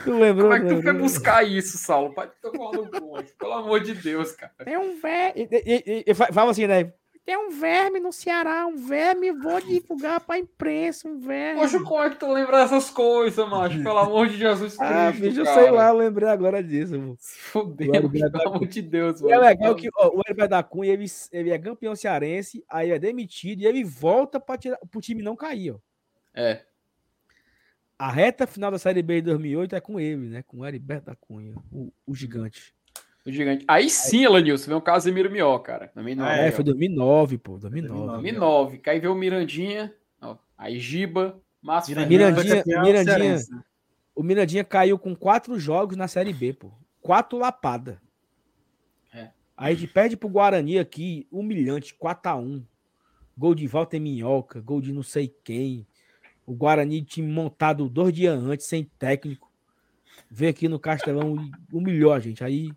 Tu lembrou? Como é que tu foi buscar isso, Saulo? Pai, tô falando com Pelo amor de Deus, cara. Tem um verme. E, e- e- e fa- fala assim, né? Tem um verme no Ceará, um verme, vou divulgar pra imprensa, um verme. Poxa, como é que tu lembra dessas coisas, macho? Pelo amor de Jesus Cristo. ah, bicho, sei lá, eu lembrei agora disso. mano. Fudeu, pelo amor de Deus, E é mano. legal que ó, o Heriberto da Cunha, ele, ele é campeão cearense, aí é demitido e ele volta para o time não cair. Ó. É. A reta final da Série B de 2008 é com ele, né? Com o Heriberto da Cunha, o, o gigante. O gigante. Aí sim, Elanilson, vem o Casemiro Mió, cara. Também não. Ah, É, é, foi 2009, pô, 2009. 2009. Aí veio o Mirandinha, ó, aí Giba, Márcio Mirandinha. Mirandinha- né? O Mirandinha caiu com quatro jogos na Série B, pô. Quatro lapada. É. Aí a gente perde pro Guarani aqui, humilhante, 4x1. Gol de Walter Minhoca, gol de não sei quem. O Guarani, time montado dois dias antes, sem técnico. Veio aqui no Castelão e humilhou a gente. Aí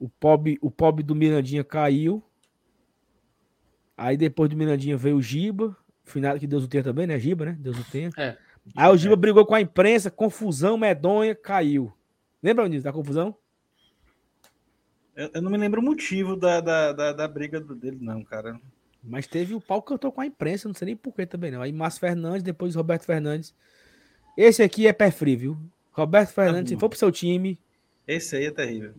o pobre, o pobre do Mirandinha caiu. Aí depois do Mirandinha veio o Giba. Final que Deus o tenha também, né? Giba, né? Deus o tenha. É. Aí o Giba brigou com a imprensa, confusão medonha, caiu. Lembra disso, da confusão? Eu, eu não me lembro o motivo da, da, da, da briga do- dele, não, cara. Mas teve o pau que cantou com a imprensa, não sei nem porquê também não. Aí Márcio Fernandes, depois Roberto Fernandes. Esse aqui é pé frio, viu? Roberto Fernandes, se for pro seu time, Esse aí é terrível.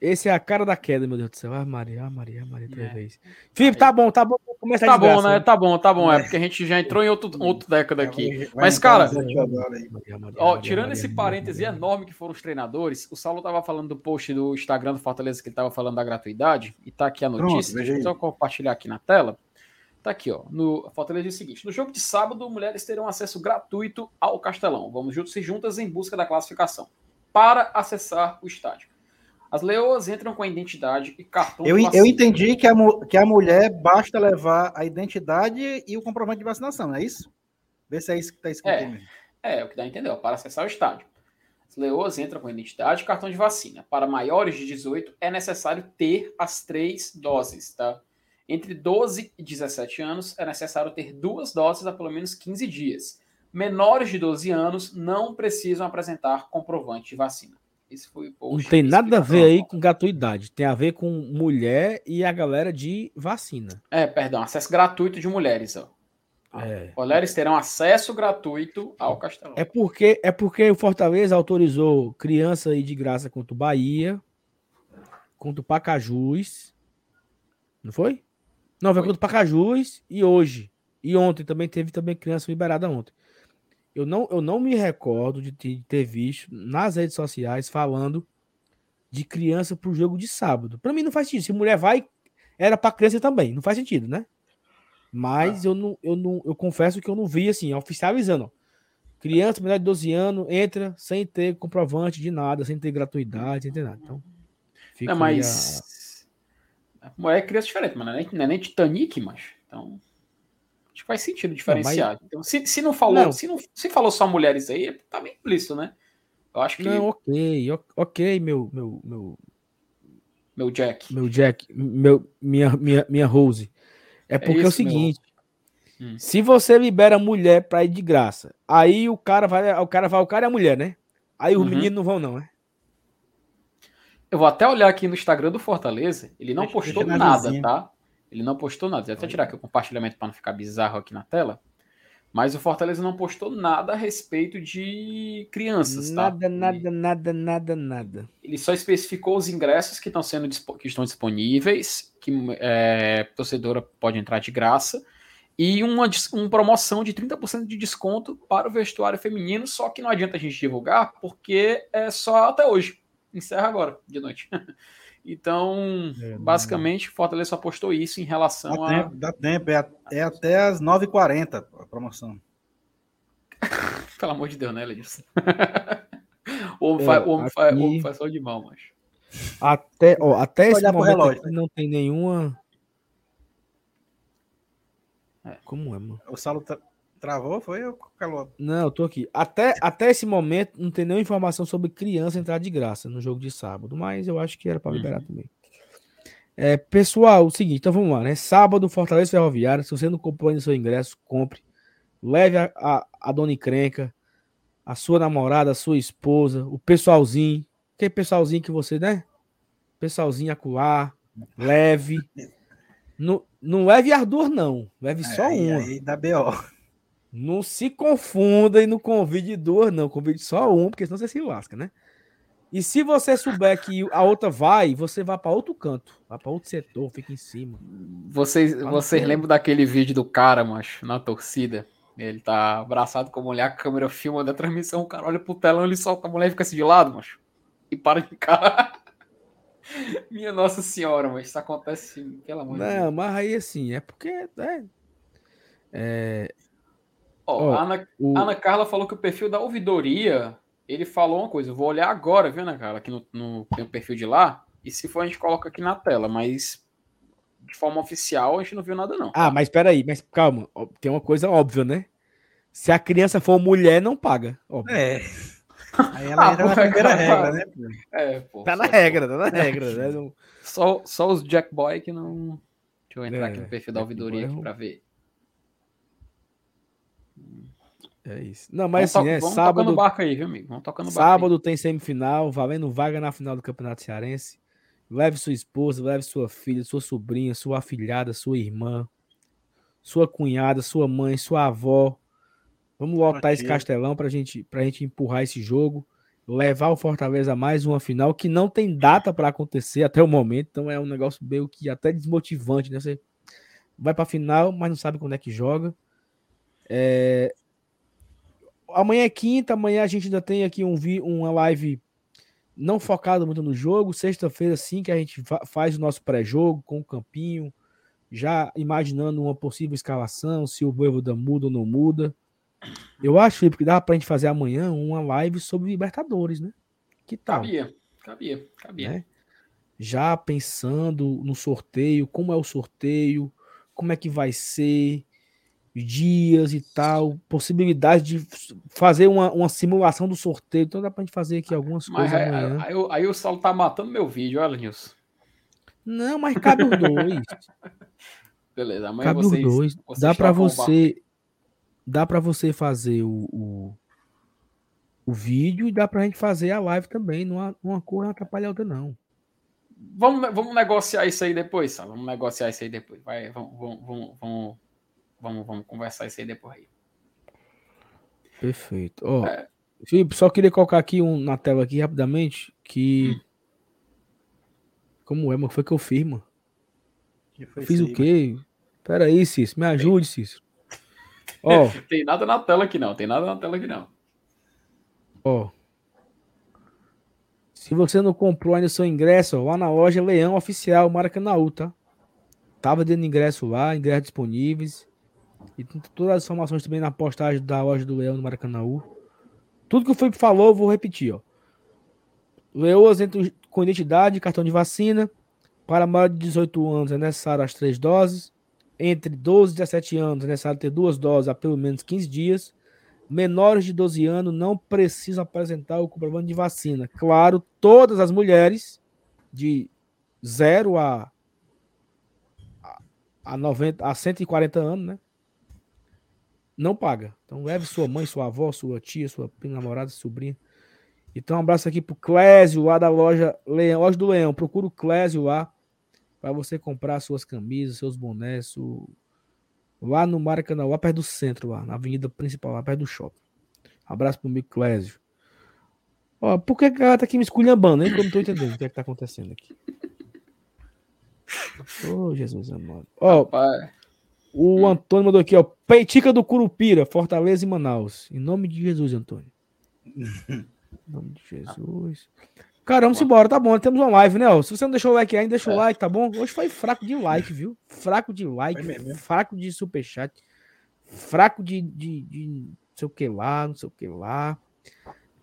Esse é a cara da queda, meu Deus do céu. Ah, Maria, ah, Maria, ah, Maria, três É. vezes. Felipe, tá bom, tá bom. Começa a Tá bom, desgraça, né? Tá bom, tá bom. É porque a gente já entrou em outro, outro década aqui. Mas, cara, Ó, tirando esse parêntese enorme que foram os treinadores, o Saulo tava falando do post do Instagram do Fortaleza que ele tava falando da gratuidade, e tá aqui a Pronto, notícia. veja Deixa eu só compartilhar aqui na tela. Tá aqui, ó. No Fortaleza diz o seguinte: no jogo de sábado, mulheres terão acesso gratuito ao Castelão. Vamos juntos e juntas em busca da classificação. Para acessar o estádio. As leoas entram com a identidade e cartão Eu, eu entendi que a, que a mulher basta levar a identidade e o comprovante de vacinação, não é isso? Vê se é isso que está escrito É. mesmo. É, é o que dá a entender, ó, para acessar o estádio. As leoas entram com identidade e cartão de vacina. Para maiores de 18, é necessário ter as três doses, tá? Entre 12 e 17 anos, é necessário ter duas doses há pelo menos 15 dias. Menores de 12 anos não precisam apresentar comprovante de vacina. Esse foi o Não post. tem nada a ver aí com gratuidade. Tem a ver com mulher e a galera de vacina. É, perdão, acesso gratuito de mulheres, ó. É. Mulheres terão acesso gratuito ao Castelão. É porque, é porque o Fortaleza autorizou criança aí de graça contra o Bahia, contra o Pacajus. Não foi? Não, foi Foi. contra o Pacajus e hoje. E ontem também teve também criança liberada ontem. Eu não, eu não me recordo de ter, de ter visto nas redes sociais falando de criança pro jogo de sábado. Pra mim não faz sentido. Se mulher vai, era pra criança também. Não faz sentido, né? Mas eu não, eu não, eu confesso que eu não vi assim, oficializando. ó. Criança menor de 12 anos entra sem ter comprovante de nada, sem ter gratuidade, sem ter nada. Então, fica Não, mas. A mulher é criança diferente, mas não é nem, não é nem Titanic, mas. Então. Acho que faz sentido diferenciar. Então, se, se não falou, Não. Se, não, se falou só mulheres aí, tá bem implícito, né? Eu acho que Não, ok, o- ok, meu, meu, meu, meu Jack. meu Jack, meu, minha, minha, minha Rose. É porque é, o isso, meu. seguinte, Hum. se você libera a mulher pra ir de graça, aí o cara vai, o cara vai, o cara é a mulher, né? Aí os Uhum. meninos não vão não, né? Eu vou até olhar aqui no Instagram do Fortaleza. Ele não Deixa- postou nada, tá? Ele não postou nada. Vou até tirar aqui o compartilhamento para não ficar bizarro aqui na tela. Mas o Fortaleza não postou nada a respeito de crianças, tá? Nada, nada, nada, nada, nada. Ele só especificou os ingressos que estão sendo que estão disponíveis, que é, a torcedora pode entrar de graça, e uma, uma promoção de 30% de desconto para o vestuário feminino, só que não adianta a gente divulgar, porque é só até hoje. Encerra agora, de noite. <laughs> Então, É, basicamente, o Fortaleza só postou isso em relação Dá a. tempo, dá tempo. É, a- é até as 9h40 a promoção. <laughs> Pelo amor de Deus, né, Ledilson? <laughs> o homem, É, faz, o homem, faz, o aqui- homem faz só de mal, mas. Até, ó, até esse momento relógio, aqui né? não tem nenhuma. É. Como é, mano? O Saulo tra- travou, foi o calor. Não, eu tô aqui. Até, até esse momento não tem nenhuma informação sobre criança entrar de graça no jogo de sábado, mas eu acho que era para Uhum. liberar também. É, pessoal, o seguinte, então vamos lá, né? Sábado, Fortaleza Ferroviária. Se você não comprou ainda seu ingresso, compre. Leve a, a, a dona encrenca, a sua namorada, a sua esposa, o pessoalzinho. Que pessoalzinho que você, né? Pessoalzinho acuar, leve. <laughs> Não, não leve Arthur, não. Leve só É, aí, uma. aí dá BO. Não se confunda e não convide duas, não. Convide só um, porque senão você se lasca, né? E se você souber que a outra vai, você vai para outro canto. Vai para outro setor, fica em cima. Vocês, Fala vocês lembram daquele vídeo do cara, macho, na torcida? Ele tá abraçado com a mulher, a câmera filma da transmissão, o cara olha pro telão, ele solta a mulher e fica assim de lado, macho. E para de encarar. <laughs> Minha Nossa Senhora, mas isso acontece, pelo amor de Deus. Não, mas aí assim, é porque. É, é, Ó, Ó, a Ana, o, Ana Carla falou que o perfil da ouvidoria, ele falou uma coisa, eu vou olhar agora, viu, Ana Carla, aqui no, no, tem o perfil de lá, e se for a gente coloca aqui na tela, mas de forma oficial, a gente não viu nada, não. Ah, mas peraí, mas calma, tem uma coisa óbvia, né? Se a criança for mulher, não paga. Óbvio. É. <laughs> Aí ela Ah, entra na pô, primeira cara, regra, né? É, pô. Tá na regra, tá na regra, né? Não- <laughs> Só, só os Jack Boy que não. Deixa eu entrar É, aqui no perfil da ouvidoria Boy aqui é pra ver. É isso. Não, mas vamos assim, né? vamos Sábado, tocando barco aí, viu, amigo? Vamos tocando barco. sábado tem semifinal, valendo vaga na final do Campeonato Cearense. Leve sua esposa, leve sua filha, sua sobrinha, sua afilhada, sua irmã, sua cunhada, sua mãe, sua avó. Vamos lotar esse castelão pra gente, pra gente empurrar esse jogo, levar o Fortaleza a mais uma final que não tem data para acontecer até o momento, então é um negócio meio que até desmotivante, né? Você vai pra final, mas não sabe quando é que joga. É, Amanhã é quinta, amanhã a gente ainda tem aqui um vi- uma live não focada muito no jogo. Sexta-feira, sim, que a gente fa- faz o nosso pré-jogo com o Campinho, já imaginando uma possível escalação, se o Voivoda muda ou não muda. Eu acho, Felipe, que dá pra gente fazer amanhã uma live sobre Libertadores, né? Que tal? Cabia, cabia, cabia. Né? Já pensando no sorteio, como é o sorteio, como é que vai ser, dias e tal, possibilidade de fazer uma, uma simulação do sorteio. Então dá pra gente fazer aqui algumas Mas coisas aí, amanhã. aí, o- aí o Saulo tá matando meu vídeo, olha, Nilson. Não, mas cabe os dois. <laughs> Beleza, amanhã cabe vocês, os dois. vocês Dá barco. você. Dá pra você fazer o, o, o vídeo e dá pra gente fazer a live também. Não uma cor atrapalha a outra, não. Vamos, vamos negociar isso aí depois, Saulo. Vamos negociar isso aí depois. Vai, vamos, vamos, vamos, vamos, vamos, vamos conversar isso aí depois aí. Perfeito. Ó, É. Felipe, só queria colocar aqui um, na tela aqui rapidamente que. Hum. Como é, mano? Foi que eu fiz, mano? Eu fiz isso o aí, quê? Pera aí, Cícero. Me ajude, Cícero. Ó, <laughs> Tem nada na tela aqui não, tem nada na tela aqui não. ó. Se você não comprou ainda o seu ingresso, ó, lá na loja Leão Oficial, Maracanãú, tá? Tava dando ingresso lá, ingressos disponíveis. E todas as informações também na postagem da loja do Leão no Maracanãú. Tudo que o Felipe falou, eu vou repetir, ó. Leoas entre- com identidade, cartão de vacina. Para maior de 18 anos é necessário as três doses. Entre 12 e 17 anos é necessário ter duas doses há pelo menos 15 dias. Menores de 12 anos não precisam apresentar o comprovante de vacina. Claro, todas as mulheres de 0 a, a, a, 90, a 140 anos, né? Não paga. Então leve sua mãe, sua avó, sua tia, sua namorada, sobrinha. Então um abraço aqui pro Clésio lá da loja, Leão, loja do Leão. Procura o Clésio lá para você comprar suas camisas, seus bonés, lá no Maracanã, lá perto do centro, lá na avenida principal, lá perto do shopping. Abraço pro amigo Clésio. Ó, por que a galera tá aqui me esculhambando, hein? Eu não tô entendendo o que é que tá acontecendo aqui. Ô, Jesus amado. Ó, Rapaz, o Antônio mandou aqui, ó. Peitica do Curupira, Fortaleza e Manaus. Em nome de Jesus, Antônio. <laughs> Em nome de Jesus. Cara, vamos embora, tá bom. Temos uma live, né? ó? Se você não deixou o like ainda, deixa o like, tá bom? Hoje foi fraco de like, viu? Fraco de like, fraco de superchat, fraco de, de, de não sei o que lá, não sei o que lá.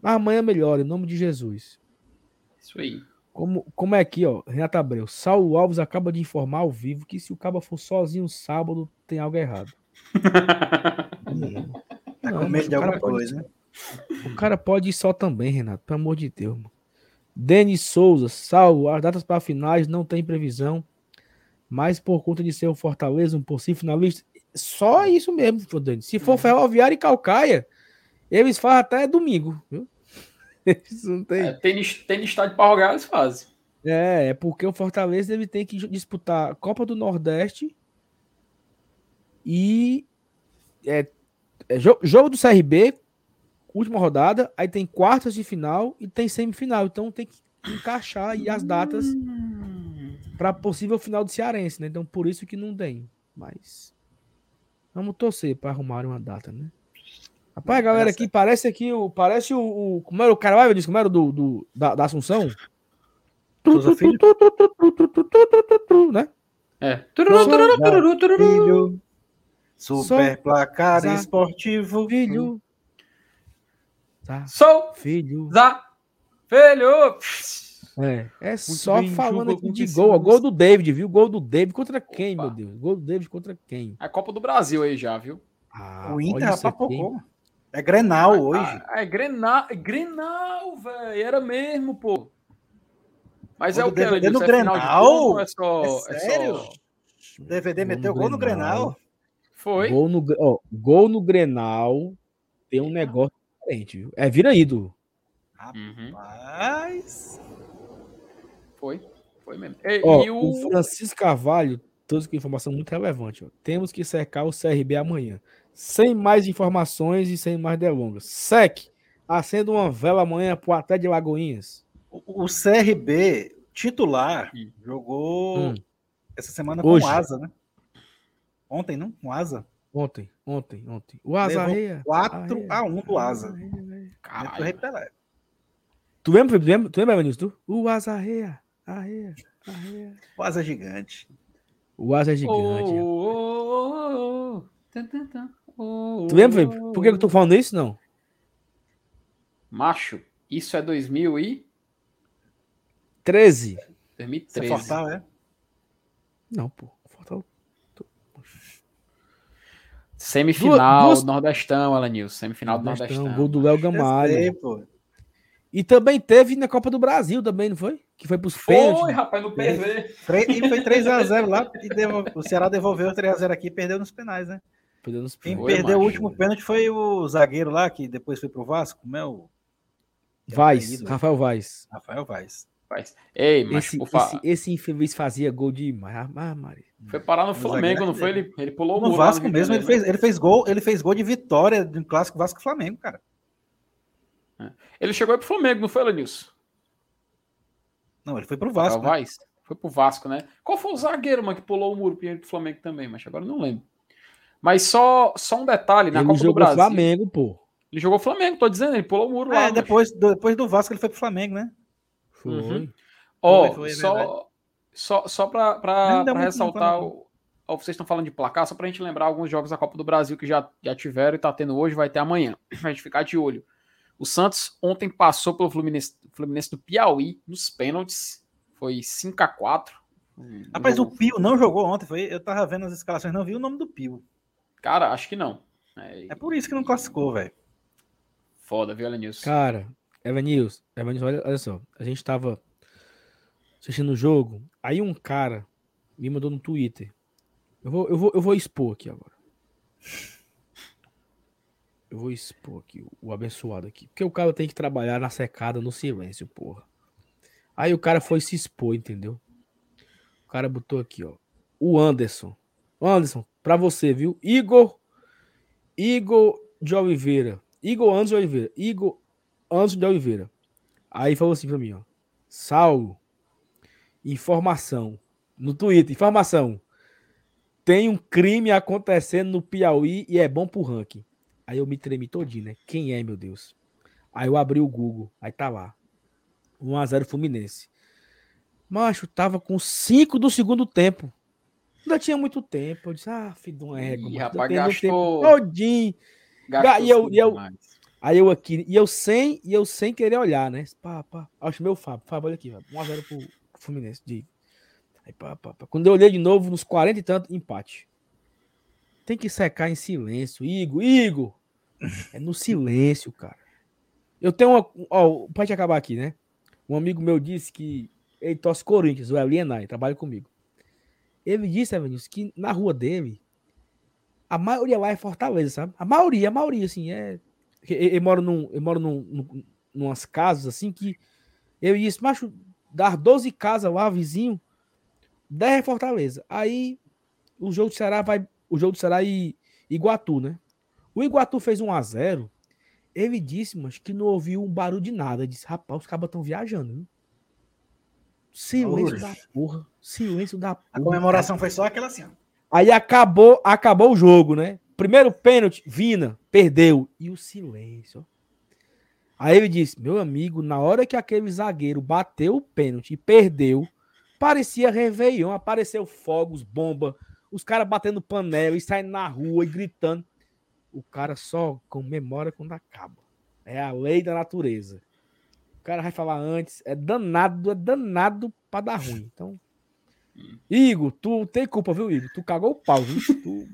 Mas amanhã melhora, em nome de Jesus. isso aí. Como, como é aqui, ó, Renata Abreu. Saulo Alves acaba de informar ao vivo que se o Caba for sozinho sábado, tem algo errado. <laughs> Tá com medo de alguma pode- coisa, né? O cara pode ir só também, Renato. Pelo amor de Deus, mano. Denis Souza, salvo. As datas para finais não tem previsão. Mas por conta de ser o Fortaleza, um possível finalista. Só isso mesmo, Denis. Se for Ferroviária e Calcaia, eles fazem até domingo, viu? <laughs> Eles não tem. É, tem no estádio para rogar, eles fazem. É, é porque o Fortaleza ele tem que disputar Copa do Nordeste e é, é jo- jogo do CRB, última rodada, aí tem quartas de final e tem semifinal. Então tem que encaixar aí as datas para possível final do Cearense, né? Então por isso que não tem. Mas vamos torcer para arrumar uma data, né? Rapaz, galera, aqui parece aqui o parece o, o como era o cara, vai, disse como era o do, do da, da Assunção? Né? É. Filho, super placar Za- esportivo. Filho. Tá, Sou filho. za filho. É, é só bem, falando aqui de gol. Gol do David, viu? Gol do David contra quem, Opa. meu Deus? Gol do David contra quem? É a Copa do Brasil aí já, viu? Ah, o Inter isso aqui. papocou. É Grenal hoje. Ah, é Grenal, é Grenal, velho. Era mesmo, pô. Mas é Quando o que, DVD no É Grenal? É só, É é sério? só- O DVD Gol meteu no gol no Grenal. Foi. Gol no, ó, gol no Grenal tem um negócio diferente, viu? É vira ídolo. Uhum. Mas. Foi. Foi mesmo. E, Ó, e o... o. Francisco Carvalho trouxe com informação muito relevante. Ó. Temos que secar o CRB amanhã. Sem mais informações e sem mais delongas. Sec, acenda uma vela amanhã pro Até de Lagoinhas. O, o CRB titular Hum. jogou Hum, essa semana Hoje. com asa, né? Ontem, não? Com asa. ontem, ontem, ontem. O Asa Arreia, 4 Arreia, a 1 do Asa. Caralho. Tu lembra, tu lembra, tu lembra Vinícius, tu? O Asa Arreia, Arreia, Arreia. O Asa é gigante. O Asa é Oh, gigante. oh, oh, oh. Tan, tan, tan. Oh, Tu lembra, Felipe? Por que eu tô falando isso, não? Macho, isso é 2000 e 13. 2013. Você é Fortal, é? Não, pô. Falta Semifinal Duas- do Nordestão, Alanilson. Semifinal do Nordestão, Nordestão. Gol do Léo Gamalho. sei, pô. E também teve na Copa do Brasil, também, não foi? Que foi pros Foi, pênaltis. rapaz, no PV. E foi 3x0 lá. E devo- O Ceará devolveu 3x0 aqui e perdeu nos penais, né? Perdeu nos Quem perdeu o macho. último pênalti foi o zagueiro lá, que depois foi pro Vasco. Como é o Vaz. Rafael Vaz. Rafael Vaz. Rapaz. Ei, mas Esse, esse, esse infeliz fazia gol demais. Ah, Maria. foi parar no O Flamengo, não foi? Ele, ele pulou o No muro lá Vasco de mesmo, ele fez, ele fez gol, ele fez gol de vitória no clássico Vasco Flamengo, cara. né? Ele chegou aí pro Flamengo, não foi, Alanilson? Não, ele foi pro Vasco, né? Vaz? Foi pro Vasco, né? Qual foi o zagueiro, mano, que pulou o muro pro Flamengo também, mas agora eu não lembro. Mas só, só um detalhe, na ele Copa do jogou Brasil. Flamengo, pô. Ele jogou Flamengo, tô dizendo, ele pulou o muro lá. É, depois do, depois do Vasco ele foi pro Flamengo, né? Foi. Uhum. Ó, é só, só, só pra, pra, pra ressaltar, tempo, o, ó, vocês estão falando de placar, só pra gente lembrar alguns jogos da Copa do Brasil que já, já tiveram e tá tendo hoje, vai ter amanhã. <clears throat> Pra gente ficar de olho. O Santos ontem passou pelo Fluminense, Fluminense do Piauí nos pênaltis. Foi 5 a 4 Um Rapaz, o Pio não jogou ontem. Foi, eu tava vendo as escalações, não vi o nome do Pio. Cara, acho que não. É, É por isso que não classificou, velho. Foda, viu, Elenilson? Cara, Evanilson, Evanilson, olha, olha só. A gente tava assistindo o jogo. Aí um cara me mandou no Twitter. Eu vou, eu vou, eu vou expor aqui agora. Eu vou expor aqui o, abençoado aqui. Porque o cara tem que trabalhar na secada, no silêncio, porra. Aí o cara foi se expor, entendeu? O cara botou aqui, ó. O Anderson. Anderson, pra você, viu? Igor. Igor de Oliveira. Igor Anderson de Oliveira. Igor Anderson de Oliveira. Aí falou assim pra mim, ó. Saulo. Informação. No Twitter, informação. Tem um crime acontecendo no Piauí e é bom pro ranking. Aí eu me tremi todinho, né? Quem é, meu Deus? Aí eu abri o Google. Aí tá lá. 1x0 Fluminense. Macho, tava com 5 do segundo tempo. Ainda tinha muito tempo. Eu disse, ah, filho de uma égua. Ih, rapaz, gastou- tempo todinho. Gastou e eu- e eu- demais. Aí eu aqui, e eu sem, e eu sem querer olhar, né? Pá, pá. Acho meu Fábio. Fábio, olha aqui, 1x0 pro Fluminense. De... Aí, pá, pá, pá. Quando eu olhei de novo, nos 40 e tanto, empate. Tem que secar em silêncio. Igor, Igor! É no silêncio, cara. Eu tenho uma. Ó, gente acabar aqui, né? Um amigo meu disse que ele torce Corinthians, o Elienay, trabalha comigo. Ele disse, Evanilson, que na rua dele, a maioria lá é Fortaleza, sabe? A maioria, a maioria, assim, é. Ele, ele mora num. Ele mora num, num, numas casas assim que. Eu disse, macho, dar 12 casas lá, vizinho, 10 é Fortaleza. Aí o jogo do Ceará vai. O jogo do Ceará e Iguatu, né? O Iguatu fez 1 a 0 Ele disse, mas que não ouviu um barulho de nada. Ele disse, rapaz, os cabas estão viajando, viu? Silêncio da porra. Silêncio da A porra. comemoração foi só aquela assim, ó. Aí acabou, acabou o jogo, né? Primeiro pênalti, Vina, perdeu. E o silêncio. Aí ele disse: Meu amigo, na hora que aquele zagueiro bateu o pênalti e perdeu, parecia Réveillon, apareceu fogos, bomba, os caras batendo panela e saindo na rua e gritando. O cara só comemora quando acaba. É a lei da natureza. O cara vai falar antes. É danado, é danado pra dar ruim. Então. Igor, tu tem culpa, viu, Igor? Tu cagou o pau, viu? Tu...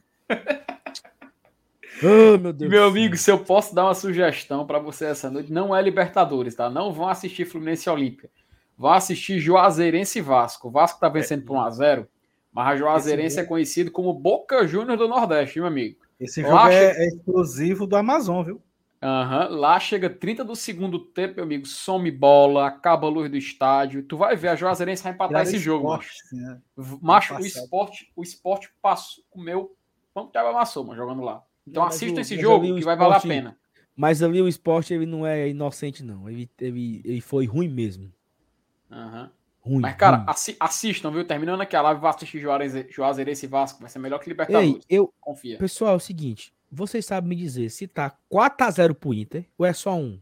Oh, meu Deus. Meu amigo, se eu posso dar uma sugestão para você essa noite, não é Libertadores, tá? Não vão assistir Fluminense Olímpia. Vão assistir Juazeirense e Vasco. O Vasco tá vencendo por 1x0, mas a Juazeirense é conhecido como Boca Júnior do Nordeste, meu amigo. Esse jogo é, chega... é, exclusivo do Amazon, viu? Uhum. Lá chega 30 do segundo tempo, meu amigo. Some bola, acaba a luz do estádio. Tu vai ver, a Juazeirense vai empatar esse jogo, macho. Né? Macho, o esporte, o esporte passou, comeu. Quanto tempo amassou, mano, jogando lá. Então não, assista esse jogo que vai valer a pena. Mas ali o esporte ele não é inocente, não. Ele, ele, ele foi ruim mesmo. Uhum. Ruim, Mas, cara, assi assistam, viu? Terminando aqui a live, vai assistir Juazeirense e Vasco. Vai ser melhor que Libertadores. Ei, eu... Confia. Pessoal, é o seguinte. Vocês sabem me dizer se tá 4x0 pro Inter ou é só 1?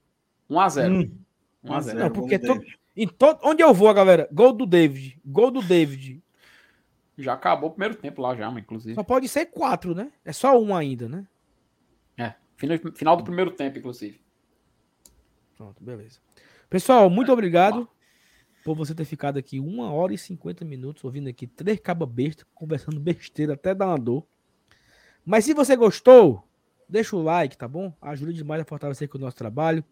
1x0. Hum. 1x0. Não, porque to... em to... onde eu vou, galera? Gol do David. Gol do David. Já acabou o primeiro tempo lá, já, inclusive. Só pode ser 4, né? É só 1 ainda, né? É. Final do primeiro tempo, inclusive. Pronto, beleza. Pessoal, muito obrigado por você ter ficado aqui uma hora e 50 minutos ouvindo aqui três cabas besta, conversando besteira até dar uma dor. Mas se você gostou, deixa o like, tá bom? Ajuda demais a fortalecer com o nosso trabalho.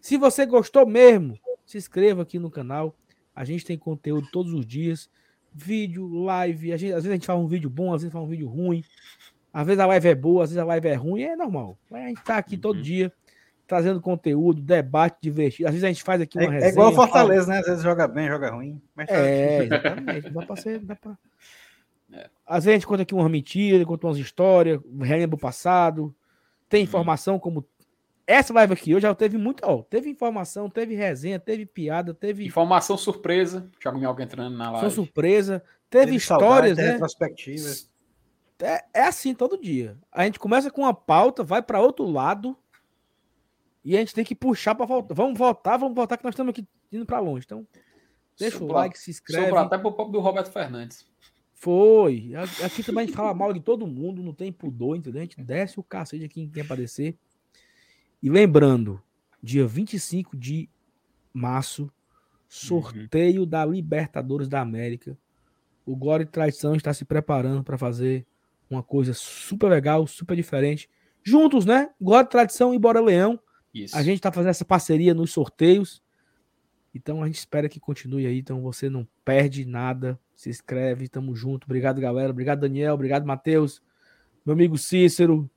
Se você gostou mesmo, se inscreva aqui no canal. A gente tem conteúdo todos os dias. Vídeo, live. Gente, às vezes a gente faz um vídeo bom, às vezes faz um vídeo ruim. Às vezes a live é boa, às vezes a live é ruim. É normal. A gente tá aqui todo uhum. dia trazendo conteúdo, debate divertido. Às vezes a gente faz aqui uma é, resenha. É igual o Fortaleza, fala... né? Às vezes joga bem, joga ruim. Mas é, exatamente. Dá pra ser. Dá pra... Às vezes a gente conta aqui uma mentira, conta umas histórias, relembra o passado. Tem uhum. informação como. Essa live aqui, eu já teve muito. Ó, teve informação, teve resenha, teve piada, teve. Informação surpresa. Joga alguém entrando na live. São surpresa. Teve, teve histórias, saudade, né? Retrospectivas. É, é assim todo dia. A gente começa com uma pauta, vai para outro lado. E a gente tem que puxar para voltar. Vamos voltar, vamos voltar que nós estamos aqui indo para longe. Então, deixa Sobra, o like, se inscreve. Sobrou até pro papo do Roberto Fernandes. Foi. Aqui também a gente fala mal de todo mundo, não tem pudor, entendeu? A gente desce o cacete aqui em quem aparecer. E lembrando, dia 25 de março, sorteio uhum. da Libertadores da América. O Glória e Traição está se preparando para fazer uma coisa super legal, super diferente. Juntos, né? Glória e Tradição e Bora Leão. Isso. A gente está fazendo essa parceria nos sorteios. Então a gente espera que continue aí. Então você não perde nada se inscreve, tamo junto. Obrigado, galera. Obrigado, Daniel. Obrigado, Matheus. Meu amigo Cícero.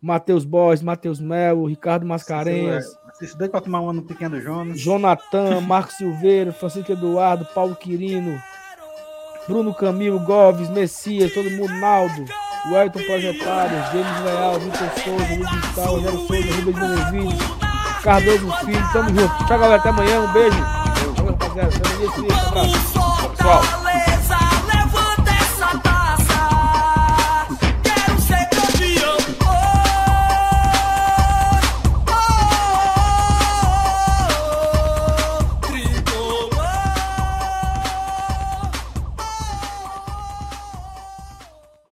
Matheus Borges, Matheus Melo, Ricardo Mascarenhas. Assiste dois para tomar uma no Pequeno Jonas. Jonathan, <laughs> Marcos Silveira, Francisco Eduardo, Paulo Quirino, Bruno Camilo, Goves, Messias, todo mundo, Naldo, Wellington Projetário, James Leal, Vitor Souza, Luiz Gustavo, Rogério Souza, Rubens Benevides, Cardoso Filho. Tamo junto. Tchau, galera. Até amanhã. Um beijo. Valeu, rapaziada. Até amanhã. Um abraço. Pessoal.